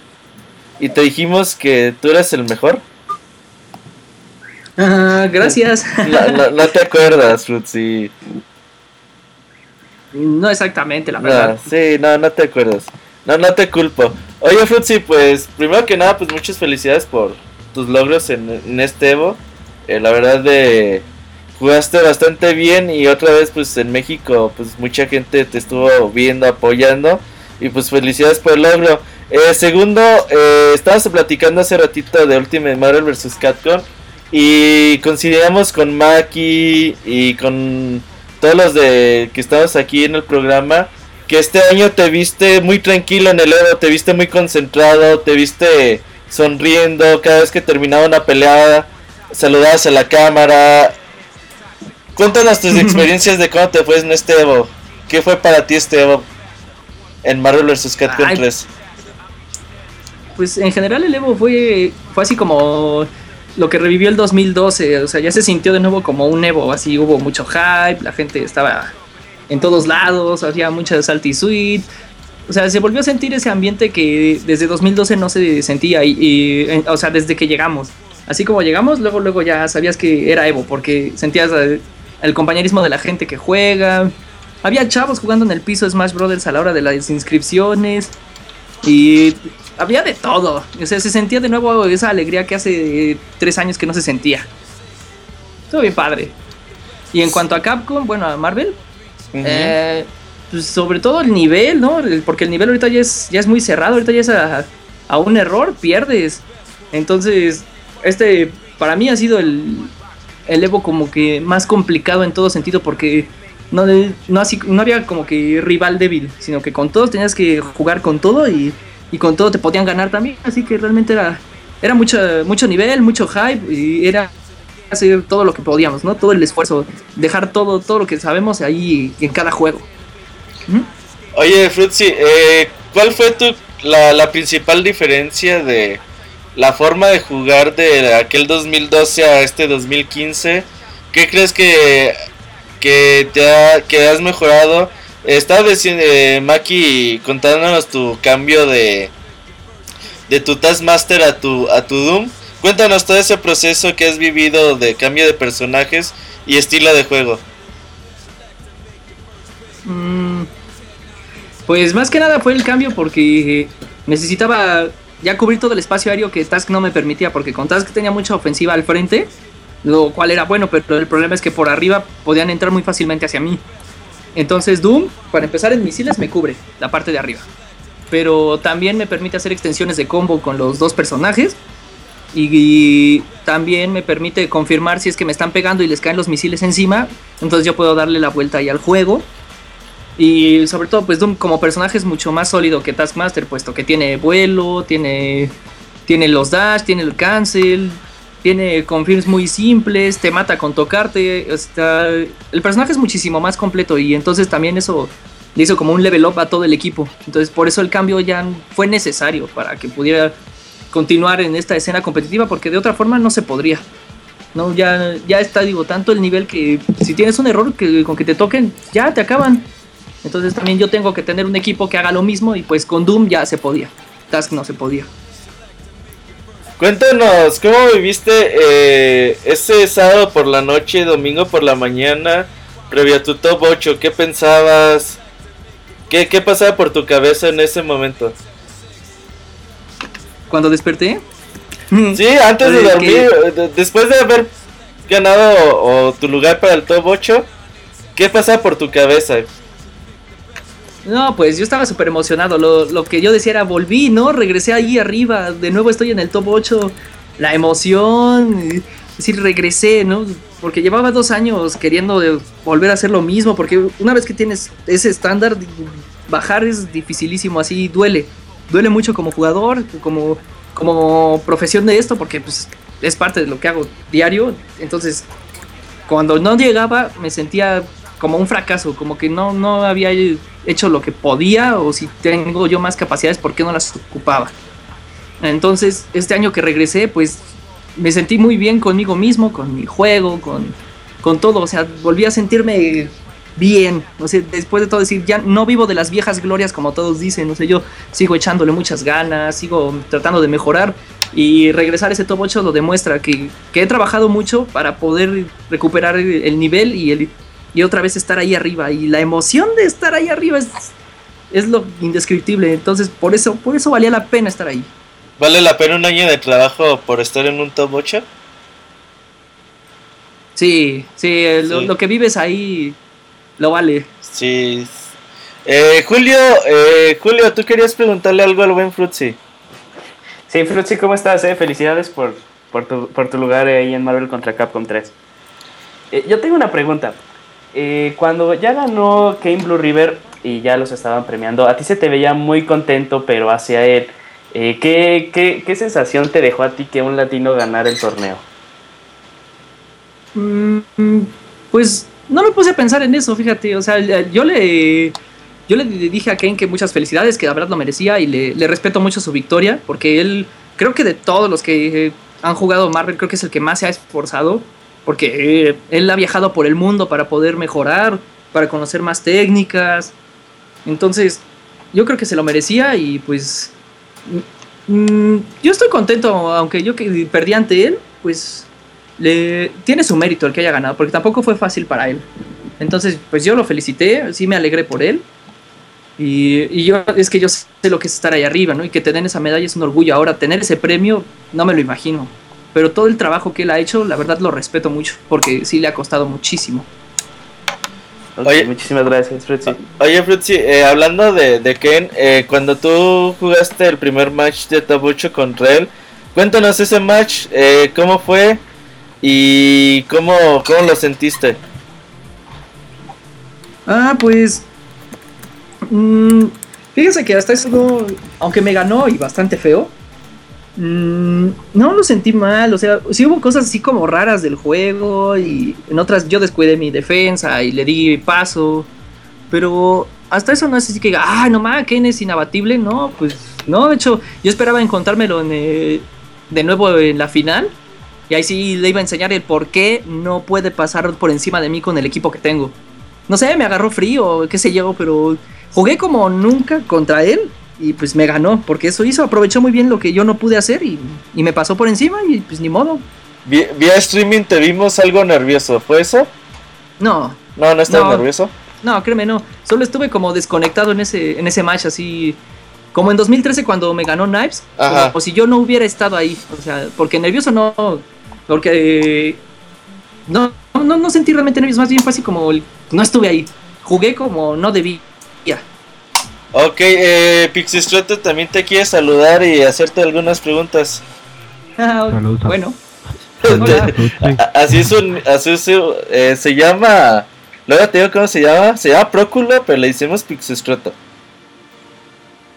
y te dijimos que tú eras el mejor. Ah, gracias. No, no- no te acuerdas, Fruitsy. No exactamente, la No, verdad. sí, no, no te acuerdas. No, no te culpo. Oye, Fruitsy, pues primero que nada, pues muchas felicidades por tus logros en, en este Evo. Eh, la verdad de jugaste bastante bien y otra vez pues en México pues mucha gente te estuvo viendo, apoyando y pues felicidades por el logro. Eh, segundo, eh, estábamos platicando hace ratito de Ultimate Marvel vs. Capcom y coincidíamos con Maki y con todos los de que estamos aquí en el programa que este año te viste muy tranquilo en el Evo, te viste muy concentrado, te viste sonriendo cada vez que terminaba una pelea, saludabas a la cámara. Cuéntanos tus <laughs> experiencias de cómo te fue en este Evo. ¿Qué fue para ti este Evo en Marvel vs. Capcom Ay. 3? Pues en general el Evo fue, fue así como lo que revivió el 2012. O sea, ya se sintió de nuevo como un Evo. Así hubo mucho hype, la gente estaba en todos lados, había mucha salty suite. O sea, se volvió a sentir ese ambiente que desde 2012 no se sentía. Y, y, o sea, desde que llegamos. Así como llegamos, luego, luego ya sabías que era Evo, porque sentías el compañerismo de la gente que juega. Había chavos jugando en el piso de Smash Brothers a la hora de las inscripciones. Y había de todo. O sea, se sentía de nuevo esa alegría que hace tres años que no se sentía. Estuvo bien padre. Y en cuanto a Capcom, bueno, a Marvel, eh, pues sobre todo el nivel, ¿no? Porque el nivel ahorita ya es, ya es muy cerrado, ahorita ya es a, a un error, pierdes. Entonces, este para mí ha sido el, el Evo como que más complicado en todo sentido porque no, no, así, no había como que rival débil, sino que con todos tenías que jugar con todo y, y con todo te podían ganar también. Así que realmente era, era mucho, mucho nivel, mucho hype y era hacer todo lo que podíamos, ¿no? Todo el esfuerzo, dejar todo, todo lo que sabemos ahí en cada juego. Oye, Fruitsy, eh, ¿cuál fue tu, la, la principal diferencia de la forma de jugar de aquel 2012 a este 2015? ¿Qué crees que, que, te ha, que has mejorado? Estaba diciendo, eh, Maki, contándonos tu cambio de, de tu Taskmaster a tu, a tu Doom. Cuéntanos todo ese proceso que has vivido de cambio de personajes y estilo de juego. Mm, Pues más que nada fue el cambio porque necesitaba ya cubrir todo el espacio aéreo que Task no me permitía, porque con Task tenía mucha ofensiva al frente, lo cual era bueno, pero el problema es que por arriba podían entrar muy fácilmente hacia mí. Entonces Doom, para empezar en misiles, me cubre la parte de arriba. Pero también me permite hacer extensiones de combo con los dos personajes. Y, también me permite confirmar si es que me están pegando y les caen los misiles encima. Entonces yo puedo darle la vuelta ahí al juego. Y sobre todo, pues como personaje es mucho más sólido que Taskmaster, puesto que tiene vuelo, tiene, tiene los dash, tiene el cancel, tiene confirms muy simples, te mata con tocarte. Está, el personaje es muchísimo más completo y entonces también eso le hizo como un level up a todo el equipo. Entonces por eso el cambio ya fue necesario para que pudiera continuar en esta escena competitiva, porque de otra forma no se podría. No, ya, ya está, digo, tanto el nivel que si tienes un error que con que te toquen, ya te acaban. Entonces también yo tengo que tener un equipo que haga lo mismo y pues con Doom ya se podía. Task no se podía. Cuéntanos, ¿cómo viviste eh, ese sábado por la noche, domingo por la mañana, previo a tu top 8? ¿Qué pensabas? ¿Qué, qué pasaba por tu cabeza en ese momento? cuando desperté. Sí, antes de <laughs> dormir, de- después de haber ganado o, tu lugar para el top 8, ¿qué pasa por tu cabeza? No, pues yo estaba súper emocionado. Lo, lo que yo decía era, volví, ¿no? Regresé ahí arriba. De nuevo estoy en el top 8. La emoción. Es decir, regresé, ¿no? Porque llevaba dos años queriendo volver a hacer lo mismo. Porque una vez que tienes ese estándar, bajar es dificilísimo. Así duele. Duele mucho como jugador, como, como profesión de esto. Porque pues, es parte de lo que hago diario. Entonces, cuando no llegaba, me sentía como un fracaso, como que no, no había hecho lo que podía o si tengo yo más capacidades, ¿por qué no las ocupaba? Entonces, este año que regresé, pues me sentí muy bien conmigo mismo, con mi juego, con, con todo, o sea, volví a sentirme bien, o sea, después de todo decir, ya no vivo de las viejas glorias como todos dicen, no sé, yo sigo echándole muchas ganas, sigo tratando de mejorar y regresar a ese top 8 lo demuestra, que, que he trabajado mucho para poder recuperar el nivel y, el, y otra vez estar ahí arriba y la emoción de estar ahí arriba es, es lo indescriptible, entonces por eso, por eso valía la pena estar ahí. ¿Vale la pena un año de trabajo por estar en un top 8? Sí, sí, lo, Sí. lo que vives ahí lo vale. Sí. Eh, Julio, eh, Julio, tú querías preguntarle algo al buen Fruitsy. Sí, Fruitsy, ¿cómo estás? Eh? Felicidades por, por, tu, por tu lugar ahí en Marvel contra Capcom 3. Eh, yo tengo una pregunta. Eh, cuando ya ganó Kane Blue River y ya los estaban premiando, a ti se te veía muy contento, pero hacia él. Eh, ¿qué, qué, qué sensación te dejó a ti que un latino ganara el torneo? Mm, Pues no me puse a pensar en eso, fíjate. O sea, yo le, yo le dije a Kane que muchas felicidades, que la verdad lo merecía y le, respeto mucho su victoria, porque él, creo que de todos los que eh, han jugado Marvel, creo que es el que más se ha esforzado, porque eh, él ha viajado por el mundo para poder mejorar, para conocer más técnicas. Entonces, yo creo que se lo merecía y pues... mm, yo estoy contento, aunque yo que perdí ante él, pues le tiene su mérito el que haya ganado, porque tampoco fue fácil para él. Entonces, pues yo lo felicité, sí me alegré por él. Y, yo es que yo sé lo que es estar ahí arriba, ¿no? Y que te den esa medalla es un orgullo. Ahora, tener ese premio, no me lo imagino. Pero todo el trabajo que él ha hecho, la verdad lo respeto mucho, porque sí le ha costado muchísimo. Ok, Oye. muchísimas gracias, Fruitsy. Oye, Fruitsy, eh, hablando de, de Ken, eh, cuando tú jugaste el primer match de 8 contra él, cuéntanos ese match, eh, cómo fue y cómo, cómo lo sentiste. Ah, pues. mm, fíjese que hasta eso. Aunque me ganó y bastante feo. Mm, no lo sentí mal. O sea, hubo cosas así como raras del juego. Y en otras yo descuidé mi defensa y le di paso. Pero hasta eso no es así que ah, no mames, Ken es inabatible. No, pues no. De hecho, yo esperaba encontrármelo en, eh, de nuevo en la final. Y ahí sí le iba a enseñar el por qué no puede pasar por encima de mí con el equipo que tengo. No sé, me agarró frío, qué sé yo, pero jugué como nunca contra él y pues me ganó, porque eso hizo, aprovechó muy bien lo que yo no pude hacer y, y me pasó por encima y pues ni modo. Vía streaming te vimos algo nervioso, ¿fue eso? No, No, no No. nervioso. no, créeme, no. Solo estuve como desconectado en ese, en ese match, así como en 2013 cuando me ganó Knives, Ajá. como si yo no hubiera estado ahí, o sea, porque nervioso no, porque no, no, no sentí realmente nervios, más bien fue así como el- no estuve ahí, jugué como no debía. Ok, eh, Pixistrato también te quiere saludar y hacerte algunas preguntas. <laughs> Ah, Saludos. bueno, <laughs> Hola. Así es un, así es eh, se llama, luego te digo cómo se llama, se llama Próculo, pero le decimos Pixistrato.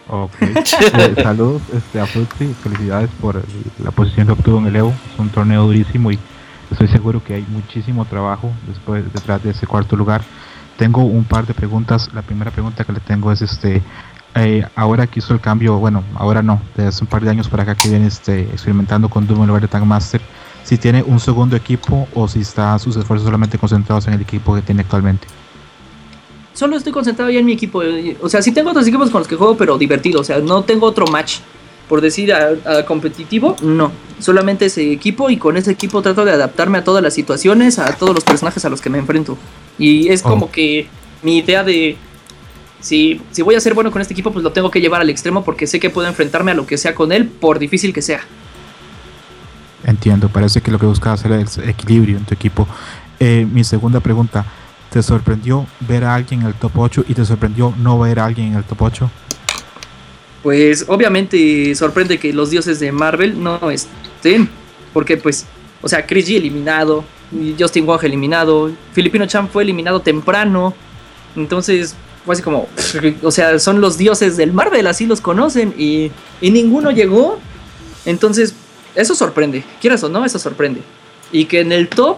Ok. <laughs> Eh, saludos este, a Fruitsy, felicidades por el- la posición que obtuvo en el Evo. Es un torneo durísimo y estoy seguro que hay muchísimo trabajo después detrás de ese cuarto lugar. Tengo un par de preguntas. La primera pregunta que le tengo es este eh, ahora que hizo el cambio, bueno, ahora no, desde hace un par de años para acá que viene este, experimentando con Doom en lugar de Tag Master, si tiene un segundo equipo o si está sus esfuerzos solamente concentrados en el equipo que tiene actualmente. solo estoy concentrado ya en mi equipo. eh, O sea, sí tengo otros equipos con los que juego, pero divertido. O sea, no tengo otro match. Por decir a, a competitivo, no. Solamente ese equipo y con ese equipo trato de adaptarme a todas las situaciones, a todos los personajes a los que me enfrento. Y es como Oh. que mi idea de, si, si voy a ser bueno con este equipo, pues lo tengo que llevar al extremo porque sé que puedo enfrentarme a lo que sea con él, por difícil que sea. Entiendo, parece que lo que buscas hacer es equilibrio en tu equipo. Eh, mi segunda pregunta, ¿te sorprendió ver a alguien en el top 8 y te sorprendió no ver a alguien en el top 8? Pues obviamente sorprende que los dioses de Marvel no estén, porque pues, o sea, Chris G eliminado, Justin Wong eliminado, Filipino Chan fue eliminado temprano, entonces fue así como, <laughs> o sea, son los dioses del Marvel, así los conocen, y, y ninguno llegó, entonces eso sorprende, quieras o no, eso sorprende. Y que en el top,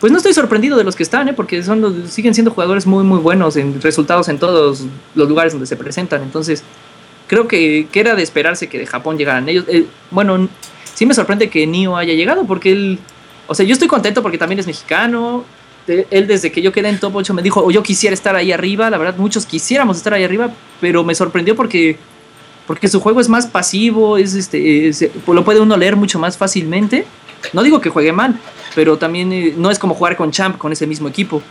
pues no estoy sorprendido de los que están, ¿eh? porque son los- siguen siendo jugadores muy, muy buenos en resultados en todos los lugares donde se presentan. Entonces, creo que, era de esperarse que de Japón llegaran ellos. Eh, bueno, sí me sorprende que Nio haya llegado, porque él, o sea, yo estoy contento porque también es mexicano. De- Él desde que yo quedé en top 8 me dijo, o yo quisiera estar ahí arriba, la verdad muchos quisiéramos estar ahí arriba, pero me sorprendió porque porque su juego es más pasivo, es este, eh, se- lo puede uno leer mucho más fácilmente. No digo que juegue mal, pero también eh, no es como jugar con Champ con ese mismo equipo.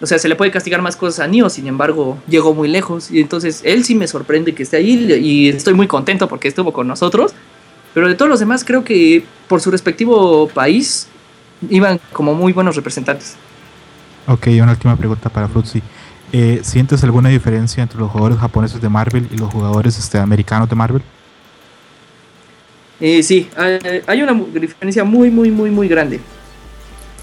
O sea, se le puede castigar más cosas a Nio, sin embargo, llegó muy lejos. Y entonces él sí me sorprende que esté ahí y estoy muy contento porque estuvo con nosotros. Pero de todos los demás, creo que por su respectivo país iban como muy buenos representantes. Ok, una última pregunta para Fruitsy. Eh, ¿Sientes alguna diferencia entre los jugadores japoneses de Marvel y los jugadores este, americanos de Marvel? Eh, sí, hay, una diferencia muy, muy, muy, muy grande.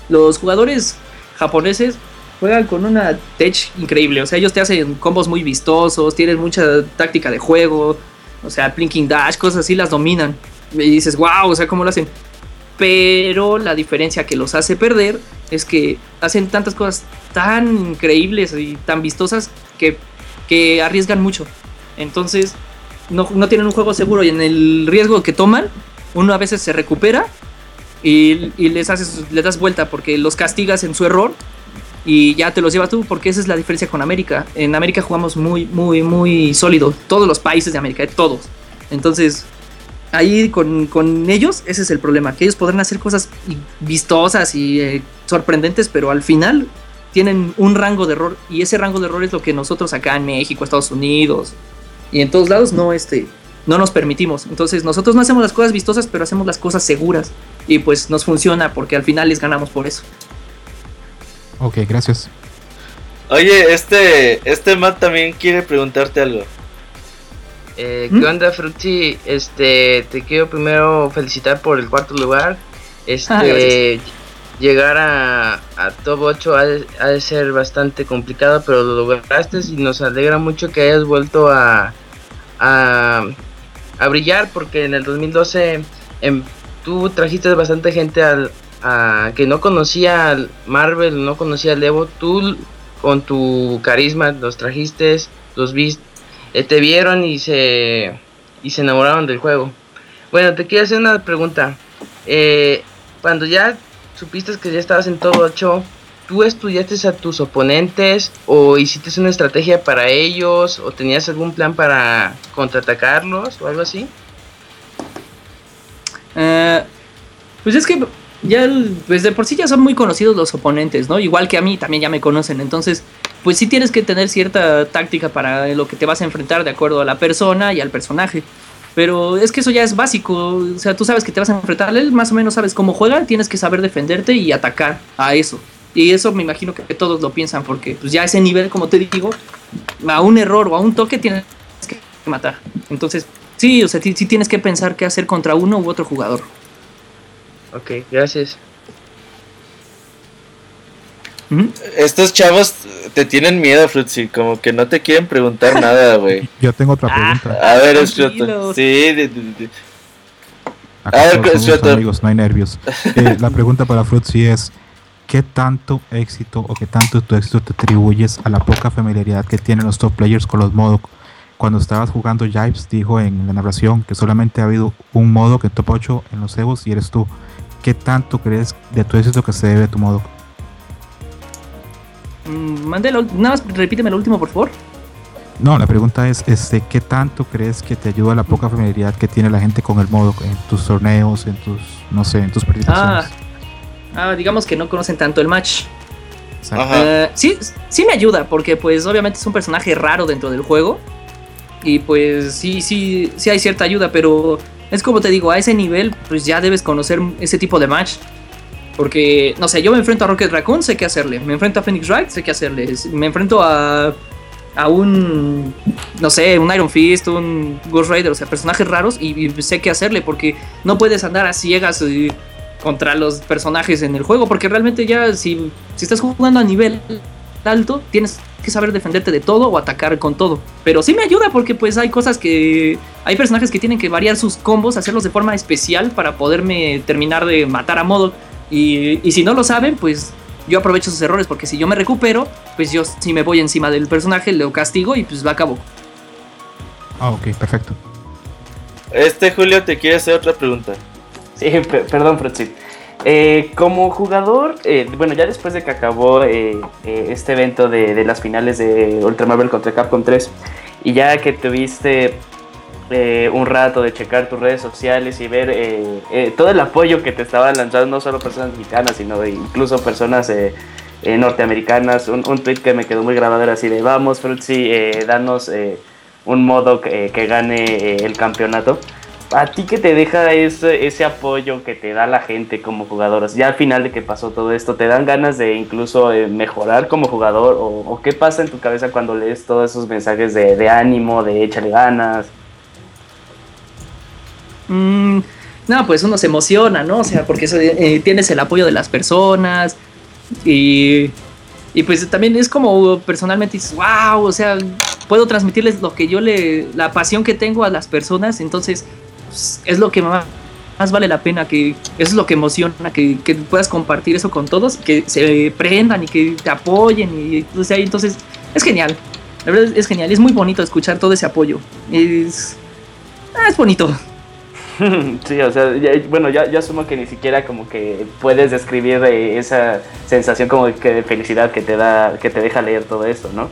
Los jugadores japoneses juegan con una tech increíble. O sea, ellos te hacen combos muy vistosos, tienen mucha táctica de juego. O sea, Blinking Dash, cosas así las dominan. Y dices, wow, o sea, ¿cómo lo hacen? Pero la diferencia que los hace perder es que hacen tantas cosas tan increíbles y tan vistosas que, que arriesgan mucho. Entonces, no, no tienen un juego seguro y en el riesgo que toman, uno a veces se recupera y, y les haces, les das vuelta porque los castigas en su error y ya te los llevas tú, porque esa es la diferencia con América. En América jugamos muy, muy, muy sólido. Todos los países de América, eh, todos. Entonces, ahí con, con ellos, ese es el problema, que ellos podrán hacer cosas vistosas y eh, sorprendentes, pero al final tienen un rango de error y ese rango de error es lo que nosotros acá en México, Estados Unidos y en todos lados no este no nos permitimos. Entonces, nosotros no hacemos las cosas vistosas, pero hacemos las cosas seguras y pues nos funciona porque al final les ganamos por eso. Ok, gracias. Oye, este, este Matt también quiere preguntarte algo. Eh, ¿Mm? ¿Qué onda, Fruity? Este, te quiero primero felicitar por el cuarto lugar. Este, Ah, gracias. Llegar a, a top 8 ha de, ha de ser bastante complicado, pero lo lograste y nos alegra mucho que hayas vuelto a, a, a brillar, porque en el 2012 em, tú trajiste bastante gente al, a, que no conocía al Marvel, no conocía al Evo. Tú con tu carisma los trajiste, los viste eh, te vieron y se y se enamoraron del juego. Bueno, te quiero hacer una pregunta. Eh, cuando ya supiste que ya estabas en todo 8, ¿tú estudiaste a tus oponentes o hiciste una estrategia para ellos o tenías algún plan para contraatacarlos o algo así? Eh, pues es que ya pues de por sí ya son muy conocidos los oponentes, ¿no? Igual que a mí también ya me conocen, entonces pues sí tienes que tener cierta táctica para lo que te vas a enfrentar de acuerdo a la persona y al personaje. Pero es que eso ya es básico, o sea, tú sabes que te vas a enfrentar a él, más o menos sabes cómo juega, tienes que saber defenderte y atacar a eso. Y eso me imagino que todos lo piensan porque pues ya ese nivel, como te digo, a un error o a un toque tienes que matar. Entonces, sí, o sea, sí tienes que pensar qué hacer contra uno u otro jugador. Ok, gracias. Estos chavos te tienen miedo, Fruitsy, como que no te quieren preguntar <laughs> nada, güey. Yo tengo otra Ah, pregunta. A ver. Escroto. Sí, de- de- de- Acá A ver, suelta. amigos, no hay nervios. <laughs> Eh, la pregunta para Fruitsy es: ¿qué tanto éxito o qué tanto tu éxito te atribuyes a la poca familiaridad que tienen los top players con los modos? Cuando estabas jugando Jibes, dijo en la narración que solamente ha habido un modo que en top 8 en los Evos y eres tú. ¿Qué tanto crees de tu éxito que se debe a tu modo? Mm, mande lo- nada más repíteme lo último, por favor. No, la pregunta es, este, ¿qué tanto crees que te ayuda la poca familiaridad que tiene la gente con el modo en tus torneos, en tus, no sé, en tus participaciones? Ah, ah, digamos que no conocen tanto el match. Ajá. Eh, sí, sí me ayuda, porque pues obviamente es un personaje raro dentro del juego. Y pues sí, sí, sí hay cierta ayuda, pero es como te digo, a ese nivel pues ya debes conocer ese tipo de match. Porque, no sé, yo me enfrento a Rocket Raccoon, sé qué hacerle. Me enfrento a Phoenix Wright, sé qué hacerle. Me enfrento a, a un, no sé, un Iron Fist, un Ghost Rider, o sea, personajes raros y, sé qué hacerle. Porque no puedes andar a ciegas eh, contra los personajes en el juego. Porque realmente ya, si, si estás jugando a nivel alto, tienes que saber defenderte de todo o atacar con todo. Pero sí me ayuda porque pues hay cosas que... Hay personajes que tienen que variar sus combos, hacerlos de forma especial para poderme terminar de matar a Modok. Y, y si no lo saben, pues yo aprovecho sus errores porque si yo me recupero, pues yo si me voy encima del personaje, lo castigo y pues lo acabo. Ah, ok, perfecto. Este Julio te quiere hacer otra pregunta. Sí, per- perdón, Fruitsit. Eh, como jugador, eh, bueno, ya después de que acabó eh, eh, este evento de, de las finales de Ultra Marvel contra Capcom 3, y ya que tuviste eh, un rato de checar tus redes sociales y ver eh, eh, todo el apoyo que te estaban lanzando, no solo personas mexicanas, sino incluso personas norteamericanas, un, tweet que me quedó muy grabado era así de, vamos, Fruitsy, danos un modo que, que gane el campeonato. ¿A ti que te deja ese, ese apoyo que te da la gente como jugador? O sea, ya al final de que pasó todo esto, ¿te dan ganas de incluso mejorar como jugador? ¿O, o qué pasa en tu cabeza cuando lees todos esos mensajes de, de ánimo, de échale ganas? Mm, no, pues uno se emociona, ¿no? O sea, porque eso, eh, tienes el apoyo de las personas y, y pues también es como personalmente dices, wow, o sea, puedo transmitirles lo que yo le, la pasión que tengo a las personas, entonces pues, es lo que más, vale la pena, que eso es lo que emociona, que, que puedas compartir eso con todos, que se prendan y que te apoyen y o sea, entonces es genial. La verdad es genial, es muy bonito escuchar todo ese apoyo. Es, es bonito. <laughs> sí, o sea, ya- bueno, ya, yo asumo que ni siquiera como que puedes describir eh, esa sensación como que de felicidad que te da, que te deja leer todo esto, ¿no?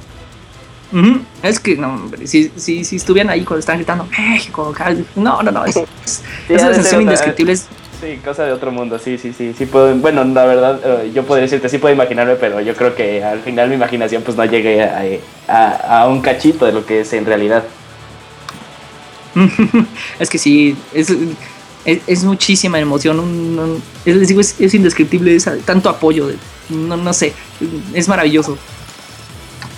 Es que, no, hombre, si, si, si estuvieran ahí cuando están gritando México, cal-", no, no, no, es, <laughs> es, Sí, una sensación indescriptible. es- Sí, cosa de otro mundo, sí, sí, sí, sí puedo, bueno, la verdad, eh, yo podría decirte, sí puedo imaginarme, pero yo creo que al final mi imaginación pues no llegue a, a- a un cachito de lo que es en realidad. <laughs> es que sí, es, es, es muchísima emoción, un- un- es, les digo, es, es indescriptible, es tanto apoyo, de- no, no sé, es maravilloso.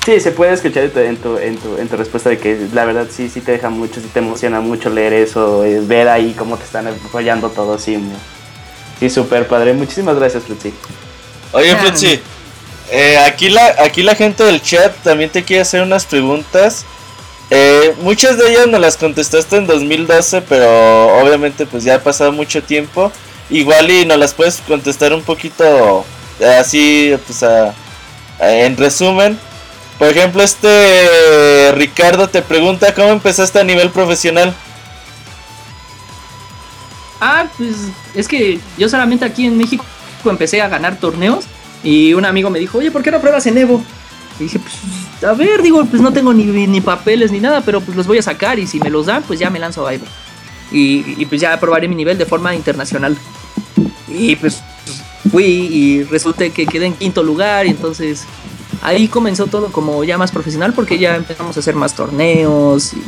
Sí, se puede escuchar en tu, en tu, en tu, en tu respuesta de que la verdad sí, sí te deja mucho, sí te emociona mucho leer eso, eh, ver ahí cómo te están apoyando todo, sí, sí, súper padre. Muchísimas gracias, Flutzi. Oye. Flutzi, eh, aquí, la, aquí la gente del chat también te quiere hacer unas preguntas. Eh, muchas de ellas me las contestaste en 2012, pero obviamente pues ya ha pasado mucho tiempo. Igual y nos las puedes contestar un poquito eh, así, pues a- en resumen. Por ejemplo, este Ricardo te pregunta cómo empezaste a nivel profesional. Ah, pues es que yo solamente aquí en México empecé a ganar torneos y un amigo me dijo, oye, ¿por qué no pruebas en Evo? Y dije, pues, a ver, digo, pues no tengo ni, ni papeles ni nada, pero pues los voy a sacar y si me los dan, pues ya me lanzo a Evo. Y, pues ya probaré mi nivel de forma internacional. Y pues fui y resulté que quedé en quinto lugar y entonces ahí comenzó todo como ya más profesional porque ya empezamos a hacer más torneos y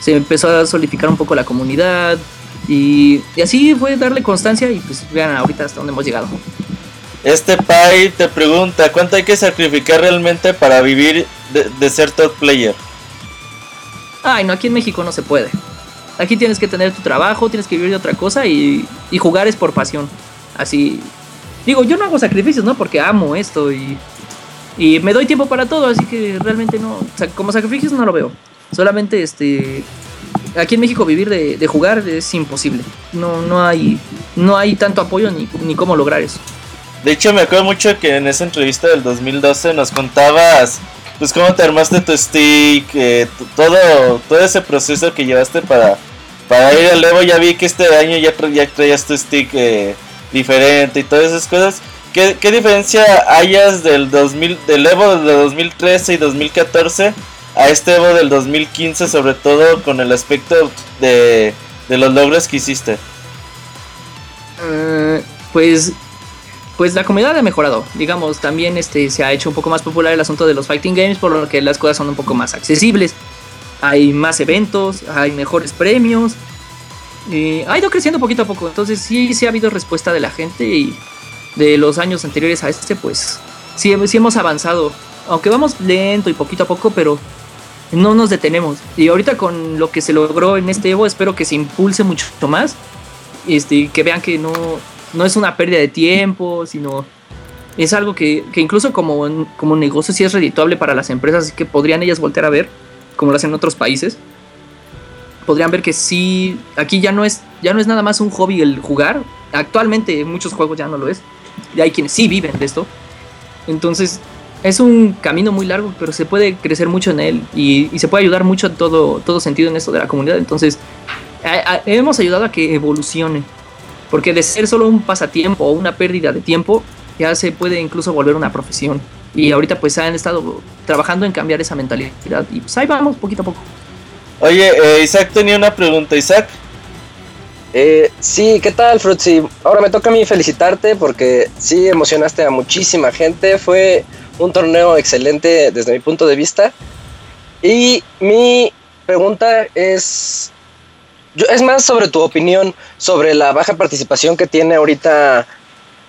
se empezó a solidificar un poco la comunidad y, y así fue darle constancia y pues vean ahorita hasta dónde hemos llegado. Este Pai te pregunta cuánto hay que sacrificar realmente para vivir de, ser top player. Ay, no, aquí en México no se puede. Aquí tienes que tener tu trabajo, tienes que vivir de otra cosa y, y jugar es por pasión. Así. Digo, yo no hago sacrificios, ¿no? Porque amo esto y, y me doy tiempo para todo, así que realmente no. como sacrificios no lo veo. Solamente este. Aquí en México vivir de, de jugar es imposible. No, no hay. No hay tanto apoyo ni, ni cómo lograr eso. De hecho, me acuerdo mucho que en esa entrevista del 2012 nos contabas, pues, cómo te armaste tu stick, eh, todo, todo ese proceso que llevaste para, para ir al Evo. Ya vi que este año ya, ya traías tu stick eh, diferente y todas esas cosas. ¿Qué, qué diferencia hayas del, 2000, del Evo de 2013 y 2014 a este Evo del 2015, sobre todo con el aspecto de, de los logros que hiciste? Eh, pues pues la comunidad ha mejorado. Digamos, también este, se ha hecho un poco más popular el asunto de los fighting games, por lo que las cosas son un poco más accesibles. Hay más eventos, hay mejores premios. Y ha ido creciendo poquito a poco. Entonces sí, sí ha habido respuesta de la gente y de los años anteriores a este, pues sí, sí hemos avanzado. Aunque vamos lento y poquito a poco, pero no nos detenemos. Y ahorita con lo que se logró en este Evo, espero que se impulse mucho más. Este, que vean que no, no es una pérdida de tiempo, sino es algo que, que incluso como, como negocio sí es redituable para las empresas, que podrían ellas voltear a ver, como lo hacen en otros países. Podrían ver que sí, aquí ya no es, ya no es nada más un hobby el jugar. Actualmente muchos juegos ya no lo es. Y hay quienes sí viven de esto. Entonces es un camino muy largo, pero se puede crecer mucho en él y, se puede ayudar mucho en todo, todo sentido en esto de la comunidad. Entonces hemos ayudado a que evolucione. Porque de ser solo un pasatiempo o una pérdida de tiempo, ya se puede incluso volver una profesión. Y ahorita pues han estado trabajando en cambiar esa mentalidad. Y pues ahí vamos, poquito a poco. Oye, eh, Isaac tenía una pregunta. Isaac, Eh, sí, ¿qué tal, Frutzi? Ahora me toca a mí felicitarte porque sí emocionaste a muchísima gente. Fue un torneo excelente desde mi punto de vista. Y mi pregunta es, es más sobre tu opinión sobre la baja participación que tiene ahorita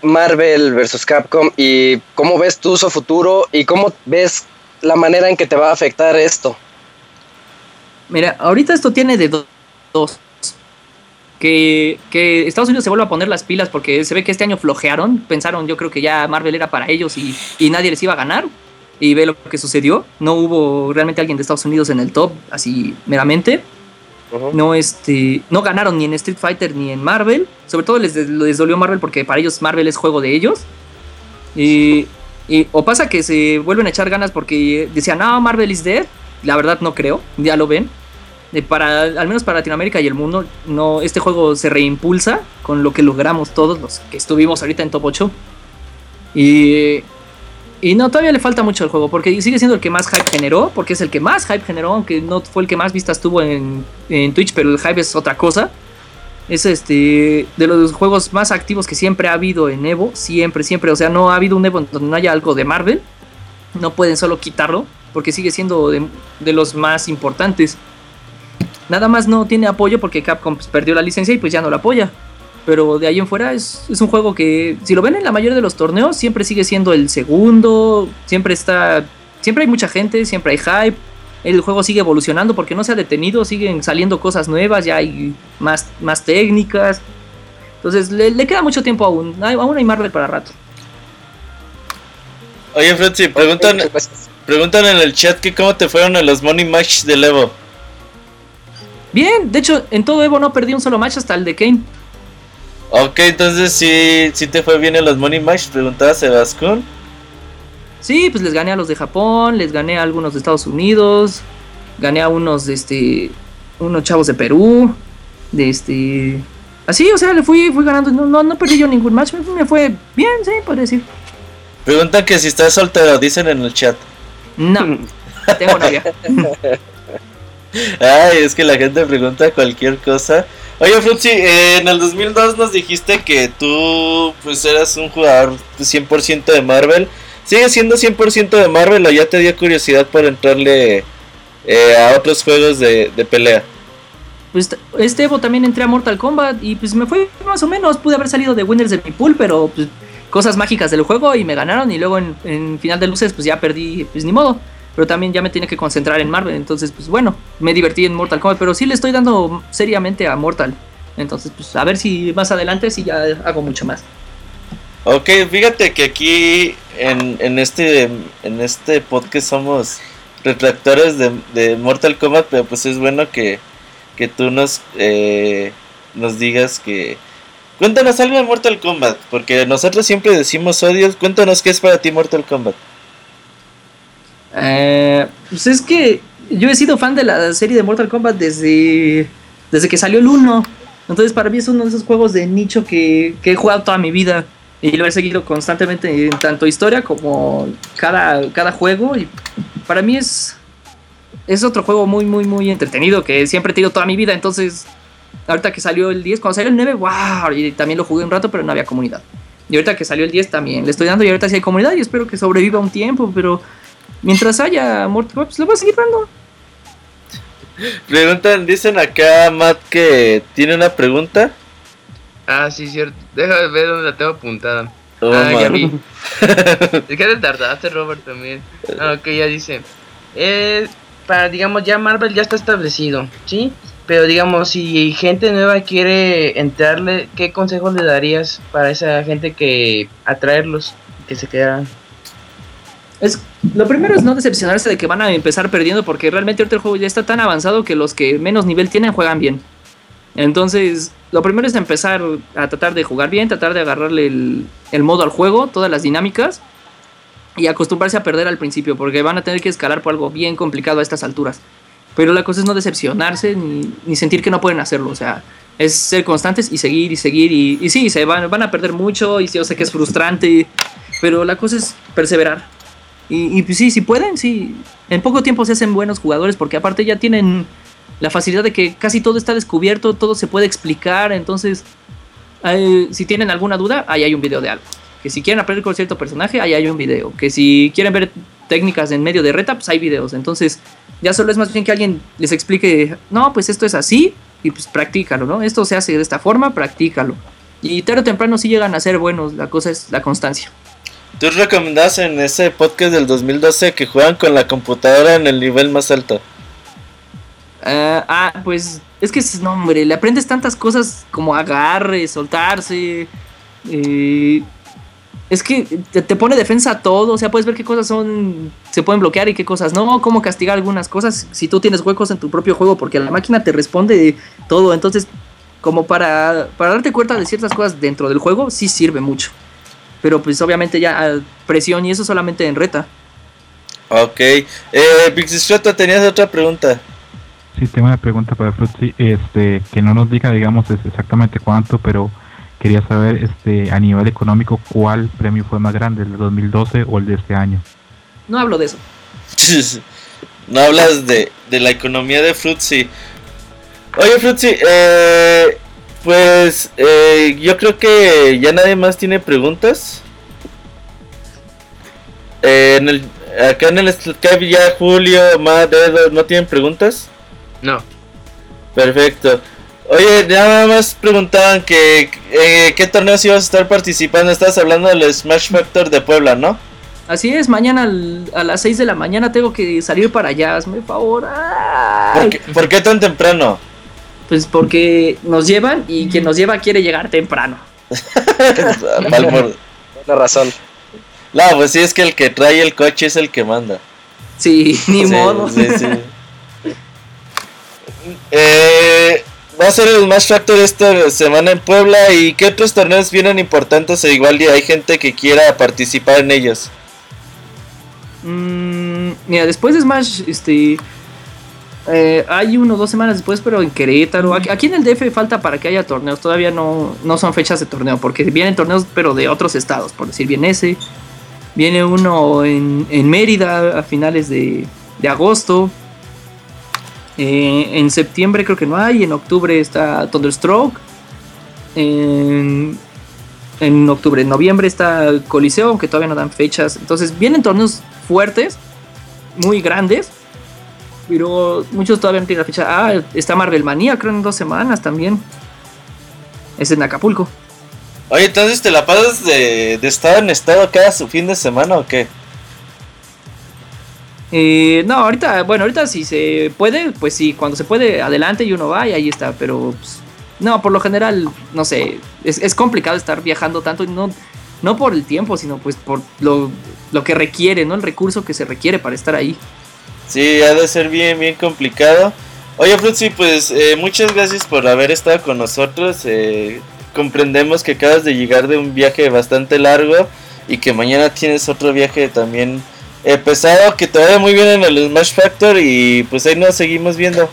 Marvel versus Capcom y cómo ves tú su futuro y cómo ves la manera en que te va a afectar esto. Mira, ahorita esto tiene de do- dos. Que, que Estados Unidos se vuelva a poner las pilas porque se ve que este año flojearon. Pensaron, yo creo que ya Marvel era para ellos y, y nadie les iba a ganar. Y ve lo que sucedió. No hubo realmente alguien de Estados Unidos en el top, así meramente. Ujú. No, este, no ganaron ni en Street Fighter ni en Marvel. Sobre todo les, les dolió Marvel porque para ellos Marvel es juego de ellos. Y, o pasa que se vuelven a echar ganas porque decían, no, Marvel is dead. La verdad no creo, ya lo ven. Para, al menos para Latinoamérica y el mundo, no, este juego se reimpulsa con lo que logramos todos los que estuvimos ahorita en Top 8. Y, y no, todavía le falta mucho al juego, porque sigue siendo el que más hype generó, porque es el que más hype generó, aunque no fue el que más vistas tuvo en, en Twitch, pero el hype es otra cosa. Es este de los juegos más activos que siempre ha habido en Evo, siempre, siempre. O sea, no ha habido un Evo donde no haya algo de Marvel. No pueden solo quitarlo, porque sigue siendo de, de los más importantes. Nada más no tiene apoyo porque Capcom pues, perdió la licencia y pues ya no la apoya. Pero de ahí en fuera es, es un juego que, si lo ven en la mayoría de los torneos, siempre sigue siendo el segundo. Siempre está. Siempre hay mucha gente, siempre hay hype. El juego sigue evolucionando porque no se ha detenido, siguen saliendo cosas nuevas, ya hay más, más técnicas. Entonces le, le queda mucho tiempo aún. Hay- Aún hay Marvel para rato. oye, Fruitsy, preguntan, Muchas gracias. preguntan en el chat que cómo te fueron en los Money Match del Evo. Bien, de hecho, en todo Evo no perdí un solo match hasta el de Kane. Ok, entonces sí, sí te fue bien en los Money Match, preguntaba Sebastián. Sí, pues les gané a los de Japón, les gané a algunos de Estados Unidos, gané a unos de este, unos chavos de Perú, de este, así, o sea, le fui, fui ganando, no, no, no perdí yo ningún match, me, me fue bien, sí, podría decir. Preguntan que si estás soltero, dicen en el chat. No, <laughs> tengo novia. <laughs> Ay, es que la gente pregunta cualquier cosa. Oye, Fruitsy, eh, en el 2002 nos dijiste que tú pues eras un jugador 100% de Marvel. ¿Sigues siendo 100% de Marvel o ya te dio curiosidad por entrarle eh, a otros juegos de, de pelea? Pues este Evo también entré a Mortal Kombat y pues me fue más o menos, pude haber salido de winners de mi pool, pero pues cosas mágicas del juego y me ganaron y luego en, en final de luces pues ya perdí, pues ni modo. Pero también ya me tenía que concentrar en Marvel, entonces pues bueno, me divertí en Mortal Kombat, pero sí le estoy dando seriamente a Mortal. Entonces pues a ver si más adelante sí ya hago mucho más. Ok, fíjate que aquí en, en este en este podcast somos retractores de, de Mortal Kombat, pero pues es bueno que, que tú nos eh, nos digas que cuéntanos algo de Mortal Kombat, porque nosotros siempre decimos odios, cuéntanos qué es para ti Mortal Kombat. Eh, pues es que yo he sido fan de la serie de Mortal Kombat desde, desde que salió el 1. Entonces para mí es uno de esos juegos de nicho que, que he jugado toda mi vida. Y lo he seguido constantemente en tanto historia como cada, cada juego. Y para mí es, es otro juego muy, muy, muy entretenido que siempre he tenido toda mi vida. Entonces, ahorita que salió el 10, cuando salió el 9, wow, y también lo jugué un rato, pero no había comunidad. Y ahorita que salió el 10 también le estoy dando y ahorita sí hay comunidad y espero que sobreviva un tiempo, pero mientras haya Mortal Kombat, pues le voy a seguir dando. Preguntan, dicen acá Matt que tiene una pregunta. Ah, sí, cierto. Déjame ver dónde la tengo apuntada. Oh, ah, ya vi. <laughs> es que te tardaste, Robert, también. Ah, ok, ya dice. Eh, para, digamos, ya Marvel ya está establecido, ¿sí? Pero, digamos, si gente nueva quiere entrarle, ¿qué consejos le darías para esa gente que atraerlos, que se quedaran? Es, lo primero es no decepcionarse de que van a empezar perdiendo porque realmente ahorita el juego ya está tan avanzado que los que menos nivel tienen juegan bien. Entonces, lo primero es empezar a tratar de jugar bien, tratar de agarrarle el, el modo al juego, todas las dinámicas y acostumbrarse a perder al principio porque van a tener que escalar por algo bien complicado a estas alturas. Pero la cosa es no decepcionarse ni, ni sentir que no pueden hacerlo, o sea, es ser constantes y seguir y seguir y, y sí, se van, van a perder mucho y yo sé que es frustrante, pero la cosa es perseverar. Y, pues sí, si pueden, sí. En poco tiempo se hacen buenos jugadores porque aparte ya tienen la facilidad de que casi todo está descubierto, todo se puede explicar. Entonces, eh, si tienen alguna duda, ahí hay un video de algo. Que si quieren aprender con cierto personaje, ahí hay un video. Que si quieren ver técnicas en medio de reta, pues hay videos. Entonces, ya solo es más bien que alguien les explique, no, pues esto es así y pues practícalo, ¿no? Esto se hace de esta forma, practícalo. Y tarde o temprano sí llegan a ser buenos, la cosa es la constancia. Tú recomendabas en ese podcast del 2012 que juegan con la computadora en el nivel más alto. Uh, ah, pues es que, no, hombre, le aprendes tantas cosas como agarre, soltarse. Eh, es que te, te, pone defensa a todo, o sea, puedes ver qué cosas son, se pueden bloquear y qué cosas no, cómo castigar algunas cosas si tú tienes huecos en tu propio juego, porque la máquina te responde todo, entonces, como para, para darte cuenta de ciertas cosas dentro del juego, sí sirve mucho. Pero pues obviamente ya presión y eso solamente en reta. Ok. Eh, Pixisrota, tenías otra pregunta. Sí, tengo una pregunta para Fruitsy, este, que no nos diga, digamos, exactamente cuánto, pero quería saber, este, a nivel económico, cuál premio fue más grande, el de 2012 o el de este año. No hablo de eso. <laughs> no hablas de, de la economía de Fruitsy. Oye, Fruitsy, eh, pues eh, yo creo que ya nadie más tiene preguntas. Eh, en el, acá en el Skype ya Julio, Matt, Edo, ¿no tienen preguntas? No. Perfecto. Oye, nada más preguntaban que eh, qué torneos ibas a estar participando. Estás hablando del Smash Factor de Puebla, ¿no? Así es, mañana al, a las 6 de la mañana tengo que salir para allá, hazme favor. ¿Por qué, ¿Por qué tan temprano? Pues porque nos llevan y quien nos lleva quiere llegar temprano. <laughs> La razón. No, pues sí, es que el que trae el coche es el que manda. Sí, <laughs> ni sí, modo. Sí, sí. eh, va a ser el Smash Factor esta semana en Puebla. ¿Y qué otros torneos vienen importantes? E igual hay gente que quiera participar en ellos. Mm, mira, después de Smash, este. Eh, hay uno o dos semanas después, pero en Querétaro. Aquí, en el DF falta para que haya torneos. Todavía no, no son fechas de torneo, porque vienen torneos, pero de otros estados. Por decir, viene ese. Viene uno en, en Mérida a finales de, de agosto. Eh, en septiembre creo que no hay. En octubre está Thunderstroke. En, en octubre, en noviembre está Coliseo, aunque todavía no dan fechas. Entonces vienen torneos fuertes, muy grandes. Pero muchos todavía no tienen la fecha. Ah, está Marvel Manía, creo en dos semanas también. Es en Acapulco. Oye, entonces te la pasas de, de estado en estado cada su fin de semana o qué? Eh, no, ahorita, bueno, ahorita si se puede, pues sí, cuando se puede, adelante y uno va y ahí está, pero pues, no, por lo general, no sé, es, es, complicado estar viajando tanto, no, no por el tiempo, sino pues por lo, lo que requiere, ¿no? El recurso que se requiere para estar ahí. Sí, ha de ser bien, bien complicado. Oye, Fruitsy, pues eh, muchas gracias por haber estado con nosotros. Eh, comprendemos que acabas de llegar de un viaje bastante largo y que mañana tienes otro viaje también eh, pesado. Que te vaya muy bien en el Smash Factor y pues ahí nos seguimos viendo.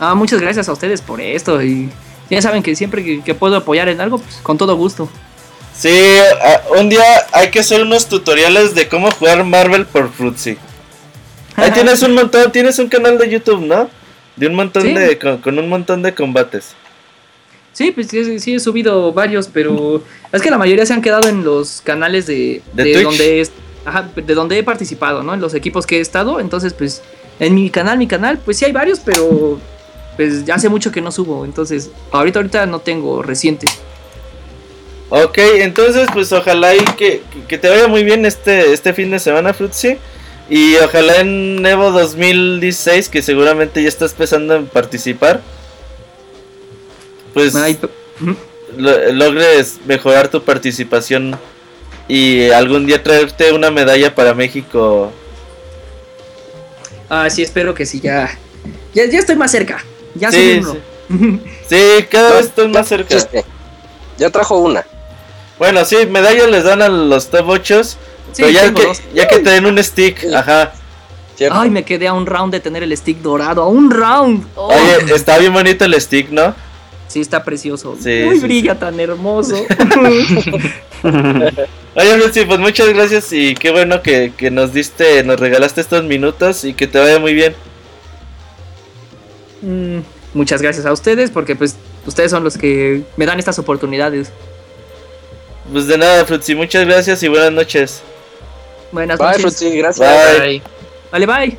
Ah, muchas gracias a ustedes por esto y ya saben que siempre que, que puedo apoyar en algo, pues con todo gusto. Sí, uh, un día hay que hacer unos tutoriales de cómo jugar Marvel por Fruitsy. Ahí tienes un montón, tienes un canal de YouTube, ¿no? De un montón Sí. de con, con un montón de combates. Sí, pues sí, sí he subido varios, pero es que la mayoría se han quedado en los canales de, ¿De donde es, ajá, de donde he participado, ¿no? En los equipos que he estado, entonces pues en mi canal, mi canal, pues sí hay varios, pero pues ya hace mucho que no subo, entonces ahorita ahorita no tengo reciente. Ok, entonces pues ojalá y que, que te vaya muy bien este, este fin de semana, Frutzi. Y ojalá en Evo 2016, que seguramente ya estás empezando a participar, pues lo- logres mejorar tu participación y algún día traerte una medalla para México. Ah, sí, espero que sí, ya, ya, ya estoy más cerca, ya Sí, soy uno. Sí, <laughs> cada vez estás más cerca. Ya trajo una. Bueno, sí, medallas les dan a los top 8, Sí, pero ya tengo que, dos. ya que te den un stick, ajá. ¿cierto? Ay, me quedé a un round de tener el stick dorado, a un round. Oh. Oye, está bien bonito el stick, ¿no? Sí, está precioso. Sí, Uy, sí, brilla tan hermoso. <laughs> <laughs> Oye, Lucy, pues muchas gracias y qué bueno que, que nos diste, nos regalaste estos minutos y que te vaya muy bien. Mm, muchas gracias a ustedes porque pues ustedes son los que me dan estas oportunidades. Pues de nada, Frutzi, muchas gracias y buenas noches. Buenas Bye, noches. Gracias. Bye. Vale, bye.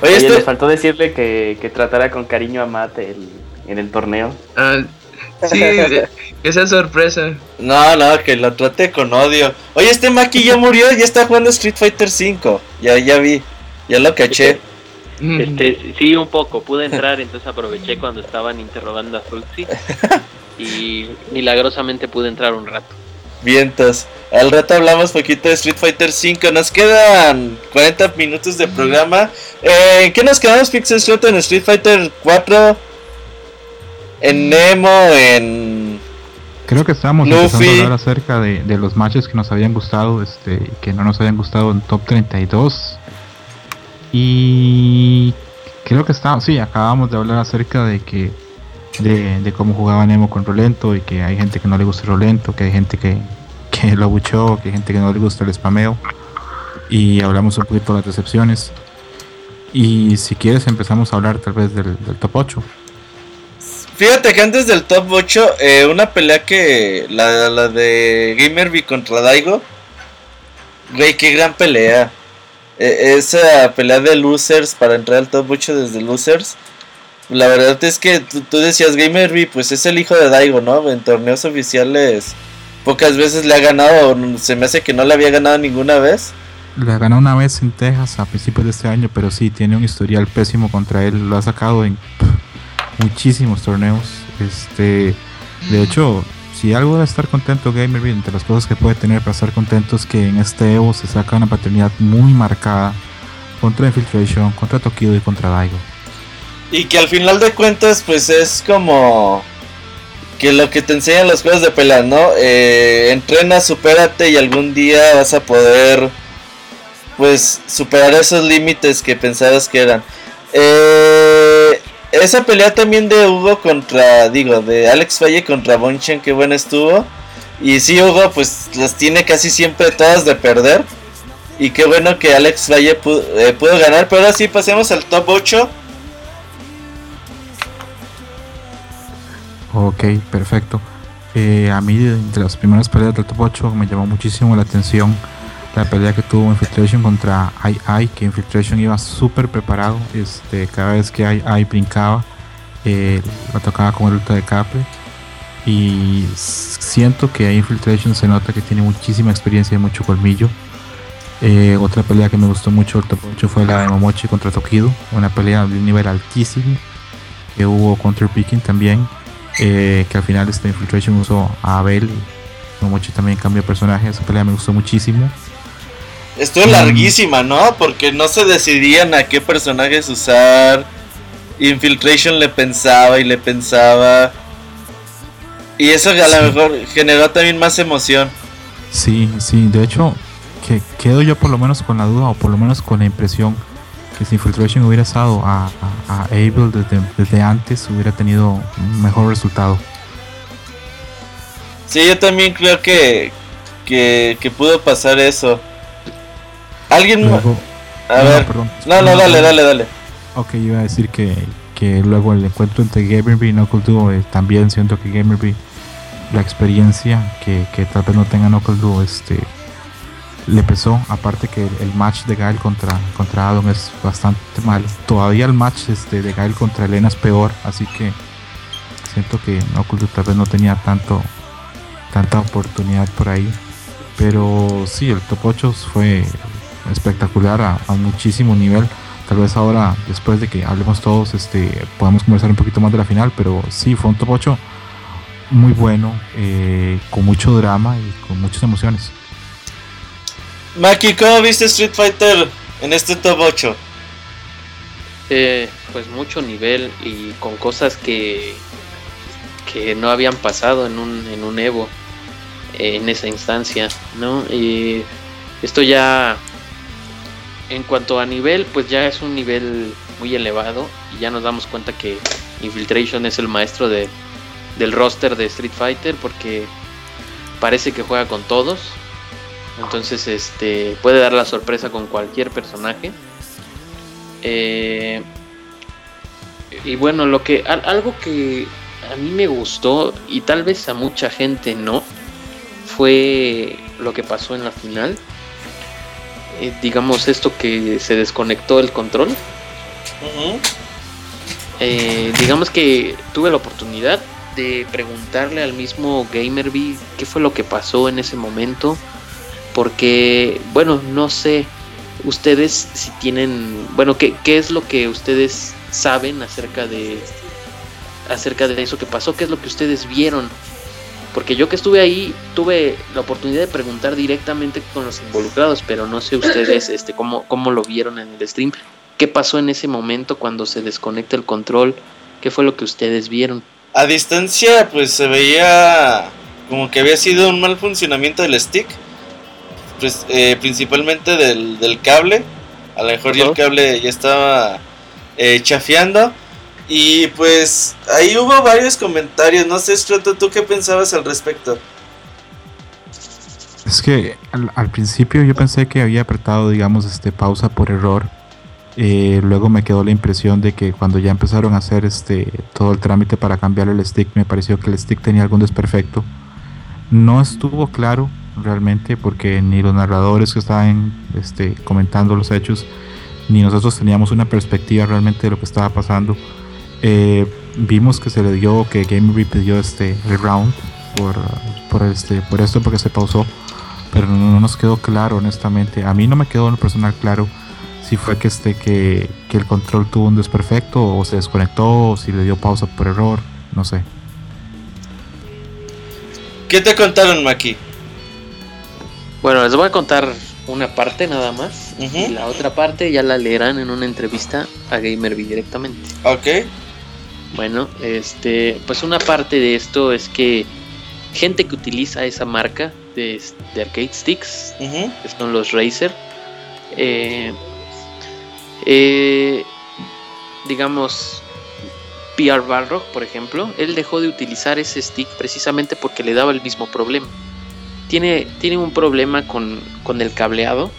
Oye, Oye, este- les faltó decirle que, que tratara con cariño a Matt el- en el torneo. ah, sí, que sea sorpresa. No, no, que lo trate con odio. Oye, este Maki ya murió, ya está jugando Street Fighter 5. Ya, ya vi, ya lo caché. Este, sí, un poco. Pude entrar, entonces aproveché cuando estaban interrogando a Fruxy. <laughs> Y milagrosamente pude entrar un rato. Vientos. Al rato hablamos poquito de Street Fighter 5. Nos quedan 40 minutos de programa. Eh, ¿En qué nos quedamos, Pixel Slot? En Street Fighter 4. En Nemo, en. Creo que estábamos Luffy. empezando a hablar acerca de, de los matches que nos habían gustado este, y que no nos habían gustado en Top 32. Y creo que está, sí, acabamos de hablar acerca de que de, cómo jugaba Nemo con Rolento y que hay gente que no le gusta Rolento, que hay gente que, que lo abuchó, que hay gente que no le gusta el spameo. Y hablamos un poquito de las decepciones. Y si quieres empezamos a hablar tal vez del, del top 8. Fíjate que antes del top 8, eh, una pelea que. La, la de Gamerby contra Daigo. Güey, qué gran pelea. Eh, esa pelea de losers para entrar al top 8 desde losers. La verdad es que tú, tú decías Gamerby, pues es el hijo de Daigo, ¿no? En torneos oficiales pocas veces le ha ganado. Se me hace que no le había ganado ninguna vez. Le ganó una vez en Texas a principios de este año, pero sí, tiene un historial pésimo contra él. Lo ha sacado en muchísimos torneos. Este, de hecho, si algo debe estar contento Gamerby, entre las cosas que puede tener para estar contento es que en este Evo se saca una paternidad muy marcada contra Infiltration, contra Tokido y contra Daigo. Y que al final de cuentas, pues es como que lo que te enseñan los juegos de pelea, ¿no? Eh, entrena, supérate y algún día vas a poder, pues, superar esos límites que pensabas que eran. Eh, esa pelea también de Hugo contra, digo, de Alex Valle contra Bonchen, qué buena estuvo. Y sí, Hugo, pues las tiene casi siempre todas de perder. Y qué bueno que Alex Valle pudo, eh, pudo ganar. Pero ahora sí, pasemos al top 8. Ok, perfecto. Eh, a mí, de las primeras peleas del top 8, me llamó muchísimo la atención la pelea que tuvo Infiltration contra Ai, que Infiltration iba súper preparado. Este, cada vez que Ai brincaba, eh, la tocaba con el de Capre. Y siento que Infiltration se nota que tiene muchísima experiencia y mucho colmillo. Eh, otra pelea que me gustó mucho el top 8 fue la de Momochi contra Tokido, una pelea de un nivel altísimo. Que hubo counter picking también eh, que al final este Infiltration usó a Abel y Momochi también cambió personaje. Esa pelea me gustó muchísimo. Estuvo Mm. larguísima, ¿no? Porque no se decidían a qué personajes usar. Infiltration le pensaba y le pensaba. Y eso a lo mejor generó también más emoción. Sí, sí, de hecho, que quedo yo por lo menos con la duda o por lo menos con la impresión que si Infiltration hubiera estado a, a, a Abel desde, desde antes, hubiera tenido un mejor resultado. Sí, yo también creo que, que, que pudo pasar eso. Alguien... Luego, a no, ver. perdón. No, no, dale, dale, dale. Ok, iba a decir que, que luego el encuentro entre Gamerby y Knuckle Duo, eh, también siento que Gamerby, la experiencia que, que tal vez no tenga Knuckle Duo, este, le pesó. Aparte que el, match de Gael contra, contra Adam es bastante malo. Todavía el match este, de Gael contra Elena es peor, así que siento que Duo tal vez no tenía tanto tanta oportunidad por ahí. Pero sí, el top 8 fue espectacular a, a muchísimo nivel Tal vez ahora, después de que hablemos todos, este, podamos conversar un poquito más de la final, pero sí, fue un top 8 muy bueno, eh, con mucho drama y con muchas emociones. Maki, ¿cómo viste Street Fighter en este top 8? Eh, pues mucho nivel y con cosas que, que no habían pasado en un, en un Evo en esa instancia, ¿no? Y esto ya en cuanto a nivel, pues ya es un nivel muy elevado y ya nos damos cuenta que Infiltration es el maestro de, del roster de Street Fighter porque parece que juega con todos. Entonces, este puede dar la sorpresa con cualquier personaje. Eh, y bueno, lo que algo que a mí me gustó y tal vez a mucha gente no fue lo que pasó en la final eh, digamos, esto que se desconectó el control. Eh, digamos que tuve la oportunidad de preguntarle al mismo Gamerby qué fue lo que pasó en ese momento. Porque, bueno, no sé ustedes si tienen, bueno, ¿qué, qué es lo que ustedes saben acerca de acerca de eso que pasó, qué es lo que ustedes vieron porque yo que estuve ahí tuve la oportunidad de preguntar directamente con los involucrados, pero no sé ustedes <clears throat> este, cómo, cómo lo vieron en el stream. ¿Qué pasó en ese momento cuando se desconecta el control? ¿Qué fue lo que ustedes vieron? A distancia pues se veía como que había sido un mal funcionamiento del stick. Pues, eh, principalmente del, cable. A lo mejor ya el cable ya estaba eh, chafeando. Y pues ahí hubo varios comentarios. No sé, Scroto, ¿tú qué pensabas al respecto? Es que al, principio yo pensé que había apretado, digamos, este pausa por error. Eh, luego me quedó la impresión de que cuando ya empezaron a hacer este todo el trámite para cambiar el stick, me pareció que el stick tenía algún desperfecto. No estuvo claro realmente porque ni los narradores que estaban este, comentando los hechos, ni nosotros teníamos una perspectiva realmente de lo que estaba pasando. Eh, vimos que se le dio que Game pidió este el round por, por este por esto porque se pausó pero no, nos quedó claro honestamente a mí no me quedó en lo personal claro si fue que este que, que el control tuvo un desperfecto o se desconectó o si le dio pausa por error no sé ¿qué te contaron Maki? Bueno les voy a contar una parte nada más y la otra parte ya la leerán en una entrevista a Gamerby directamente. Ok. Bueno, este, pues una parte de esto es que gente que utiliza esa marca de, arcade sticks, que son los Razer, eh, eh, digamos, PR Balrog, por ejemplo, él dejó de utilizar ese stick precisamente porque le daba el mismo problema. Tiene, tiene un problema con, el cableado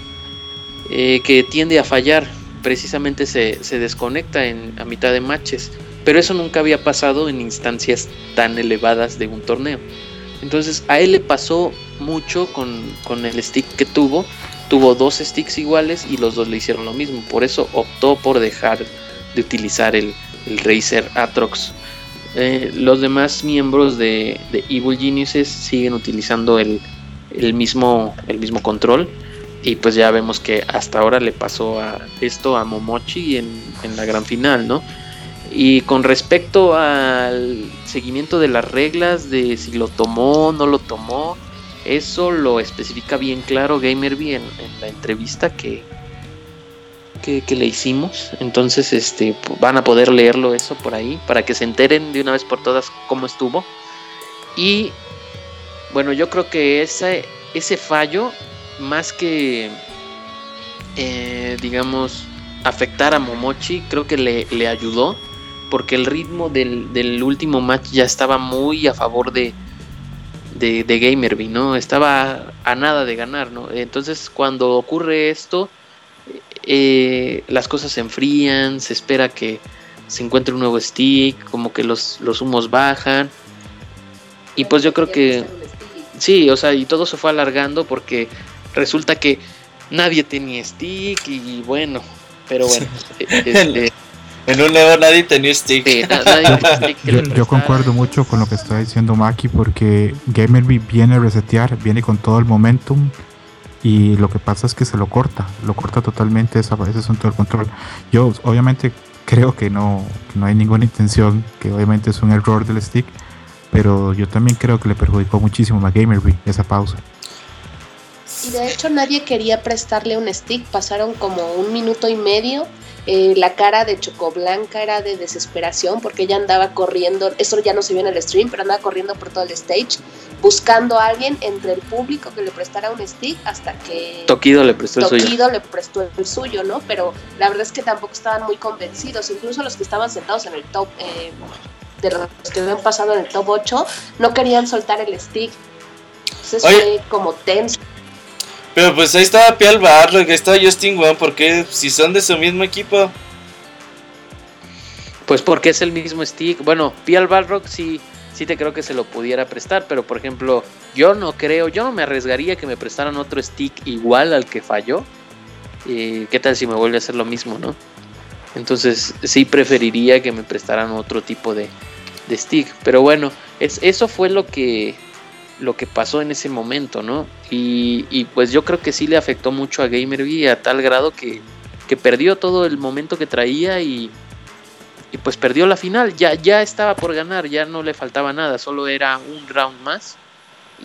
eh, que tiende a fallar. Precisamente se, se desconecta en, a mitad de matches. Pero eso nunca había pasado en instancias tan elevadas de un torneo. Entonces a él le pasó mucho con, el stick que tuvo. Tuvo dos sticks iguales y los dos le hicieron lo mismo. Por eso optó por dejar de utilizar el, el Razer Atrox. Eh, los demás miembros de, Evil Geniuses siguen utilizando el, mismo, el mismo control. Y pues ya vemos que hasta ahora le pasó a esto a Momochi en, en la gran final, ¿no? Y con respecto al seguimiento de las reglas, de si lo tomó no lo tomó, eso lo especifica bien claro Gamerby en, en la entrevista que, que, le hicimos. Entonces este, van a poder leerlo eso por ahí para que se enteren de una vez por todas cómo estuvo. Y bueno, yo creo que ese, ese fallo, más que, eh, digamos, afectar a Momochi, creo que le, le ayudó porque el ritmo del, último match ya estaba muy a favor de, de, de, Gamerby, ¿no? Estaba a nada de ganar, ¿no? Entonces cuando ocurre esto, eh, las cosas se enfrían, se espera que se encuentra un nuevo stick, como que los, los humos bajan. Y pues yo creo que sí, o sea, y todo se fue alargando porque resulta que nadie tenía stick y bueno, pero bueno. <laughs> este, En un Evo nadie tenía stick. sí, na- nadie <laughs> tenía stick que le Yo, concuerdo mucho con lo que está diciendo Maki porque Gamerby viene a resetear, viene con todo el momentum y lo que pasa es que se lo corta, lo corta totalmente esa, ese asunto del control. Yo obviamente creo que no, que no hay ninguna intención, que obviamente es un error del stick, pero yo también creo que le perjudicó muchísimo a Gamerby esa pausa. Y de hecho nadie quería prestarle un stick, pasaron como un minuto y medio. eh, la cara de Chocoblanca era de desesperación porque ella andaba corriendo, eso ya no se vio en el stream, pero andaba corriendo por todo el stage, buscando a alguien entre el público que le prestara un stick hasta que Tokido le prestó el suyo. Tokido le prestó el suyo, ¿no? Pero la verdad es que tampoco estaban muy convencidos, incluso los que estaban sentados en el top, eh, de los que habían pasado en el top 8, no querían soltar el stick. Entonces Oye. fue como tenso. Pero pues ahí estaba Pial Barlock, ahí estaba Justin Wong, porque si son de su mismo equipo. Pues porque es el mismo stick. Bueno, Pial Balrog sí, sí te creo que se lo pudiera prestar, pero por ejemplo, yo no creo, yo no me arriesgaría que me prestaran otro stick igual al que falló. Eh, ¿Qué tal si me vuelve a hacer lo mismo, no? Entonces sí preferiría que me prestaran otro tipo de, de stick. Pero bueno, es, eso fue lo que, lo que pasó en ese momento, ¿no? Y, pues yo creo que sí le afectó mucho a Gamerby a tal grado que, que perdió todo el momento que traía y, y pues perdió la final. Ya, ya estaba por ganar, ya no le faltaba nada, solo era un round más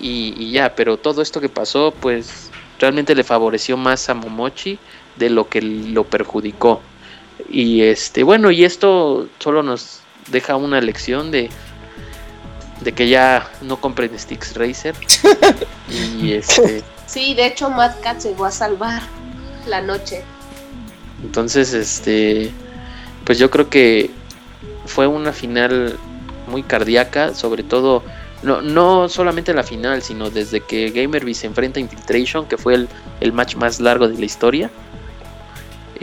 y, y ya. Pero todo esto que pasó, pues realmente le favoreció más a Momochi de lo que lo perjudicó. Y este, bueno, y esto solo nos deja una lección de, de que ya no compren Sticks Racer. <laughs> y este, Sí, de hecho Mad Cat llegó a salvar la noche. entonces, este, pues yo creo que fue una final muy cardíaca, sobre todo, no, no solamente la final, sino desde que Gamerby se enfrenta a Infiltration, que fue el, el match más largo de la historia.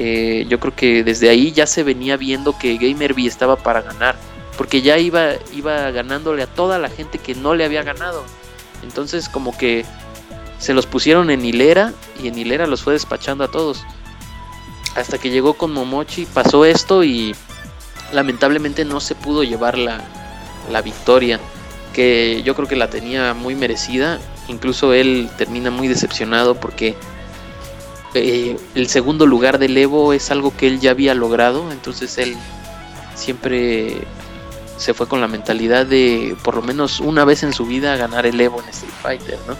Eh, yo creo que desde ahí ya se venía viendo que Gamerby estaba para ganar, porque ya iba, iba ganándole a toda la gente que no le había ganado. Entonces como que se los pusieron en hilera y en hilera los fue despachando a todos. Hasta que llegó con Momochi, pasó esto y lamentablemente no se pudo llevar la, la victoria, que yo creo que la tenía muy merecida. Incluso él termina muy decepcionado porque eh, el segundo lugar del Evo es algo que él ya había logrado, entonces él siempre se fue con la mentalidad de por lo menos una vez en su vida ganar el Evo en Street Fighter, ¿no?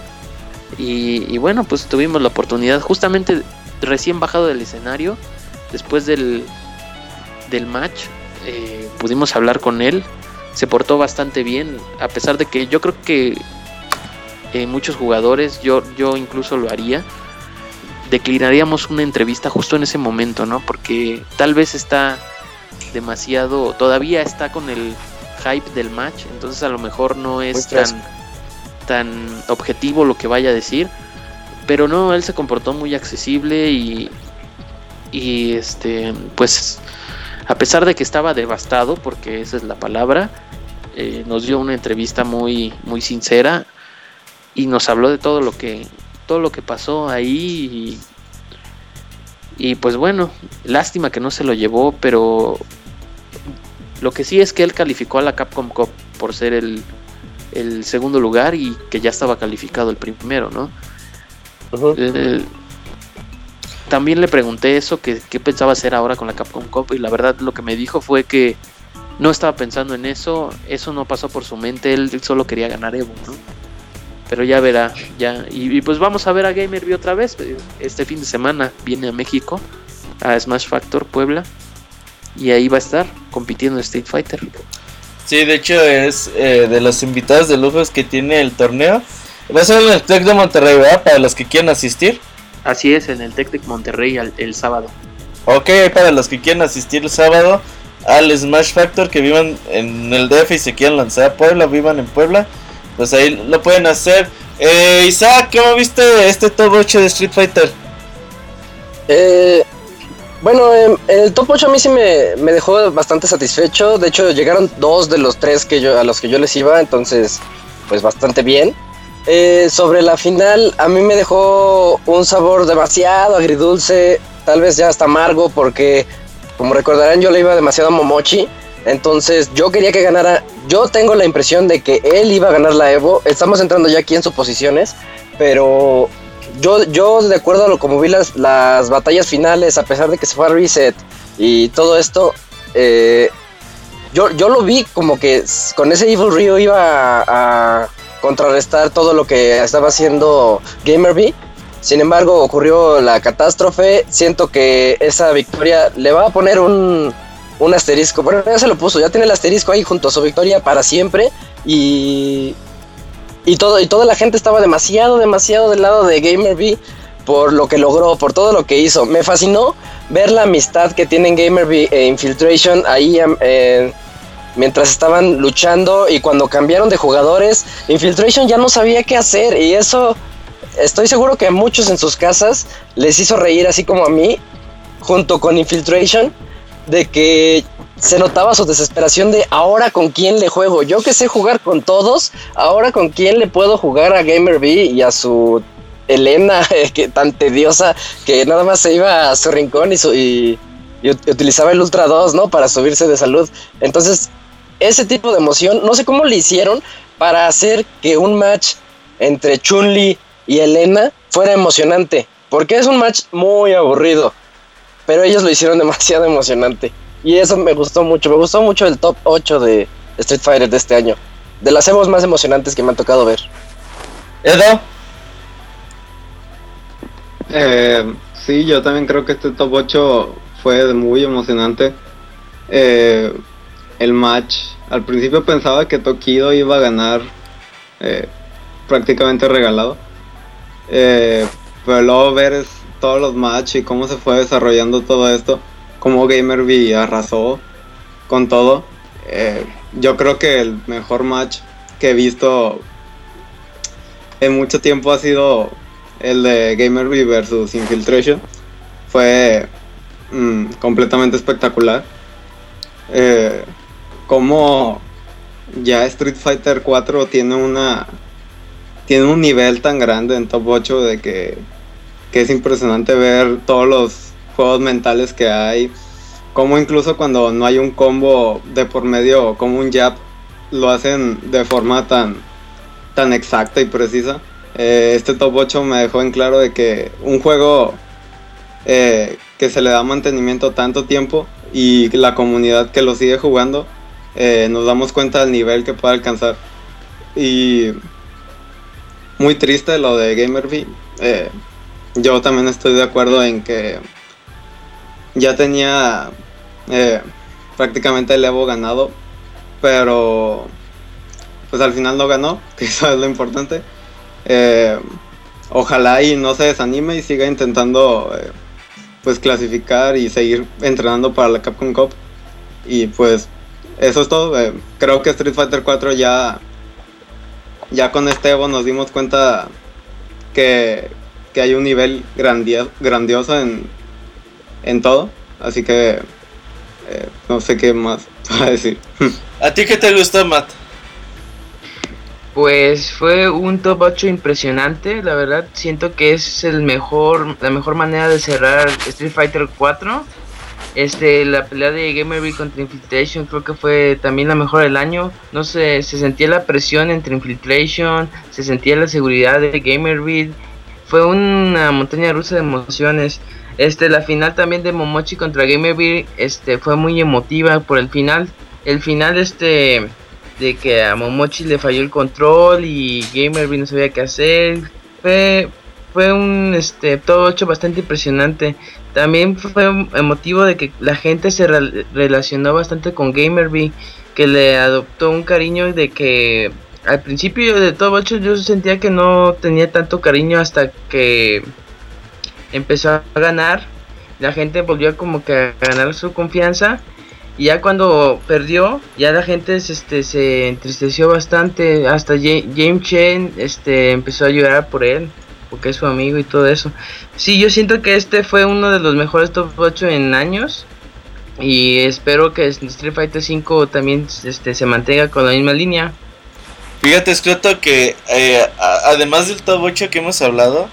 Y, bueno, pues tuvimos la oportunidad, justamente recién bajado del escenario, después del, del match, eh, pudimos hablar con él, se portó bastante bien, a pesar de que yo creo que eh, muchos jugadores, yo, yo incluso lo haría, declinaríamos una entrevista justo en ese momento, ¿no? Porque tal vez está demasiado, todavía está con el hype del match, entonces a lo mejor no es tan, tan objetivo lo que vaya a decir, pero no, él se comportó muy accesible y, y este, pues a pesar de que estaba devastado, porque esa es la palabra, eh, nos dio una entrevista muy, muy sincera y nos habló de todo lo que, todo lo que pasó ahí y, y pues bueno, lástima que no se lo llevó, pero lo que sí es que él calificó a la Capcom Cup por ser el, el segundo lugar y que ya estaba calificado el primero, ¿no? Eh, también le pregunté eso, que qué pensaba hacer ahora con la Capcom Cup y la verdad lo que me dijo fue que no estaba pensando en eso, eso no pasó por su mente, él, él solo quería ganar Evo, ¿no? Pero ya verá, ya. Y, y pues vamos a ver a Gamerby otra vez. Este fin de semana viene a México, a Smash Factor Puebla. Y ahí va a estar compitiendo en Street Fighter. Sí, de hecho es eh, de los invitados de lujos que tiene el torneo. Va a ser en el Tec de Monterrey, ¿verdad? Para los que quieran asistir. Así es, en el Tec de Monterrey al- el sábado. Ok, para los que quieran asistir el sábado al Smash Factor, que vivan en el DF y se quieran lanzar a Puebla, vivan en Puebla, pues ahí lo pueden hacer. Eh, Isaac, ¿cómo viste este top 8 de Street Fighter? Eh, Bueno, el top 8 a mí sí me, me dejó bastante satisfecho. De hecho, llegaron dos de los tres que yo, a los que yo les iba, entonces, pues bastante bien. Eh, sobre la final, a mí me dejó un sabor demasiado agridulce, tal vez ya hasta amargo, porque, como recordarán, yo le iba demasiado a Momochi. Entonces, yo quería que ganara. Yo tengo la impresión de que él iba a ganar la Evo. Estamos entrando ya aquí en suposiciones, pero yo, yo de acuerdo a lo como vi las, las batallas finales, a pesar de que se fue a reset y todo esto, eh, yo, yo lo vi como que con ese Evil Rio iba a, a contrarrestar todo lo que estaba haciendo Gamerby. Sin embargo, ocurrió la catástrofe. Siento que esa victoria le va a poner un, un asterisco. Bueno, ya se lo puso, ya tiene el asterisco ahí junto a su victoria para siempre. Y, y, todo, y toda la gente estaba demasiado, demasiado del lado de Gamerby por lo que logró, por todo lo que hizo. Me fascinó ver la amistad que tienen Gamerby e Infiltration ahí eh, mientras estaban luchando y cuando cambiaron de jugadores, Infiltration ya no sabía qué hacer y eso estoy seguro que a muchos en sus casas les hizo reír así como a mí, junto con Infiltration, de que se notaba su desesperación de ahora con quién le juego. Yo que sé jugar con todos, ahora con quién le puedo jugar a Gamer B y a su Elena, <laughs> que tan tediosa que nada más se iba a su rincón y, su- y- y ut- utilizaba el Ultra 2, ¿no? Para subirse de salud. Entonces, ese tipo de emoción, no sé cómo le hicieron para hacer que un match entre Chun-Li y Elena fuera emocionante. Porque es un match muy aburrido. Pero ellos lo hicieron <laughs> demasiado emocionante. Y eso me gustó mucho. Me gustó mucho el top 8 de Street Fighter de este año. De las emos más emocionantes que me han tocado ver. Edo, Eh, sí, yo también creo que este top 8 fue muy emocionante. Eh, el match, al principio pensaba que Tokido iba a ganar eh, prácticamente regalado. Eh, pero luego ver es- todos los matches y cómo se fue desarrollando todo esto, cómo Gamerby arrasó con todo. Eh, yo creo que el mejor match que he visto en mucho tiempo ha sido el de Gamerby versus Infiltration. Fue mm, completamente espectacular. Eh, como ya Street Fighter 4 tiene una tiene un nivel tan grande en top 8 de que, que es impresionante ver todos los juegos mentales que hay. Como incluso cuando no hay un combo de por medio, como un jab, lo hacen de forma tan, tan exacta y precisa. Eh, este top 8 me dejó en claro de que un juego eh, que se le da mantenimiento tanto tiempo y la comunidad que lo sigue jugando, eh, nos damos cuenta del nivel que puede alcanzar. Y muy triste lo de Gamerby. Yo también estoy de acuerdo en que ya tenía eh, prácticamente el Evo ganado, pero pues al final no ganó, <laughs> que eso es lo importante. Eh, ojalá y no se desanime y siga intentando eh, pues clasificar y seguir entrenando para la Capcom Cup. Y pues eso es todo. creo que Street Fighter 4 ya ya con este Evo nos dimos cuenta que, que hay un nivel grandia- grandioso en, en todo. Así que eh, no sé qué más <laughs> para decir. ¿a ti qué te gustó, Matt? Pues fue un top 8 impresionante, la verdad siento que es el mejor, la mejor manera de cerrar Street Fighter 4. Este, la pelea de Gamerby contra Infiltration creo que fue también la mejor del año. No sé, se sentía la presión entre Infiltration, se sentía la seguridad de Gamerby. Fue una montaña rusa de emociones. Este, la final también de Momochi contra Gamerby, este, fue muy emotiva por el final. El final, este, de que a Momochi le falló el control y Gamerby no sabía qué hacer. Fue, fue un este, todo hecho bastante impresionante. También fue emotivo de que la gente se re- relacionó bastante con Gamerby, que le adoptó un cariño de que al principio de todo 8 yo sentía que no tenía tanto cariño hasta que empezó a ganar. La gente volvió como que a ganar su confianza. Y ya cuando perdió, ya la gente este, se entristeció bastante. Hasta Ja- James Chen este, empezó a llorar por él. porque es su amigo y todo eso. Sí, yo siento que este fue uno de los mejores top 8 en años. Y espero que Street Fighter 5 también este, se mantenga con la misma línea. Fíjate, Scroto, que eh, además del top 8 que hemos hablado,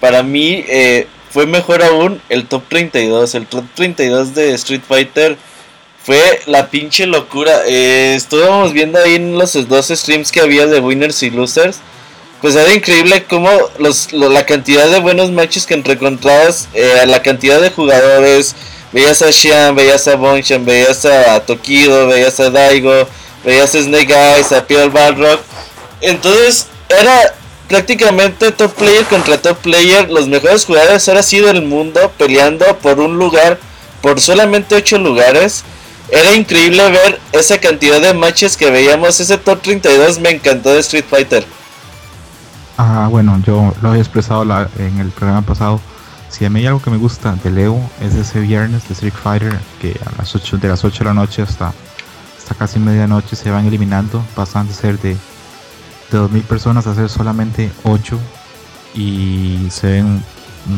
para mí eh, fue mejor aún el top 32. El top 32 de Street Fighter fue la pinche locura. Eh, estuvimos viendo ahí en los dos streams que había de winners y losers. Pues era increíble cómo los, lo- la cantidad de buenos matches que encontrabas, eh, la cantidad de jugadores. Veías a Xian, veías a Bonchan, veías a Tokido, veías a Daigo, veías Snake Eyes, a Pierre Balrog. Entonces era prácticamente top player contra top player. Los mejores jugadores ahora sí del mundo peleando por un lugar, por solamente 8 lugares. Era increíble ver esa cantidad de matches que veíamos. Ese top 32 me encantó de Street Fighter. Ah, bueno, yo lo había expresado la- en el programa pasado. Si a mí hay algo que me gusta de Leo es ese viernes de Street Fighter que a las 8, de las 8 de la noche hasta, hasta casi medianoche se van eliminando, pasan de ser de, de 2.000 personas a ser solamente 8 y se ven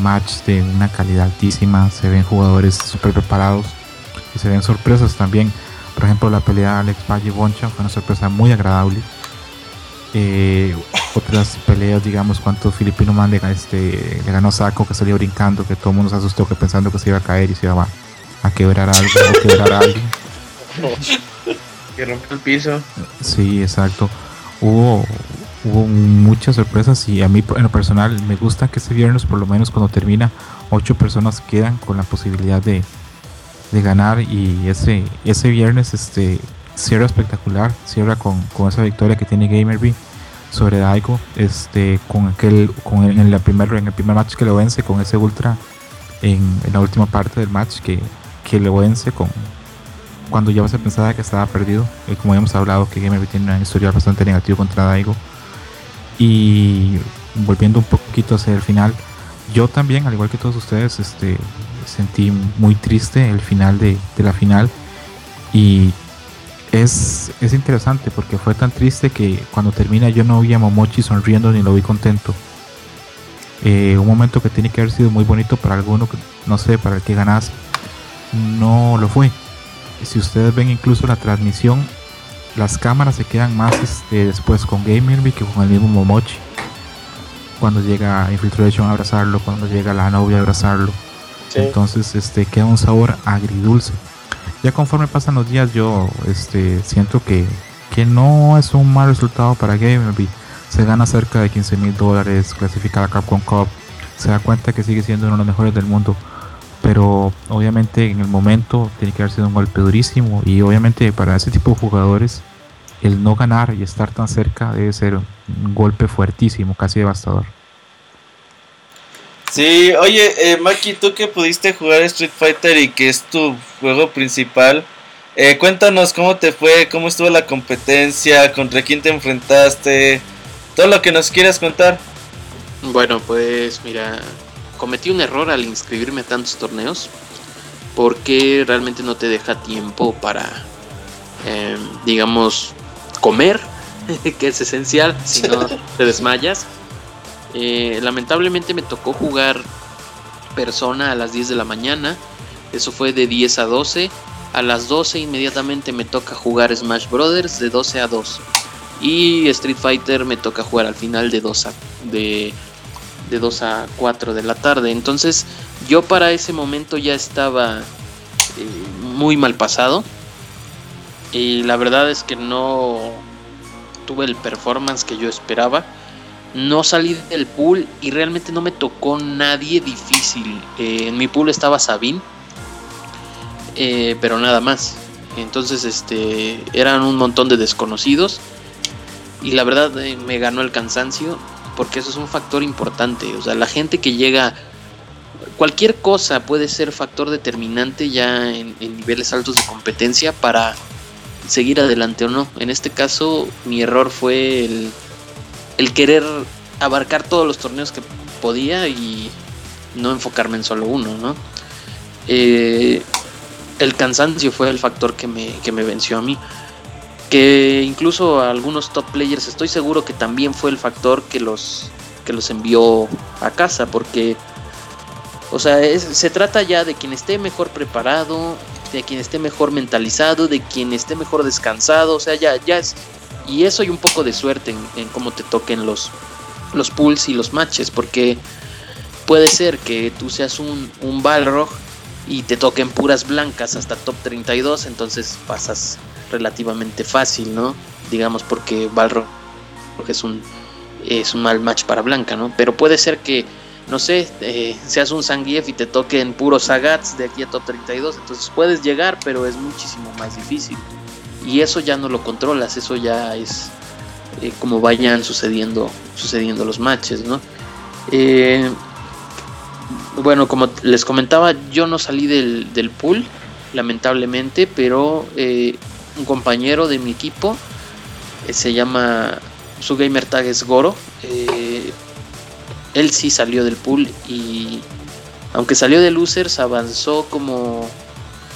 matches de una calidad altísima, se ven jugadores súper preparados y se ven sorpresas también. Por ejemplo, la pelea Alex Valle Boncha fue una sorpresa muy agradable. Eh, otras peleas, digamos, cuánto Filipino Man este, le ganó a Saco, que salió brincando, que todo el mundo se asustó que pensando que se iba a caer y se iba a, a quebrar algo o quebrar a alguien. <laughs> Rompió el piso. Sí, exacto. Hubo, hubo muchas sorpresas y a mí en lo personal me gusta que este viernes, por lo menos cuando termina, ocho personas quedan con la posibilidad de, de ganar y ese, ese viernes este, cierra espectacular, cierra con, con esa victoria que tiene Gamerby sobre Daigo, este, con aquel, con en, la primer, en el primer match que lo vence, con ese ultra en, en la última parte del match que, que lo vence con, cuando ya se pensaba que estaba perdido. como hemos hablado, que Gamerby tiene una historia bastante negativa contra Daigo. Y volviendo un poquito hacia el final, yo también, al igual que todos ustedes, este, sentí muy triste el final de, la final. Y es, es interesante porque fue tan triste que cuando termina yo no vi a Momochi sonriendo ni lo vi contento. Eh, un momento que tiene que haber sido muy bonito para alguno, no sé, para el que ganase, no lo fue si ustedes ven incluso la transmisión, las cámaras se quedan más este, después con Gamerby que con el mismo Momochi. Cuando llega Infiltration a abrazarlo, cuando llega la novia a abrazarlo. Entonces este, queda un sabor agridulce. Ya conforme pasan los días yo este, siento que, que no es un mal resultado para Gamerby. Se gana cerca de 15 mil dólares, clasifica a la Capcom Cup, se da cuenta que sigue siendo uno de los mejores del mundo pero obviamente en el momento tiene que haber sido un golpe durísimo y obviamente para ese tipo de jugadores el no ganar y estar tan cerca debe ser un golpe fuertísimo, casi devastador. Sí, oye, eh, Maki, tú que pudiste jugar Street Fighter y que es tu juego principal, eh, cuéntanos cómo te fue, cómo estuvo la competencia, contra quién te enfrentaste, todo lo que nos quieras contar. Bueno, pues mira, cometí un error al inscribirme a tantos torneos porque realmente no te deja tiempo para, eh, digamos, comer, <laughs> que es esencial, si no <laughs> te desmayas. Eh, lamentablemente me tocó jugar persona a las 10 de la mañana, eso fue de 10 a 12. A las 12 inmediatamente me toca jugar Smash Brothers de 12 a 2. Y Street Fighter me toca jugar al final de 2 a, de, de 2 a 4 de la tarde. Entonces yo para ese momento ya estaba eh, muy mal pasado. Y la verdad es que no tuve el performance que yo esperaba. No salí del pool y realmente no me tocó nadie difícil. Eh, en mi pool estaba Sabine, eh, pero nada más. Entonces, este, eran un montón de desconocidos y la verdad me ganó el cansancio porque eso es un factor importante. O sea, la gente que llega, cualquier cosa puede ser factor determinante ya en, niveles altos de competencia para seguir adelante o no. En este caso, mi error fue el, el querer abarcar todos los torneos que podía y no enfocarme en solo uno, ¿no? Eh, el cansancio fue el factor que me, que me venció a mí. Que incluso algunos top players estoy seguro que también fue el factor que los, que los envió a casa, porque, o sea, se trata ya de quien esté mejor preparado, de quien esté mejor mentalizado, de quien esté mejor descansado, o sea, ya, ya es, y eso y un poco de suerte en, cómo te toquen los, los pools y los matches, porque puede ser que tú seas un, un Balrog y te toquen puras blancas hasta top 32, entonces pasas relativamente fácil, ¿no? Digamos porque Balrog es un es un mal match para blanca, ¿no? Pero puede ser que no sé, eh, seas un Zangief y te toquen puros Sagats de aquí a top 32, entonces puedes llegar, pero es muchísimo más difícil. Y eso ya no lo controlas, eso ya es eh, como vayan sucediendo sucediendo los matches, ¿no? Eh, bueno, como les comentaba, yo no salí del, del pool, lamentablemente, pero eh, un compañero de mi equipo eh, se llama, su gamer tag es Goro, eh, él sí salió del pool y aunque salió de losers avanzó como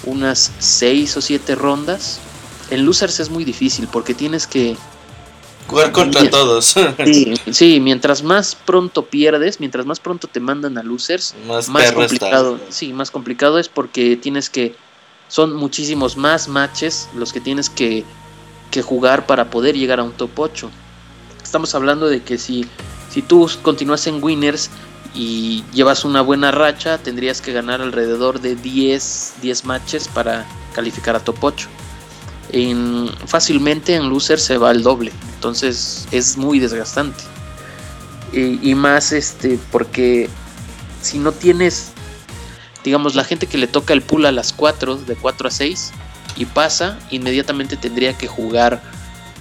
unas 6 o 7 rondas. En losers es muy difícil porque tienes que Jugar contra todos. Sí, sí, mientras más pronto pierdes, mientras más pronto te mandan a losers, Más complicado. Sí, más complicado es porque tienes que son muchísimos más matches los que tienes que, que jugar para poder llegar a un top 8. Estamos hablando de que si si tú continúas en winners y llevas una buena racha, tendrías que ganar alrededor de 10 10 matches para calificar a top 8 en, fácilmente en loser se va al doble. Entonces es muy desgastante. Y, y más este, porque si no tienes, digamos, la gente que le toca el pool a las 4, de 4 a 6, y pasa, inmediatamente tendría que jugar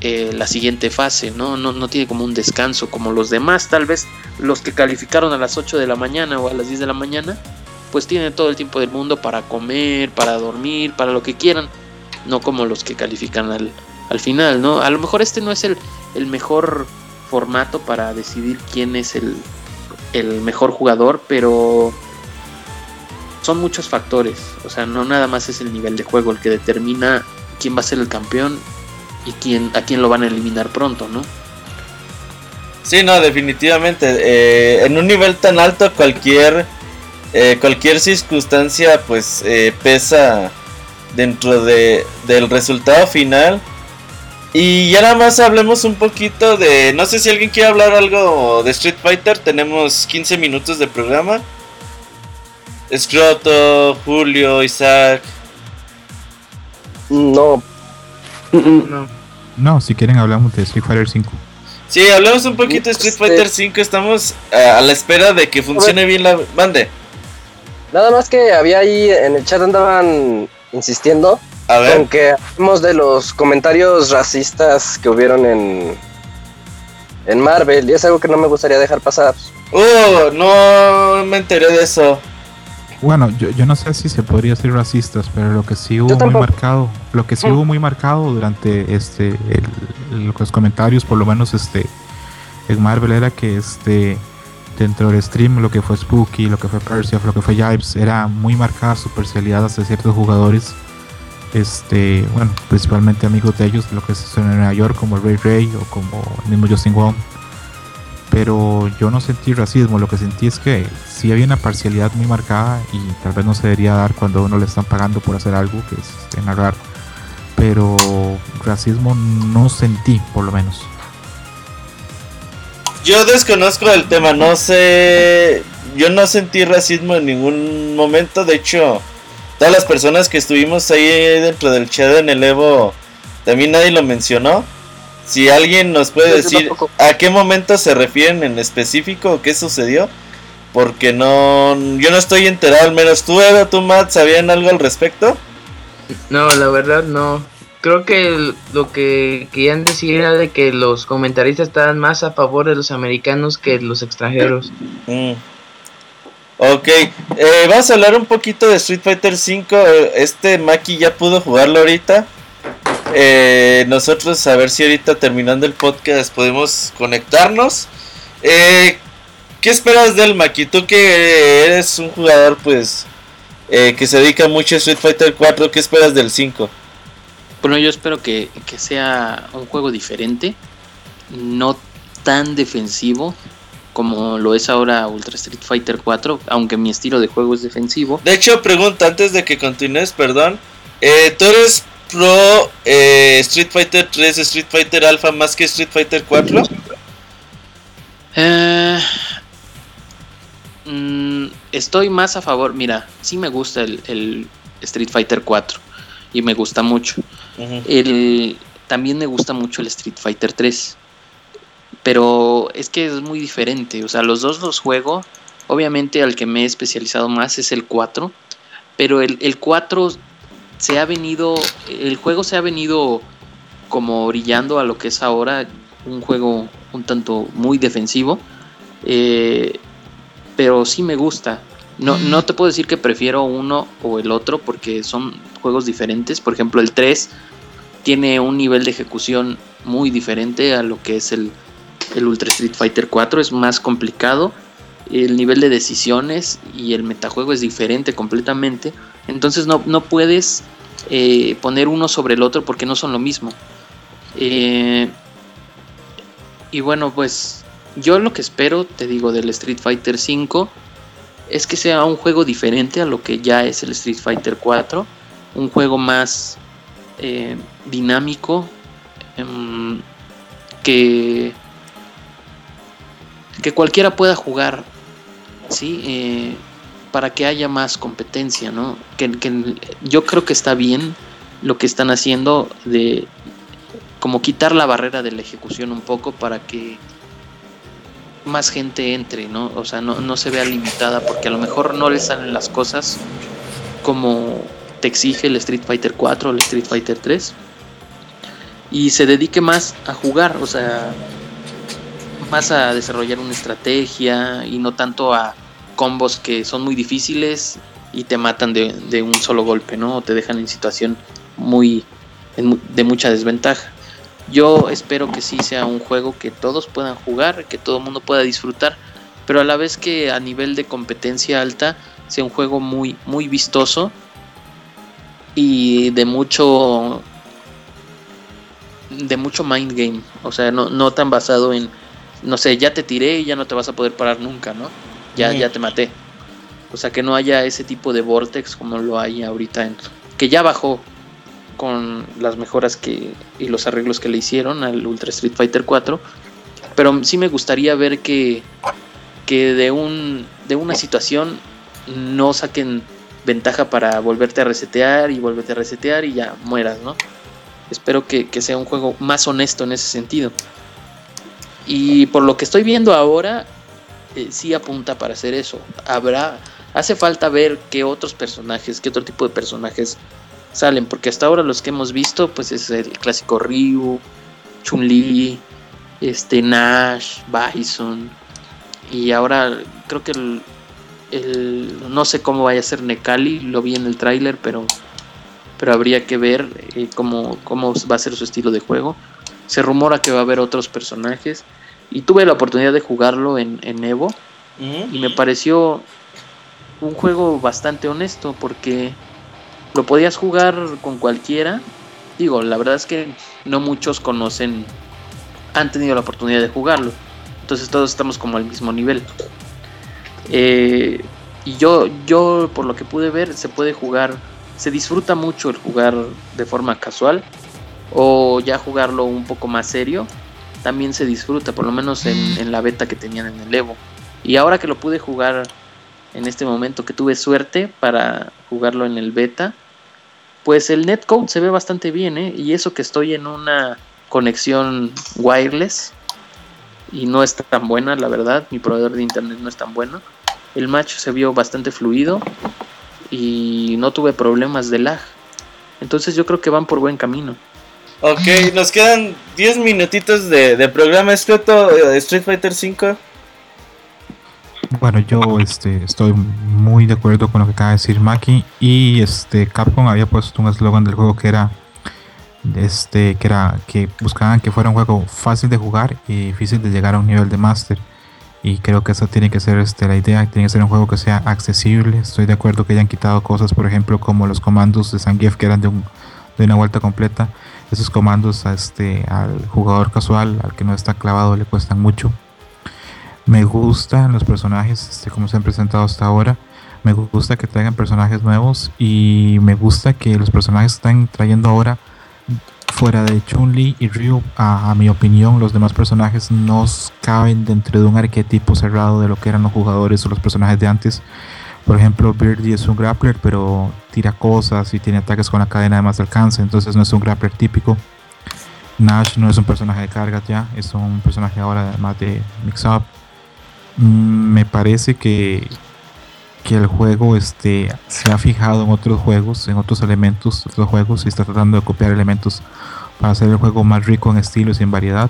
eh, la siguiente fase, ¿no? ¿no? No tiene como un descanso como los demás, tal vez los que calificaron a las 8 de la mañana o a las 10 de la mañana, pues tienen todo el tiempo del mundo para comer, para dormir, para lo que quieran no como los que califican al, al final, ¿no? A lo mejor este no es el, el mejor formato para decidir quién es el, el mejor jugador, pero son muchos factores, o sea, no nada más es el nivel de juego el que determina quién va a ser el campeón y quién, a quién lo van a eliminar pronto, ¿no? Sí, no, definitivamente. eh, en un nivel tan alto, cualquier eh, cualquier circunstancia, pues eh, pesa dentro de, del resultado final. Y ya nada más hablemos un poquito de. No sé si alguien quiere hablar algo de Street Fighter. Tenemos 15 minutos de programa. Scroto, Julio, Isaac. No, No. No, si quieren hablamos de Street Fighter 5. Sí, hablemos un poquito de Street Este- Fighter 5. Estamos eh, a la espera de que funcione bien la bande. nada más que había ahí en el chat andaban insistiendo A ver. con que hablemos de los comentarios racistas que hubieron en en Marvel y es algo que no me gustaría dejar pasar. Oh, no me enteré de eso. Bueno, yo, yo no sé si se podría ser racistas, pero lo que sí hubo muy marcado, lo que sí hubo muy marcado durante este el- los comentarios, por lo menos este en Marvel era que este dentro del stream lo que fue Spooky, lo que fue Persia, lo que fue Yipes, era muy marcada su parcialidad hacia ciertos jugadores. Este, bueno, principalmente amigos de ellos, lo que se en Nueva York, como Ray Ray o como el mismo Justin Wong. Pero yo no sentí racismo, lo que sentí es que sí había una parcialidad muy marcada y tal vez no se debería dar cuando a uno le están pagando por hacer algo que es este, narrar. Pero racismo no sentí, por lo menos. Yo desconozco el tema, no sé. Yo no sentí racismo en ningún momento. De hecho, todas las personas que estuvimos ahí dentro del chat en el Evo, también nadie lo mencionó. Si alguien nos puede Yo decir tampoco. a qué momento se refieren en específico o qué sucedió, porque no, yo no estoy enterado. Al menos tú, Evo, tú, Matt, ¿sabían algo al respecto? No, la verdad no. Creo que lo que querían decir era de que los comentaristas estaban más a favor de los americanos que los extranjeros. Mm. Ok, eh, vamos a hablar un poquito de Street Fighter V. Este Maki ya pudo jugarlo ahorita. Eh, nosotros a ver si ahorita terminando el podcast podemos conectarnos. Eh, ¿Qué esperas del Maki? Tú que eres un jugador pues eh, que se dedica mucho a Street Fighter 4, ¿qué esperas del 5? Bueno, yo espero que, que sea un juego diferente, no tan defensivo, como lo es ahora Ultra Street Fighter 4, aunque mi estilo de juego es defensivo. De hecho, pregunta antes de que continúes, perdón. Eh, ¿Tú eres pro eh, Street Fighter 3, Street Fighter Alpha más que Street Fighter 4? Eh, mm, estoy más a favor, mira, sí me gusta el, el Street Fighter 4 y me gusta mucho. El, también me gusta mucho el Street Fighter 3. Pero es que es muy diferente. O sea, los dos los juego. Obviamente al que me he especializado más es el 4. Pero el, el 4 se ha venido. El juego se ha venido como brillando a lo que es ahora. Un juego un tanto muy defensivo. Eh, pero sí me gusta. No, no te puedo decir que prefiero uno o el otro porque son juegos diferentes. Por ejemplo, el 3 tiene un nivel de ejecución muy diferente a lo que es el, el Ultra Street Fighter 4. Es más complicado. El nivel de decisiones y el metajuego es diferente completamente. Entonces no, no puedes eh, poner uno sobre el otro porque no son lo mismo. Eh, y bueno, pues yo lo que espero, te digo, del Street Fighter 5 es que sea un juego diferente a lo que ya es el Street Fighter 4. Un juego más eh, dinámico. em, que, que cualquiera pueda jugar. ¿sí? Para que haya más competencia, ¿no? Que, que yo creo que está bien lo que están haciendo de como quitar la barrera de la ejecución un poco para que más gente entre, ¿no? O sea, no, no se vea limitada porque a lo mejor no le salen las cosas como te exige el Street Fighter 4 o el Street Fighter 3 y se dedique más a jugar, o sea, más a desarrollar una estrategia y no tanto a combos que son muy difíciles y te matan de, un solo golpe, ¿no? O te dejan en situación muy de mucha desventaja. Yo espero que sí sea un juego que todos puedan jugar, que todo el mundo pueda disfrutar, pero a la vez que a nivel de competencia alta sea un juego muy muy vistoso y de mucho de mucho mind game, o sea, no, no tan basado en no sé, ya te tiré y ya no te vas a poder parar nunca, ¿no? Ya Ujú. ya te maté. O sea, que no haya ese tipo de vortex como lo hay ahorita en que ya bajó con las mejoras que y los arreglos que le hicieron al Ultra Street Fighter 4, pero sí me gustaría ver que que de un de una situación no saquen ventaja para volverte a resetear y volverte a resetear y ya mueras, ¿no? Espero que, que sea un juego más honesto en ese sentido. Y por lo que estoy viendo ahora, eh, sí apunta para hacer eso. Habrá, hace falta ver qué otros personajes, qué otro tipo de personajes salen, porque hasta ahora los que hemos visto, pues es el clásico Ryu, Chun-Li, este Nash, Bison, y ahora creo que el, el- no sé cómo vaya a ser Nekali, lo vi en el tráiler, pero pero habría que ver eh, cómo, cómo va a ser su estilo de juego. Se rumora que va a haber otros personajes. Y tuve la oportunidad de jugarlo en, en Evo. Ujú. Y me pareció un juego bastante honesto. Porque lo podías jugar con cualquiera. Digo, la verdad es que no muchos conocen. Han tenido la oportunidad de jugarlo. Entonces todos estamos como al mismo nivel. Eh, y yo, yo, por lo que pude ver, se puede jugar. Se disfruta mucho el jugar de forma casual. O ya jugarlo un poco más serio. También se disfruta, por lo menos en, la beta que tenían en el Evo. Y ahora que lo pude jugar en este momento, que tuve suerte para jugarlo en el beta, pues el netcode se ve bastante bien, ¿eh? Y eso que estoy en una conexión wireless y no es tan buena, la verdad, mi proveedor de internet no es tan bueno. El match se vio bastante fluido y no tuve problemas de lag. Entonces yo creo que van por buen camino. Ok, nos quedan 10 minutitos de, programa escrito de Street Fighter 5. Bueno, yo este, estoy muy de acuerdo con lo que acaba de decir Maki. Y este Capcom había puesto un eslogan del juego que era este que era que buscaban que fuera un juego fácil de jugar y difícil de llegar a un nivel de máster. Y creo que esa tiene que ser este, la idea, tiene que ser un juego que sea accesible. Estoy de acuerdo que hayan quitado cosas, por ejemplo, como los comandos de Zangief que eran de, un- de una vuelta completa. Esos comandos a este, al jugador casual, al que no está clavado, le cuestan mucho. Me gustan los personajes, este, como se han presentado hasta ahora. Me gusta que traigan personajes nuevos y me gusta que los personajes están trayendo ahora fuera de Chun-Li y Ryu, a, a mi opinión, los demás personajes no caben dentro de un arquetipo cerrado de lo que eran los jugadores o los personajes de antes. Por ejemplo, Birdie es un grappler, pero tira cosas y tiene ataques con la cadena de más alcance, entonces no es un grappler típico. Nash no es un personaje de cargas ya, es un personaje ahora además de mix-up. Mm, me parece que, que el juego este, se ha fijado en otros juegos, en otros elementos, otros juegos y está tratando de copiar elementos para hacer el juego más rico en estilos y en variedad.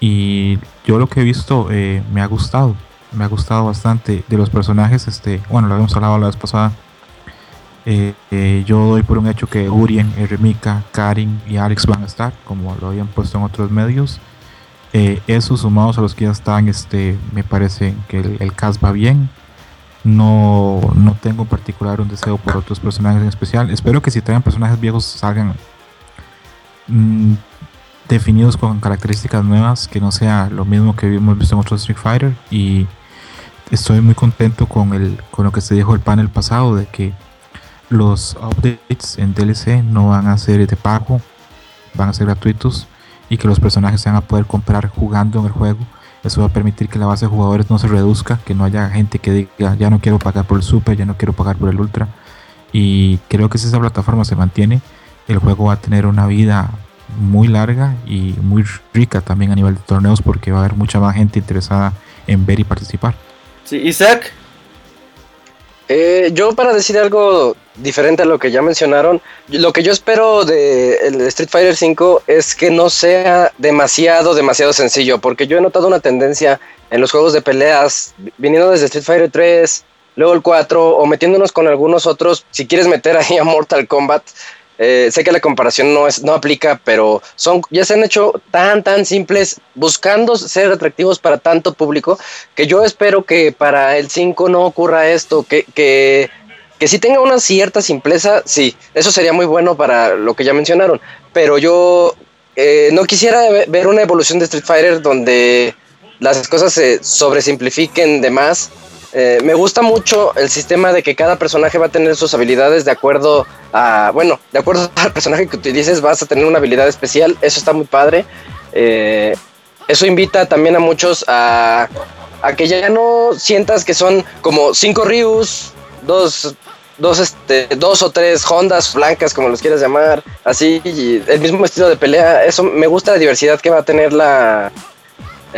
Y yo lo que he visto eh, me ha gustado, me ha gustado bastante de los personajes. Este, bueno, lo habíamos hablado la vez pasada. Eh, eh, yo doy por un hecho que Urien, Eremika, Karin y Alex van a estar, como lo habían puesto en otros medios. Eh, esos sumados a los que ya están, este, me parece que el, el cast va bien. No, no tengo en particular un deseo por otros personajes en especial. Espero que si traen personajes viejos salgan mm, definidos con características nuevas, que no sea lo mismo que hemos visto en otros Street Fighter. Y estoy muy contento con, el, con lo que se dijo el panel pasado, de que los updates en DLC no van a ser de pago, van a ser gratuitos y que los personajes se van a poder comprar jugando en el juego. Eso va a permitir que la base de jugadores no se reduzca, que no haya gente que diga ya no quiero pagar por el super, ya no quiero pagar por el ultra. Y creo que si esa plataforma se mantiene, el juego va a tener una vida muy larga y muy rica también a nivel de torneos porque va a haber mucha más gente interesada en ver y participar. Sí, Isaac. Eh, yo para decir algo diferente a lo que ya mencionaron, lo que yo espero de el Street Fighter V es que no sea demasiado, demasiado sencillo, porque yo he notado una tendencia en los juegos de peleas, viniendo desde Street Fighter 3, luego el 4, o metiéndonos con algunos otros, si quieres meter ahí a Mortal Kombat, eh, sé que la comparación no, es, no aplica, pero son, ya se han hecho tan, tan simples, buscando ser atractivos para tanto público, que yo espero que para el 5 no ocurra esto, que, que, que si tenga una cierta simpleza, sí, eso sería muy bueno para lo que ya mencionaron, pero yo eh, no quisiera ver una evolución de Street Fighter donde las cosas se sobresimplifiquen de más eh, me gusta mucho el sistema de que cada personaje va a tener sus habilidades de acuerdo a, bueno, de acuerdo <laughs> al personaje que utilices vas a tener una habilidad especial, eso está muy padre. Eh, eso invita también a muchos a, a, que ya no sientas que son como cinco Ryus, dos, dos, este, dos o tres Hondas blancas, como los quieras llamar, así, el mismo estilo de pelea. Eso me gusta la diversidad que va a tener la,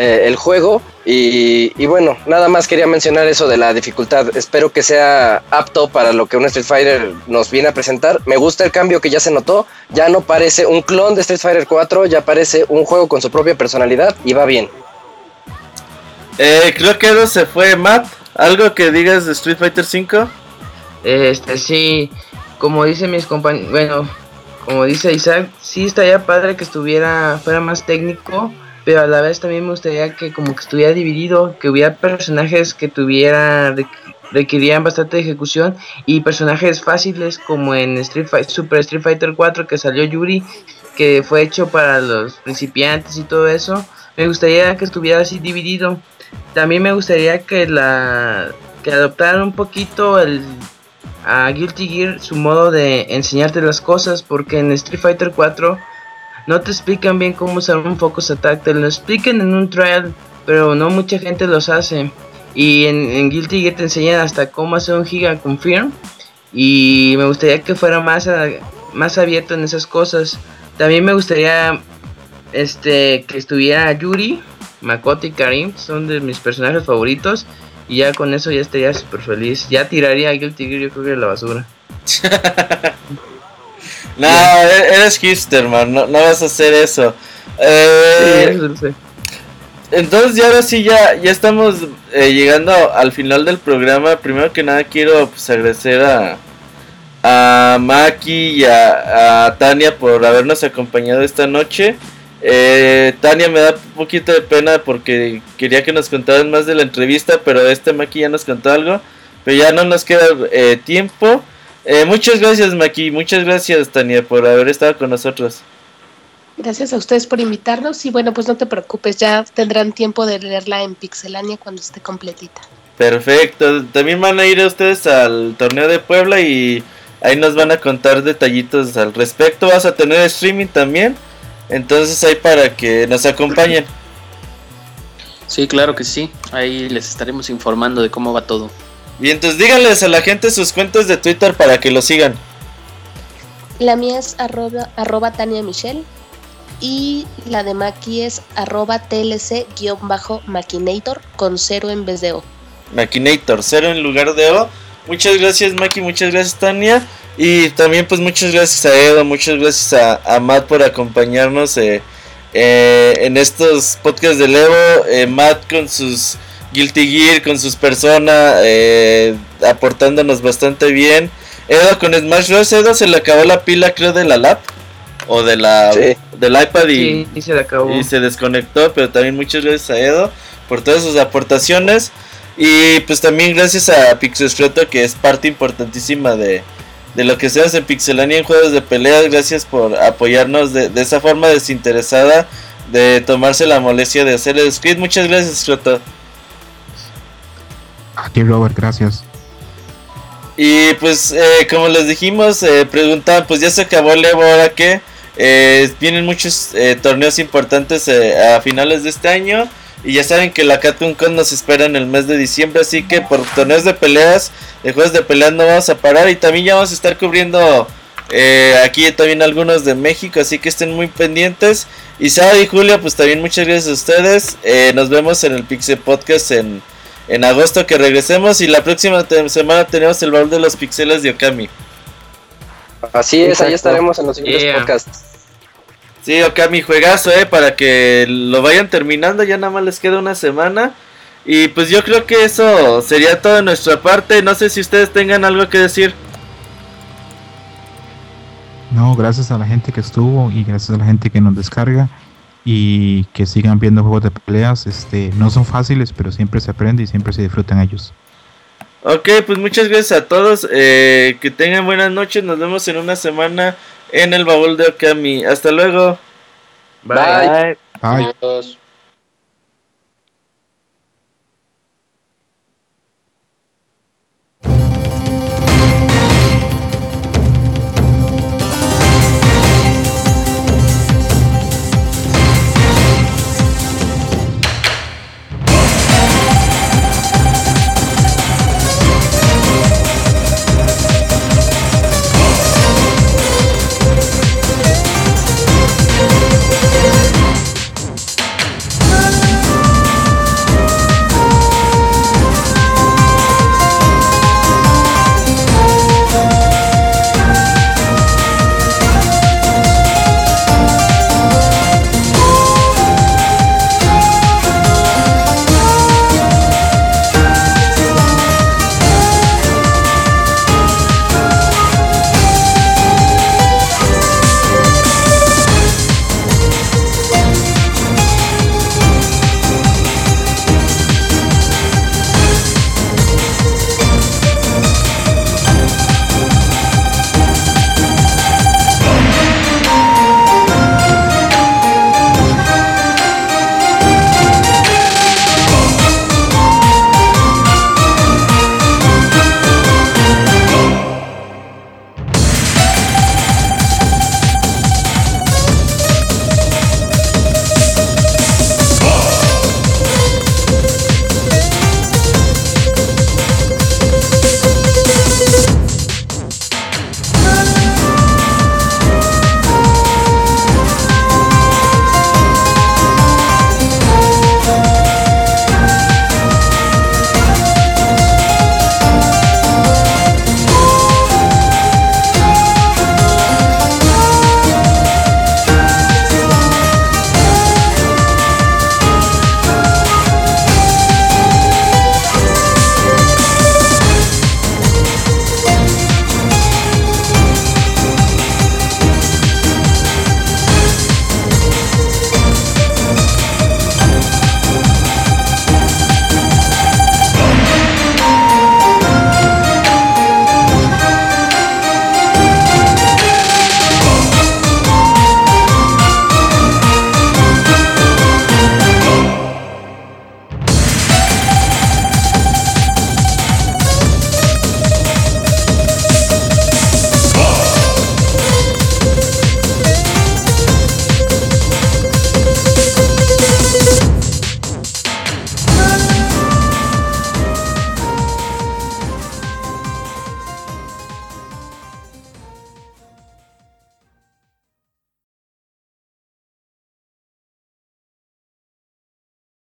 eh, el juego. Y, y, bueno, nada más quería mencionar eso de la dificultad. Espero que sea apto para lo que un Street Fighter nos viene a presentar. Me gusta el cambio que ya se notó. Ya no parece un clon de Street Fighter 4, ya parece un juego con su propia personalidad y va bien. Eh, creo que eso se fue, Matt. ¿Algo que digas de Street Fighter 5? Este, sí, como dicen mis compañeros, bueno, como dice Isaac, sí estaría padre que estuviera, fuera más técnico pero a la vez también me gustaría que como que estuviera dividido, que hubiera personajes que tuviera requerían bastante ejecución y personajes fáciles como en Street Fighter, Super Street Fighter 4 que salió Yuri, que fue hecho para los principiantes y todo eso. Me gustaría que estuviera así dividido. También me gustaría que la que adoptaran un poquito el a Guilty Gear su modo de enseñarte las cosas porque en Street Fighter 4 no te explican bien cómo usar un Focus Attack, te lo explican en un trial, pero no mucha gente los hace. Y en, Guilty Gear te enseñan hasta cómo hacer un Giga Confirm. Y me gustaría que fuera más, más abierto en esas cosas. También me gustaría este que estuviera Yuri, Makoto y Karim, son de mis personajes favoritos. Y ya con eso ya estaría súper feliz. Ya tiraría a Guilty Gear, yo creo que a la basura. <laughs> No, e-, eres hipster, man. No, no, vas a hacer eso. Eh, sí, Entonces, ya ahora sí, ya, ya estamos eh, llegando al final del programa. Primero que nada, quiero pues, agradecer a, a Maki y a, Tania por habernos acompañado esta noche. Eh, Tania me da un poquito de pena porque quería que nos contaran más de la entrevista, pero este Maki ya nos contó algo. Pero ya no nos queda eh, tiempo. Eh, muchas gracias, Maki. Muchas gracias, Tania, por haber estado con nosotros. Gracias a ustedes por invitarnos y bueno, pues no te preocupes, ya tendrán tiempo de leerla en Pixelania cuando esté completita. Perfecto. También van a ir ustedes al torneo de Puebla y ahí nos van a contar detallitos al respecto. Vas a tener streaming también. Entonces ahí para que nos acompañen. Sí, claro que sí. Ahí les estaremos informando de cómo va todo. Bien, entonces díganles a la gente sus cuentas de Twitter para que lo sigan. La mía es arroba, arroba Tania Michelle y la de Maki es arroba TLC-Maquinator con cero en vez de O. Maquinator, cero en lugar de O. Muchas gracias Maki, muchas gracias Tania. Y también pues muchas gracias a Edo, muchas gracias a, a Matt por acompañarnos eh, eh, en estos podcasts de Evo. Eh, Matt con sus Guilty Gear, con sus personas, eh, aportándonos bastante bien. Edo con Smash Bros. Edo se le acabó la pila creo de la lap o de la Sí. del iPad y, Sí, y se le acabó. y se desconectó, pero también muchas gracias a Edo por todas sus aportaciones y pues también gracias a Pixelstrato que es parte importantísima de, de lo que se hace en Pixelania en juegos de peleas, gracias por apoyarnos de, de esa forma desinteresada de tomarse la molestia de hacer el script. Muchas gracias, Strato. A ti, Robert, gracias. Y pues eh, como les dijimos, eh, preguntaban, pues ya se acabó el Evo, ahora que vienen muchos eh, torneos importantes eh, a finales de este año. Y ya saben que la Capcom Con nos espera en el mes de diciembre, así que por torneos de peleas, de juegos de peleas no vamos a parar. Y también ya vamos a estar cubriendo eh, aquí también algunos de México, así que estén muy pendientes. Y Sara y Julia, pues también muchas gracias a ustedes. Eh, nos vemos en el Pixel Podcast en, en agosto que regresemos. Y la próxima te- semana tenemos el baúl de los pixeles de Okami. Así es, ahí Exacto. estaremos en los siguientes Yeah. podcasts. Sí, Okami, juegazo, eh, para que lo vayan terminando. Ya nada más les queda una semana. Y pues yo creo que eso sería todo de nuestra parte. No sé si ustedes tengan algo que decir. No, gracias a la gente que estuvo y gracias a la gente que nos descarga y que sigan viendo juegos de peleas. Este, no son fáciles, pero siempre se aprende y siempre se disfrutan ellos. Ok, pues muchas gracias a todos. eh, que tengan buenas noches. Nos vemos en una semana en el baúl de Okami. Hasta luego. Bye. Bye. Adiós.